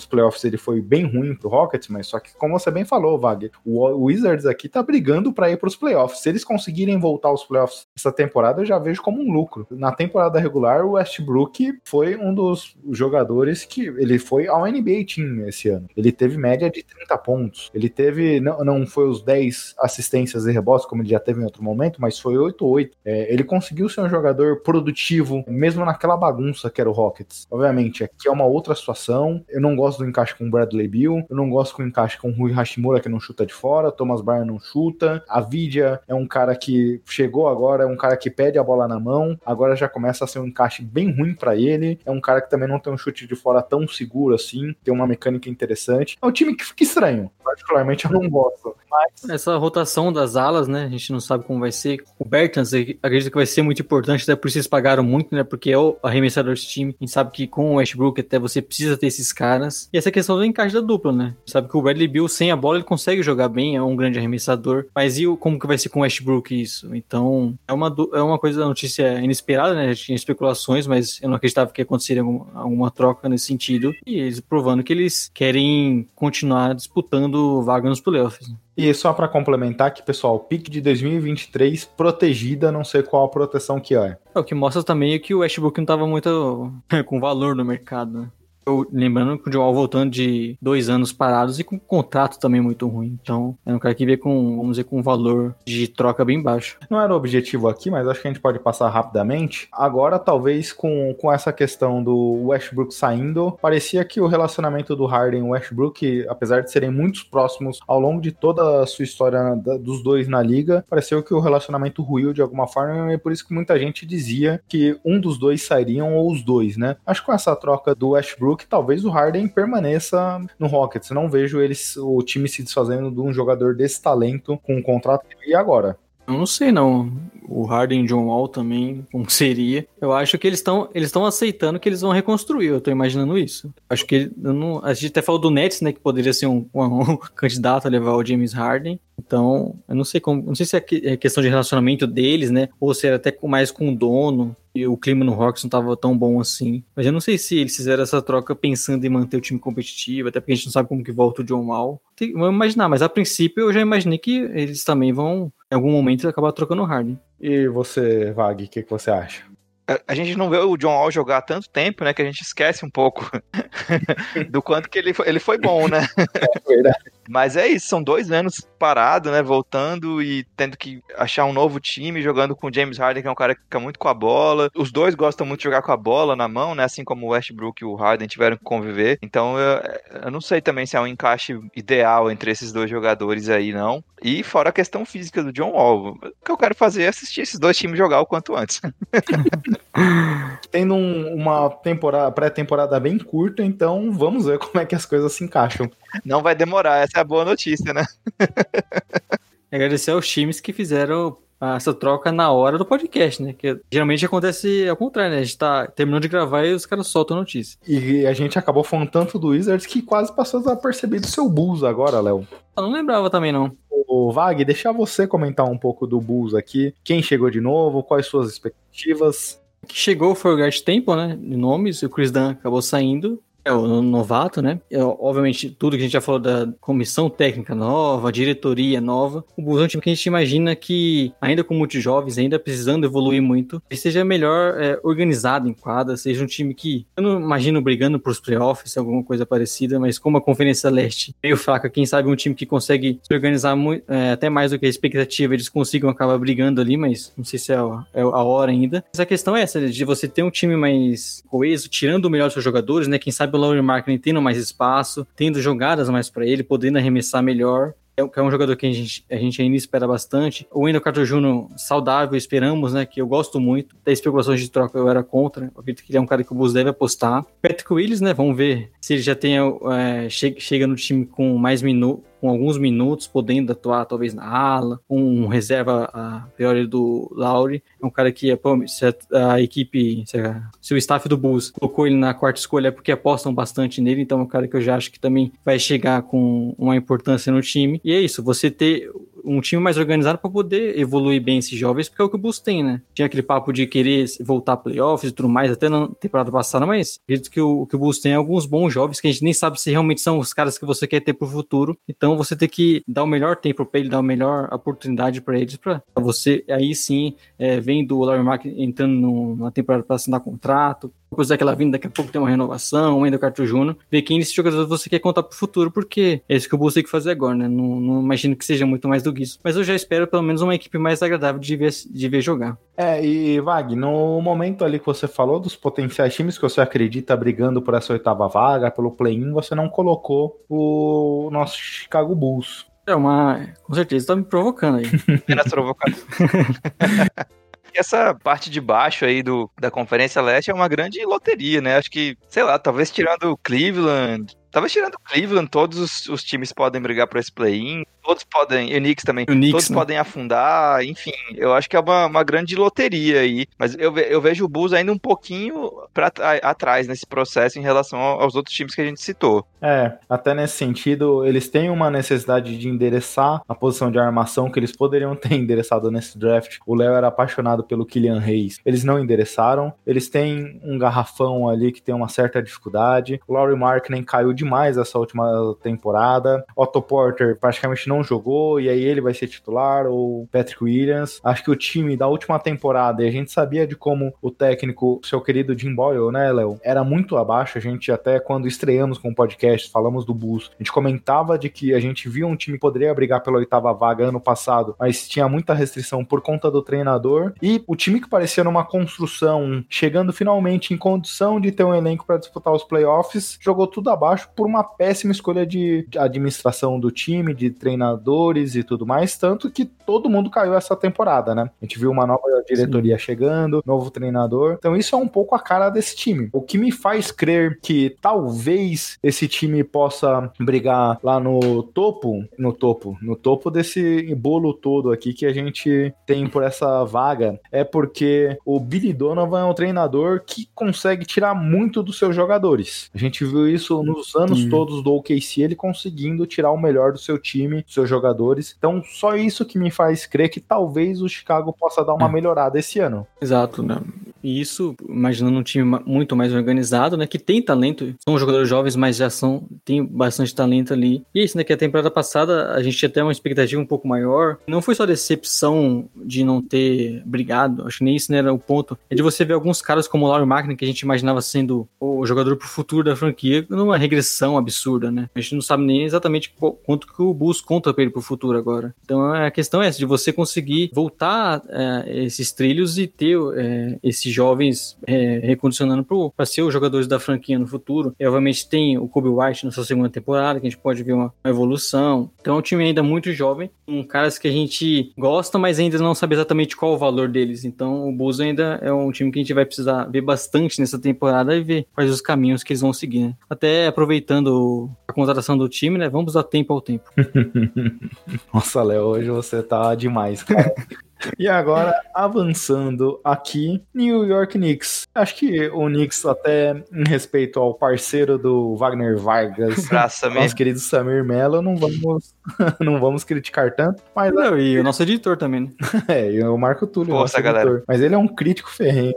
pros playoffs ele foi bem ruim pro Rockets, mas só que, como você bem falou, Wagner, o Wizards aqui tá brigando pra ir pros playoffs. Se eles conseguirem voltar aos playoffs essa temporada, eu já vejo como um lucro. Na temporada regular, o Westbrook foi um dos jogadores que ele foi ao NBA Team esse ano. Ele teve média de 30 pontos. Ele teve, não, não foi os 10 assistências e rebotes, como ele já teve em outro momento, mas foi 8-8. É, ele conseguiu ser um jogador produtivo, mesmo naquela bagunça que era o Rockets. Obviamente, aqui é uma outra situação. Eu não gosto do encaixe com o Bradley Bill, eu não gosto do encaixe com o Rui Hashimura, que não chuta de fora, Thomas Bryan não chuta. A Vidia é um cara que chegou agora, é um cara que pede a bola na mão, agora já começa a ser um encaixe bem ruim pra ele. É um cara que também não tem um chute de fora tão seguro assim, tem uma mecânica interessante. É um time que fica estranho. Particularmente eu não gosto. Mas Essa rotação das alas, né? A gente não sabe como vai ser. O Bertans, acredito que vai ser muito importante, até por isso eles pagaram muito, né? Porque é o arremessador desse time. A gente sabe que com o Westbrook até você precisa ter esses caras. E essa questão do encaixe da dupla, né? Sabe que o Bradley Bill, sem a bola, ele consegue jogar bem, é um grande arremessador. Mas e como que vai ser com o Westbrook isso? Então, é uma, é uma coisa, notícia inesperada, né? Já tinha especulações, mas eu não acreditava que aconteceria alguma, alguma troca nesse sentido. E eles provando que eles querem continuar disputando vaga nos playoffs. E só pra complementar aqui, pessoal, pique de 2023 protegida, não sei qual a proteção que é. É, o que mostra também é que o Westbrook não tava muito com valor no mercado, né? Eu, lembrando que o Joel voltando de dois anos parados e com um contrato também muito ruim. Então, é um cara que vê com, vamos dizer, com um valor de troca bem baixo. Não era o objetivo aqui, mas acho que a gente pode passar rapidamente. Agora, talvez com, com essa questão do Westbrook saindo, parecia que o relacionamento do Harden e Westbrook, apesar de serem muito próximos ao longo de toda a sua história da- dos dois na liga, pareceu que o relacionamento ruiu de alguma forma e é por isso que muita gente dizia que um dos dois sairiam ou os dois, né? Acho que com essa troca do Westbrook, talvez o Harden permaneça no Rockets. Não vejo eles, o time se desfazendo de um jogador desse talento com um contrato. E agora? Eu não sei não. O Harden e John Wall também, como seria. Eu acho que eles estão eles estão aceitando que eles vão reconstruir. Eu tô imaginando isso. Acho que não, a gente até falou do Nets, né, que poderia ser um, um, um candidato a levar o James Harden. Então, eu não sei como, não sei se é, é questão de relacionamento deles, né, ou se era até mais com o dono. E o clima no Hawks não tava tão bom assim. Mas eu não sei se eles fizeram essa troca pensando em manter o time competitivo, até porque a gente não sabe como que volta o John Wall. Vamos imaginar, mas a princípio eu já imaginei que eles também vão, em algum momento, acabar trocando o Harden. E você, Vag, o que, que você acha? A, a gente não vê o John Wall jogar há tanto tempo, né, que a gente esquece um pouco do quanto que ele foi, ele foi bom, né? É verdade. Mas é isso, são dois anos parado, né? Voltando e tendo que achar um novo time, jogando com o James Harden, que é um cara que fica muito com a bola. Os dois gostam muito de jogar com a bola na mão, né? Assim como o Westbrook e o Harden tiveram que conviver. Então eu, eu não sei também se é um encaixe ideal entre esses dois jogadores aí, não. E fora a questão física do John Wall. O que eu quero fazer é assistir esses dois times jogar o quanto antes. Tendo um, uma temporada, pré-temporada bem curta, então vamos ver como é que as coisas se encaixam. Não vai demorar, essa é a boa notícia, né? Agradecer aos times que fizeram essa troca na hora do podcast, né? Que geralmente acontece ao contrário, né? A gente tá terminando de gravar e os caras soltam a notícia. E a gente acabou falando tanto do Wizards que quase passou a perceber do seu Bulls agora, Léo. Eu não lembrava também, não. Ô, Vag, deixar você comentar um pouco do Bulls aqui. Quem chegou de novo, quais suas expectativas? O que chegou foi o Gart Temple, né? De nomes, o Chris Dunn acabou saindo. É o novato, né? É, obviamente, tudo que a gente já falou da comissão técnica nova, diretoria nova. O Bulls é um time que a gente imagina que, ainda com muitos jovens, ainda precisando evoluir muito, seja melhor é, organizado em quadra, seja um time que, eu não imagino brigando para os playoffs, alguma coisa parecida, mas como a Conferência Leste meio fraca, quem sabe um time que consegue se organizar muito, é, até mais do que a expectativa, eles consigam acabar brigando ali, mas não sei se é a, é a hora ainda. Mas a questão é essa, de você ter um time mais coeso, tirando o melhor dos seus jogadores, né? Quem sabe o Laurie Marketing tendo mais espaço, tendo jogadas mais para ele, podendo arremessar melhor. É, é um jogador que a gente, a gente ainda espera bastante. O Wendell Carter Jr. saudável, esperamos, né? Que eu gosto muito. Da especulações de troca eu era contra. Eu acredito que ele é um cara que o Bulls deve apostar. Patrick Willis, né? Vamos ver se ele já tem, é, chega, chega no time com mais minutos com alguns minutos, podendo atuar talvez na ala, um reserva a priori do Lauri, é um cara que se a, a equipe, se, a, se, o staff do Bulls colocou ele na quarta escolha é porque apostam bastante nele, então é um cara que eu já acho que também vai chegar com uma importância no time. E é isso, você ter um time mais organizado para poder evoluir bem esses jovens, porque é o que o Bulls tem, né? Tinha aquele papo de querer voltar a playoffs e tudo mais, até na temporada passada, mas acredito que o, que o Bulls tem alguns bons jovens que a gente nem sabe se realmente são os caras que você quer ter pro futuro. Então você tem que dar o melhor tempo para ele, dar a melhor oportunidade para eles, para você aí sim, é, vendo o Larry Mark entrando numa temporada para assinar contrato, depois daquela vinda, daqui a pouco tem uma renovação, ainda o Carter Júnior, ver quem desses jogadores você quer contar pro futuro, porque é isso que o Bulls tem que fazer agora, né? Não, não, imagino que seja muito mais do que isso. Mas eu já espero pelo menos uma equipe mais agradável de ver, de ver jogar. É, e Vag, no momento ali que você falou dos potenciais times que você acredita brigando por essa oitava vaga, pelo play-in, você não colocou o nosso Chicago Bulls. É uma. Com certeza, tá me provocando aí. Apenas provocando. essa parte de baixo aí do, da Conferência Leste é uma grande loteria, né? Acho que, sei lá, talvez tirando Cleveland, talvez tirando Cleveland, todos os, os times podem brigar para esse play-in todos podem, o Knicks também, o Knicks, todos né? podem afundar, enfim, eu acho que é uma, uma grande loteria aí, mas eu, eu vejo o Bulls ainda um pouquinho pra, atrás nesse processo em relação aos outros times que a gente citou. É, até nesse sentido, eles têm uma necessidade de endereçar a posição de armação que eles poderiam ter endereçado nesse draft. O Léo era apaixonado pelo Kylian Reis. Eles não endereçaram. Eles têm um garrafão ali que tem uma certa dificuldade. O Laurie Markkinen caiu demais essa última temporada. Otto Porter praticamente não jogou e aí ele vai ser titular, ou Patrick Williams. Acho que o time da última temporada, e a gente sabia de como o técnico, seu querido Jim Boyle, né, Léo, era muito abaixo. A gente até quando estreamos com o podcast, falamos do Bulls, a gente comentava de que a gente viu um time que poderia brigar pela oitava vaga ano passado, mas tinha muita restrição por conta do treinador. E o time que parecia numa construção, chegando finalmente em condição de ter um elenco para disputar os playoffs, jogou tudo abaixo por uma péssima escolha de administração do time, de treinadores e tudo mais, tanto que todo mundo caiu essa temporada, né? A gente viu uma nova diretoria Sim. chegando, novo treinador. Então isso é um pouco a cara desse time. O que me faz crer que talvez esse time possa brigar lá no topo, no topo, no topo desse bolo todo aqui que a gente tem por essa vaga, é porque o Billy Donovan é um treinador que consegue tirar muito dos seus jogadores. A gente viu isso nos anos Sim. todos do OKC, ele conseguindo tirar o melhor do seu time, dos seus jogadores. Então, só isso que me faz crer que talvez o Chicago possa dar uma é. melhorada esse ano. Exato, né? E isso, imaginando um time muito mais organizado, né? Que tem talento, são jogadores jovens, mas já são, tem bastante talento ali. E é isso, né? Que a temporada passada a gente tinha até uma expectativa um pouco maior. Não foi só decepção de não ter brigado, acho que nem isso né, era o ponto. É de você ver alguns caras como o Laurie Magna, que a gente imaginava sendo o jogador pro futuro da franquia, numa regressão absurda, né? A gente não sabe nem exatamente quanto que o Bulls conta pra ele pro futuro agora. Então a questão é essa, de você conseguir voltar é, esses trilhos e ter é, esse jovens é, recondicionando para ser os jogadores da franquia no futuro. E, obviamente tem o Kobe White na sua segunda temporada, que a gente pode ver uma, uma evolução. Então é um time ainda muito jovem, com caras que a gente gosta, mas ainda não sabe exatamente qual o valor deles. Então o Bulls ainda é um time que a gente vai precisar ver bastante nessa temporada e ver quais os caminhos que eles vão seguir. Né? Até aproveitando a contratação do time, né? Vamos dar tempo ao tempo. Nossa, Léo, hoje você tá demais, cara. E agora, avançando aqui, New York Knicks. Acho que o Knicks, até em respeito ao parceiro do Wagner Vargas, nosso querido Samir Mello, não vamos, não vamos criticar tanto. Mas, não, e o nosso editor também, né? é, e o Marco Túlio, Força, galera. Editor. Mas ele é um crítico ferrenho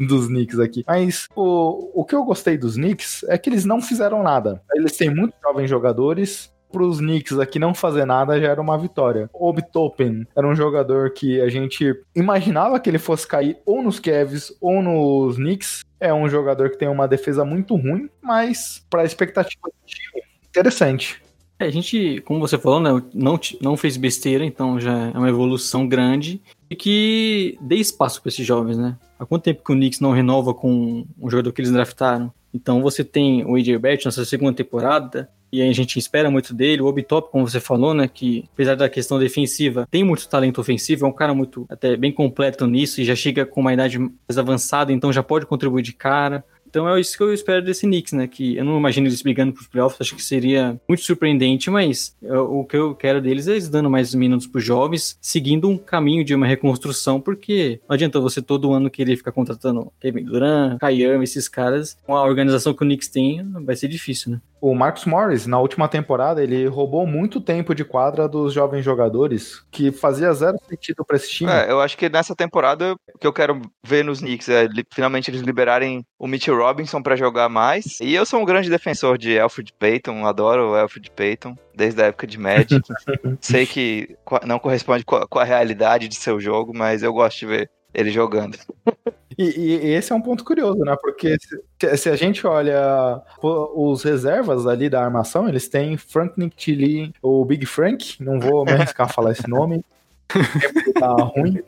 dos Knicks aqui. Mas o, o que eu gostei dos Knicks é que eles não fizeram nada. Eles têm muitos jovens jogadores, para os Knicks aqui não fazer nada já era uma vitória. Obi Toppin era um jogador que a gente imaginava que ele fosse cair ou nos Cavs ou nos Knicks. É um jogador que tem uma defesa muito ruim, mas para a expectativa do time, interessante. É, a gente, como você falou, né, não, não fez besteira, então já é uma evolução grande e que dê espaço para esses jovens, né? Há quanto tempo que o Knicks não renova com um jogador que eles draftaram? Então você tem o AJ Barrett na sua segunda temporada, e a gente espera muito dele. O Obitop, como você falou, né, que apesar da questão defensiva, tem muito talento ofensivo, é um cara muito até bem completo nisso e já chega com uma idade mais avançada, então já pode contribuir de cara. Então é isso que eu espero desse Knicks, né? Que eu não imagino eles brigando pros playoffs, acho que seria muito surpreendente, mas o que eu quero deles é eles dando mais minutos pros jovens, seguindo um caminho de uma reconstrução, porque não adianta você todo ano querer ficar contratando Kevin Durant, Kyrie, esses caras, com a organização que o Knicks tem, vai ser difícil, né? O Marcus Morris, na última temporada, ele roubou muito tempo de quadra dos jovens jogadores, que fazia zero sentido para esse time. É, eu acho que nessa temporada, o que eu quero ver nos Knicks é finalmente eles liberarem o Mitchell Robinson para jogar mais. E eu sou um grande defensor de Alfred Payton, adoro o Alfred Payton, desde a época de Magic. Sei que não corresponde com a realidade de seu jogo, mas eu gosto de ver ele jogando. E, e, esse é um ponto curioso, né? Porque se, se, a gente olha os reservas ali da armação, eles têm Frank Nick o Big Frank, não vou me arriscar a falar esse nome, tá ruim.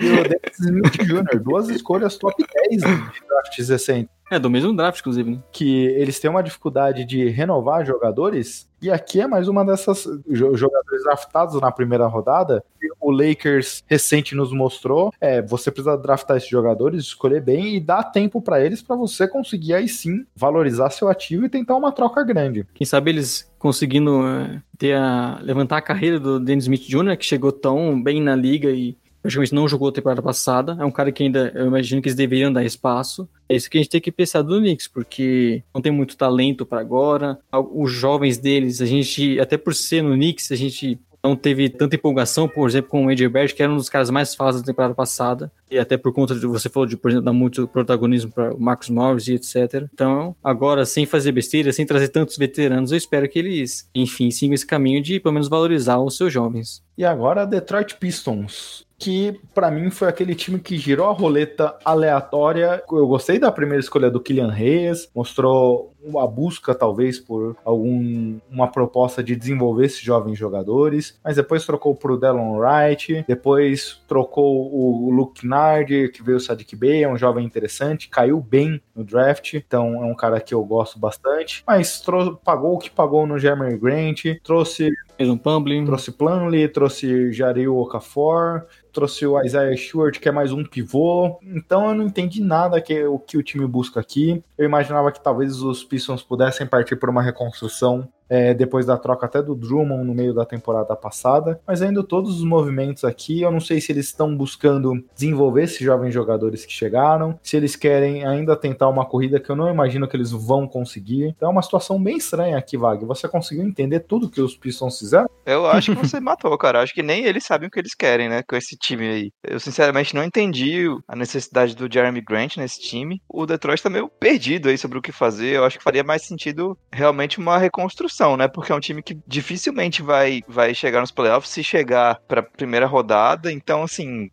E o Dennis Smith Jr., duas escolhas top 10 de drafts recentes. É, do mesmo draft, inclusive. Né? Que eles têm uma dificuldade de renovar jogadores. E aqui é mais uma dessas jogadores draftados na primeira rodada. O Lakers recente nos mostrou. É, você precisa draftar esses jogadores, escolher bem e dar tempo para eles para você conseguir aí sim valorizar seu ativo e tentar uma troca grande. Quem sabe eles conseguindo é, ter a, levantar a carreira do Dennis Smith Jr., que chegou tão bem na liga e praticamente não jogou a temporada passada. É um cara que ainda, eu imagino que eles deveriam dar espaço. É isso que a gente tem que pensar do Knicks, porque não tem muito talento para agora. Os jovens deles, a gente, até por ser no Knicks, a gente não teve tanta empolgação, por exemplo, com o AJ Barrett, que era um dos caras mais fáceis da temporada passada, e até por conta de você falou de, por exemplo, dar muito protagonismo para o Marcus Morris e etc. Então, agora, sem fazer besteira, sem trazer tantos veteranos, eu espero que eles, enfim, sigam esse caminho de pelo menos valorizar os seus jovens. E agora, Detroit Pistons que para mim foi aquele time que girou a roleta aleatória. Eu gostei da primeira escolha do Kylian Reyes, mostrou uma busca talvez por algum uma proposta de desenvolver esses jovens jogadores, mas depois trocou pro Delon Wright, depois trocou o Luke guard, que veio o Sadiq Bey, é um jovem interessante, caiu bem no draft, então é um cara que eu gosto bastante, mas pagou o que pagou no Jeremy Grant, trouxe Fez um Pumblin. Trouxe Plumlee, trouxe Jaril Okafor, trouxe o Isaiah Stewart, que é mais um pivô. Então eu não entendi nada que o que o time busca aqui. Eu imaginava que talvez os Pistons pudessem partir por uma reconstrução é, depois da troca até do Drummond no meio da temporada passada. Mas ainda todos os movimentos aqui, eu não sei se eles estão buscando desenvolver esses jovens jogadores que chegaram, se eles querem ainda tentar uma corrida que eu não imagino que eles vão conseguir. Então é uma situação bem estranha aqui, Vag. Você conseguiu entender tudo que os Pistons fizeram? Eu acho que você matou, cara. Acho que nem eles sabem o que eles querem, né, com esse time aí. Eu sinceramente não entendi a necessidade do Jeremy Grant nesse time. O Detroit tá meio perdido aí sobre o que fazer. Eu acho que faria mais sentido realmente uma reconstrução, né? Porque é um time que dificilmente vai, vai chegar nos playoffs se chegar pra primeira rodada. Então, assim,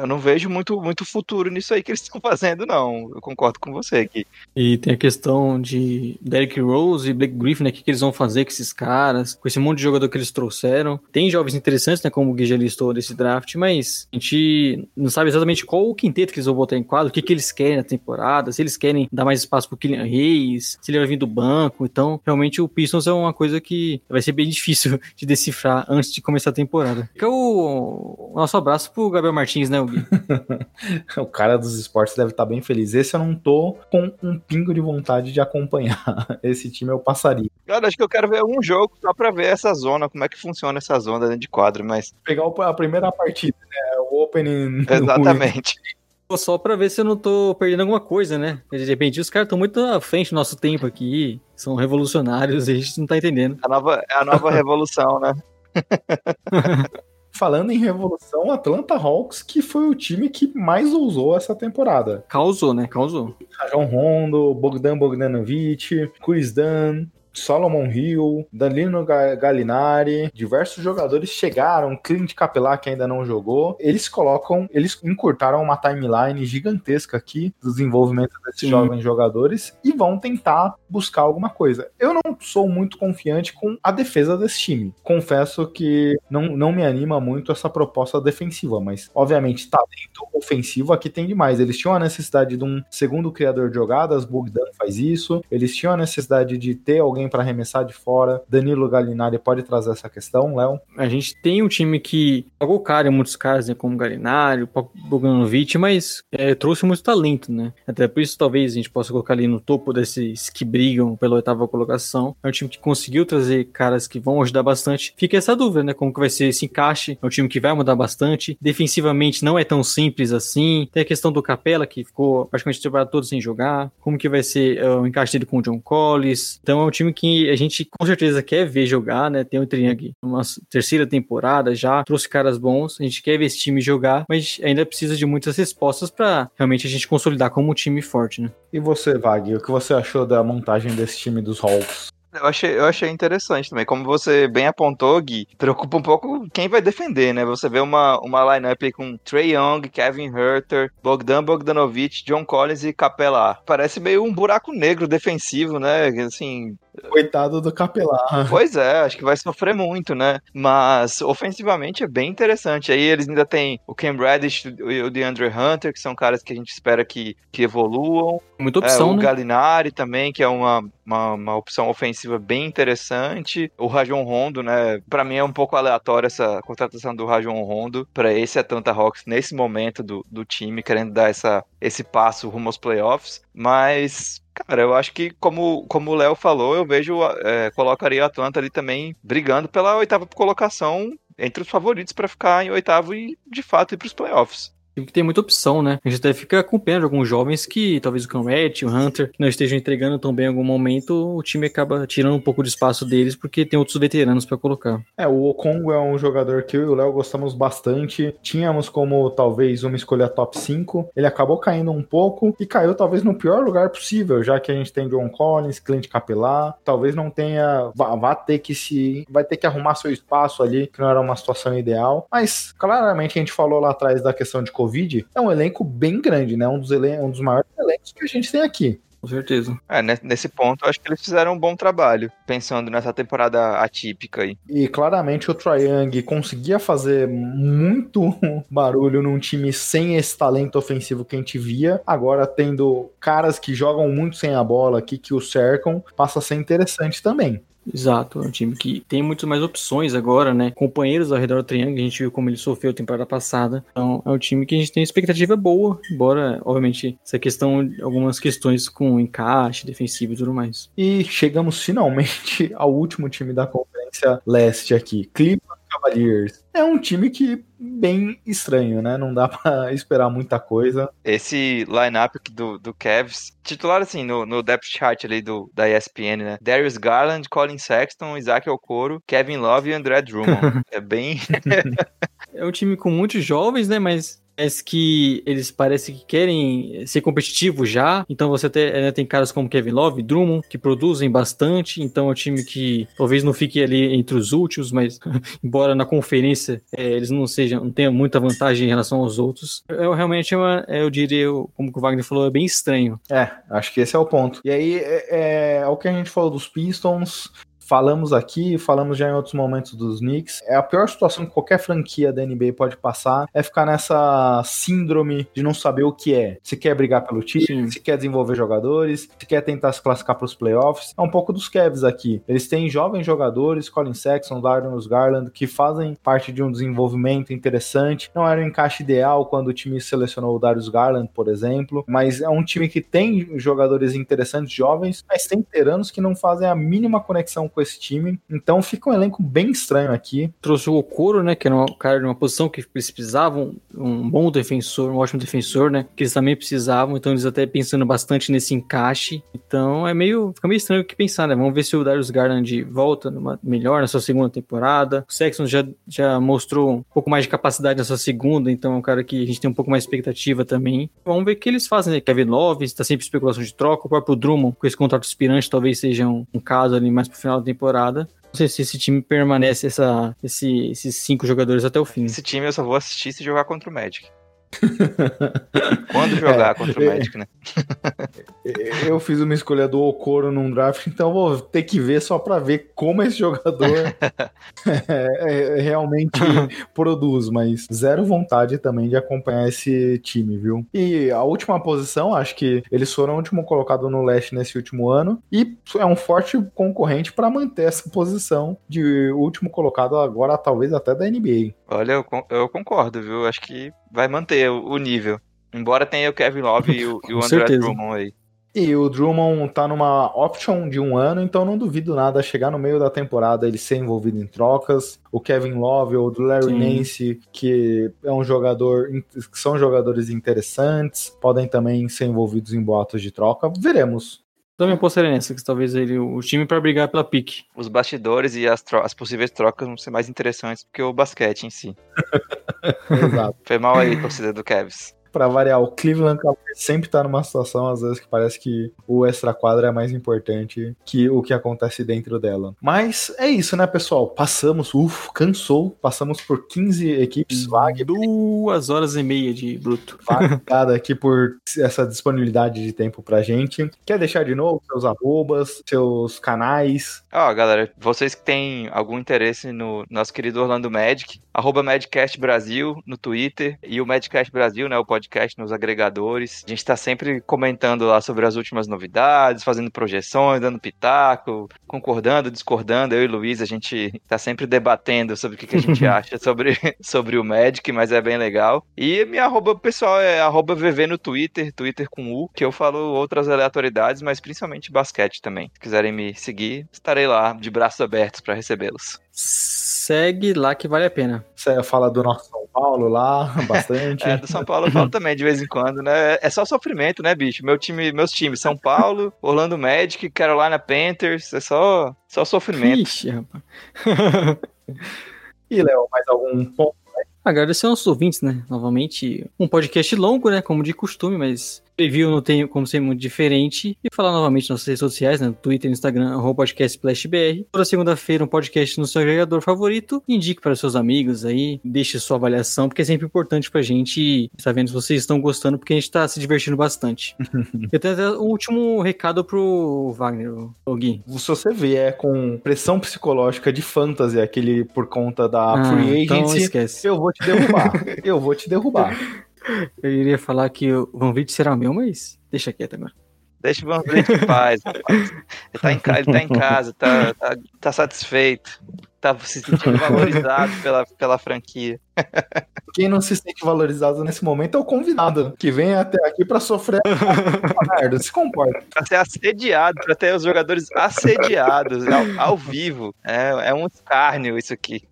eu não vejo muito, muito futuro nisso aí que eles estão fazendo, não. Eu concordo com você aqui. E tem a questão de Derrick Rose e Blake Griffin, né? O que, que eles vão fazer com esses caras, com esse monte de jogador que eles trouxeram. Tem jovens interessantes, né? Como o Gui já listou desse draft, mas a gente não sabe exatamente qual o quinteto que eles vão botar em quadro, o que, que eles querem na temporada, se eles querem dar mais espaço pro Kylian Reis, se ele vai vir do banco. Então, realmente, o Pistons é uma coisa que vai ser bem difícil de decifrar antes de começar a temporada. Fica o nosso abraço pro Gabriel Martins Martins, né, Gui? o cara dos esportes deve estar tá bem feliz. Esse eu não tô com um pingo de vontade de acompanhar. Esse time eu passaria. Cara, acho que eu quero ver um jogo só pra ver essa zona, como é que funciona essa zona dentro de quadro, mas. Pegar a primeira partida, né? O opening. Exatamente. Só pra ver se eu não tô perdendo alguma coisa, né? De repente os caras estão muito à frente do nosso tempo aqui. São revolucionários e a gente não tá entendendo. A nova, é a nova revolução, né? Falando em revolução, Atlanta Hawks, que foi o time que mais ousou essa temporada. Causou, né? Causou. Rajon Rondo, Bogdan Bogdanovic, Chris Dunn, Solomon Hill, Danilo Gallinari, diversos jogadores chegaram, Clint Capelar que ainda não jogou. Eles colocam, eles encurtaram uma timeline gigantesca aqui do desenvolvimento desses Sim. jovens jogadores e vão tentar buscar alguma coisa. Eu não sou muito confiante com a defesa desse time. Confesso que não, não me anima muito essa proposta defensiva, mas obviamente talento ofensivo aqui tem demais. Eles tinham a necessidade de um segundo criador de jogadas, Bogdan faz isso. Eles tinham a necessidade de ter alguém para arremessar de fora. Danilo Galinari pode trazer essa questão, Léo? A gente tem um time que pagou caro em muitos casos, né, como Galinari, Bogdanovic, mas é, trouxe muito talento, né? Até por isso talvez a gente possa colocar ali no topo desses que brigam pela oitava colocação. É um time que conseguiu trazer caras que vão ajudar bastante. Fica essa dúvida, né? Como que vai ser esse encaixe? É um time que vai mudar bastante. Defensivamente não é tão simples assim. Tem a questão do Capela, que ficou praticamente a temporada sem jogar. Como que vai ser uh, o encaixe dele com o John Collins? Então é um time time que a gente com certeza quer ver jogar, né? Tem o Trin aqui, uma terceira temporada já, trouxe caras bons, a gente quer ver esse time jogar, mas ainda precisa de muitas respostas para realmente a gente consolidar como um time forte, né? E você, Vag, o que você achou da montagem desse time dos Hawks? Eu achei, eu achei interessante também. Como você bem apontou, Gui, preocupa um pouco quem vai defender, né? Você vê uma, uma lineup aí com Trey Young, Kevin Herter, Bogdan Bogdanovic, John Collins e Capela. Parece meio um buraco negro defensivo, né? Assim, Coitado do Capelar. Pois é, acho que vai sofrer muito, né? Mas ofensivamente é bem interessante. Aí eles ainda têm o Cam Reddish e o DeAndre Hunter, que são caras que a gente espera que, que evoluam. Muita opção, é, o né? Galinari também, que é uma, uma, uma, opção ofensiva bem interessante. O Rajon Rondo, né? Pra mim é um pouco aleatório essa contratação do Rajon Rondo para esse Atlanta Hawks nesse momento do, do time, querendo dar essa, esse passo rumo aos playoffs. Mas Cara, eu acho que, como, como o Léo falou, eu vejo, é, colocaria a Atlanta ali também brigando pela oitava colocação entre os favoritos para ficar em oitavo e, de fato, ir para os playoffs que tem muita opção, né? A gente até fica com pena de alguns jovens que talvez o Conrad, o Hunter, não estejam entregando tão bem em algum momento, o time acaba tirando um pouco de espaço deles porque tem outros veteranos para colocar. É, o Okongo é um jogador que eu e o Léo gostamos bastante. Tínhamos como talvez uma escolha top 5. Ele acabou caindo um pouco e caiu talvez no pior lugar possível, já que a gente tem John Collins, Clint Capelar, talvez não tenha vá, vá ter que se vai ter que arrumar seu espaço ali, que não era uma situação ideal, mas claramente a gente falou lá atrás da questão de Covid, é um elenco bem grande, né? Um dos, elen um dos maiores elencos que a gente tem aqui. Com certeza. É, ne- nesse ponto, eu acho que eles fizeram um bom trabalho, pensando nessa temporada atípica aí. E claramente o Young conseguia fazer muito barulho num time sem esse talento ofensivo que a gente via. Agora, tendo caras que jogam muito sem a bola aqui, que o cercam, passa a ser interessante também. Exato, é um time que tem muito mais opções agora, né? Companheiros ao redor do Triângulo, a gente viu como ele sofreu a temporada passada. Então, é um time que a gente tem expectativa boa, embora, obviamente, essa questão, algumas questões com encaixe defensivo e tudo mais. E chegamos finalmente ao último time da Conferência Leste aqui, Cleveland Cavaliers. É um time que bem estranho, né? Não dá pra esperar muita coisa. Esse lineup do, do Cavs, titular assim, no, no depth chart ali do, da ESPN, né? Darius Garland, Colin Sexton, Isaac Okoro, Kevin Love e André Drummond. é bem... É um time com muitos jovens, né? Mas parece que eles parecem que querem ser competitivos já. Então você até, né, tem caras como Kevin Love, Drummond, que produzem bastante. Então é um time que talvez não fique ali entre os últimos, mas embora na conferência é, eles não sejam, não tenham muita vantagem em relação aos outros. Realmente, é uma, eu diria, como o Wagner falou, é bem estranho. É, acho que esse é o ponto. E aí é, é o que a gente falou dos Pistons. Falamos aqui, falamos já em outros momentos dos Knicks. É a pior situação que qualquer franquia da NBA pode passar é ficar nessa síndrome de não saber o que é. Se quer brigar pelo Sim. time, se quer desenvolver jogadores, se quer tentar se classificar para os playoffs. É um pouco dos Cavs aqui. Eles têm jovens jogadores, Colin Sexton, Darius Garland, que fazem parte de um desenvolvimento interessante. Não era o encaixe ideal quando o time selecionou o Darius Garland, por exemplo, mas é um time que tem jogadores interessantes, jovens, mas tem veteranos que não fazem a mínima conexão com esse time. Então fica um elenco bem estranho aqui. Trouxe o Okoro, né? Que era um cara de uma posição que eles precisavam, um bom defensor, um ótimo defensor, né? Que eles também precisavam, então eles até pensando bastante nesse encaixe. Então é meio. Fica meio estranho o que pensar, né? Vamos ver se o Darius Garland volta numa, melhor na sua segunda temporada. O Sexton já, já mostrou um pouco mais de capacidade na sua segunda, então é um cara que a gente tem um pouco mais de expectativa também. Vamos ver o que eles fazem, né? Kevin Love, está sempre especulação de troca. O próprio Drummond, com esse contrato aspirante, talvez seja um, um caso ali mais pro final da temporada. Não sei se esse time permanece essa, esse- esses cinco jogadores até o fim. Esse time eu só vou assistir se jogar contra o Magic. Quando jogar contra o Magic, né? Eu fiz uma escolha do Okoro num draft, então vou ter que ver só pra ver como esse jogador é, é, realmente produz, mas zero vontade também de acompanhar esse time, viu? E a última posição, acho que eles foram o último colocado no leste nesse último ano e é um forte concorrente pra manter essa posição de último colocado agora, talvez até da NBA. Olha, eu, eu concordo, viu? Acho que vai manter o, o nível. Embora tenha o Kevin Love e o, e o André certeza. Drummond aí. E o Drummond tá numa option de um ano, então não duvido nada chegar no meio da temporada ele ser envolvido em trocas. O Kevin Love ou do Larry Sim. Nance, que é um jogador, que são jogadores interessantes, podem também ser envolvidos em boatos de troca. Veremos. Também apostaria nessa, que talvez ele, o time para brigar pela pique. Os bastidores e as, as possíveis trocas vão ser mais interessantes do que o basquete em si. Exato. Foi mal aí, torcida do Cavs. Pra variar, o Cleveland Cavaliers sempre tá numa situação, às vezes, que parece que o extra-quadra é mais importante que o que acontece dentro dela. Mas é isso, né, pessoal? Passamos, uff, cansou. Passamos por 15 equipes, vague Duas horas e meia de bruto. Obrigado aqui por essa disponibilidade de tempo pra gente. Quer deixar de novo seus arrobas, seus canais? Ó, galera, vocês que têm algum interesse no nosso querido Orlando Magic, arroba Madcast Brasil no Twitter e o Madcast Brasil, né, o podcast nos agregadores. A gente tá sempre comentando lá sobre as últimas novidades, fazendo projeções, dando pitaco, concordando, discordando. Eu e Luiz, a gente tá sempre debatendo sobre o que, que a gente acha sobre, sobre o Magic, mas é bem legal. E minha arroba pessoal é arroba VV no Twitter, Twitter com U, que eu falo outras aleatoriedades, mas principalmente basquete também. Se quiserem me seguir, estarei lá de braços abertos para recebê-los. Segue lá que vale a pena. Você fala do nosso São Paulo lá, bastante. É, do São Paulo eu falo também de vez em quando, né? É só sofrimento, né, bicho? Meu time, meus times, São Paulo, Orlando Magic, Carolina Panthers, é só, só sofrimento. Ixi, rapaz. E, Léo, mais algum ponto? Agradecer aos ouvintes, né? Novamente, um podcast longo, né? Como de costume, mas Preview não tem como ser muito diferente. E falar novamente nas redes sociais, né? No Twitter, Instagram, arroba podcast. Toda segunda-feira um podcast no seu agregador favorito. Indique para seus amigos aí, deixe sua avaliação, porque é sempre importante pra gente estar vendo se vocês estão gostando, porque a gente tá se divertindo bastante. Eu tenho até um último recado pro Wagner, o Gui. Se você vier com pressão psicológica de fantasy, aquele por conta da Ah, free então agency, esquece. eu vou te derrubar. eu vou te derrubar. Eu iria falar que o Van Vliet será meu, mas deixa quieto agora. Deixa o Van Vliet em paz, rapaz. Ele tá em, ca- ele tá em casa, tá, tá, tá satisfeito. Tá se sentindo valorizado pela, pela franquia. Quem não se sente valorizado nesse momento é o convidado, que vem até aqui pra sofrer merda. Se comporta. Pra ser assediado, pra ter os jogadores assediados ao, ao vivo. É, é um escárnio isso aqui.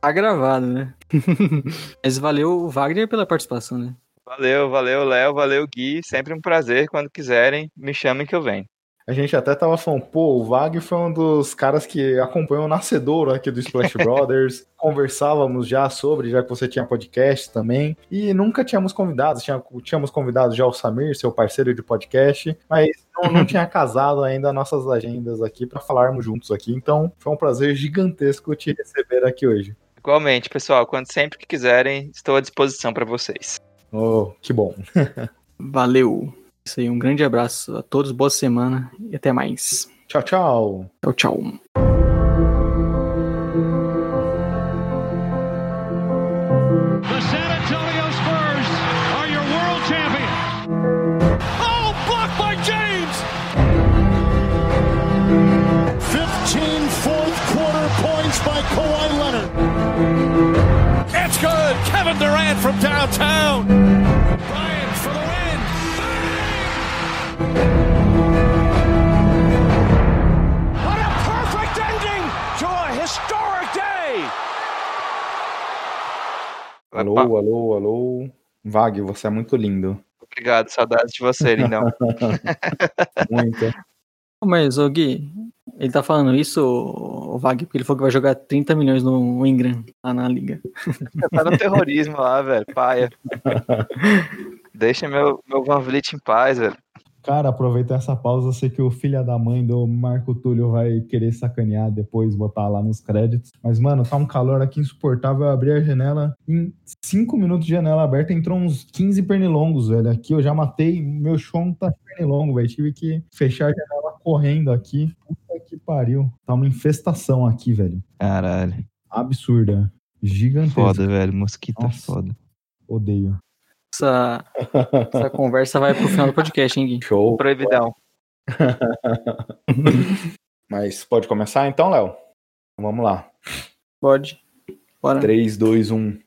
Tá gravado, né? mas valeu o Wagner pela participação, né? Valeu, valeu, Léo, valeu, Gui. Sempre um prazer. Quando quiserem, me chamem que eu venho. A gente até tava falando, pô, o Vag foi um dos caras que acompanhou o nascedouro aqui do Splash Brothers. Conversávamos já sobre, já que você tinha podcast também. E nunca tínhamos convidados. Tinha, tínhamos convidado já o Samir, seu parceiro de podcast, mas não, não tinha casado ainda nossas agendas aqui para falarmos juntos aqui. Então foi um prazer gigantesco te receber aqui hoje. Igualmente, pessoal, quando sempre que quiserem, estou à disposição para vocês. Oh, que bom. Valeu. Isso aí, um grande abraço a todos, boa semana e até mais. Tchau, tchau. Tchau, tchau. Downtown. Bryant for the win. What a perfect ending to a historic day. Alô, Opa, alô, alô. Vag, você é muito lindo. Obrigado, saudades de você, lindão. Muito. Mas, ô Gui, ele tá falando isso, o Wagner, porque ele falou que vai jogar 30 milhões no Ingram lá na liga. tá no terrorismo lá, velho. Paia. Deixa meu, meu Van Vliet em paz, velho. Cara, aproveitar essa pausa, eu sei que o filho da mãe do Marco Túlio vai querer sacanear depois, botar lá nos créditos. Mas, mano, tá um calor aqui insuportável. Eu abri a janela, em 5 minutos de janela aberta, entrou uns 15 pernilongos, velho. Aqui eu já matei, meu chão tá pernilongo, velho. Tive que fechar a janela correndo aqui. Puta que pariu. Tá uma infestação aqui, velho. Caralho. Absurda. Gigantesca. Foda, velho. Mosquito é Nossa. foda. Odeio. Essa, essa conversa vai pro final do podcast, hein, Gui? Show. Proibidão. Mas pode começar então, Léo? Vamos lá. Pode. Bora. 3, 2, 1.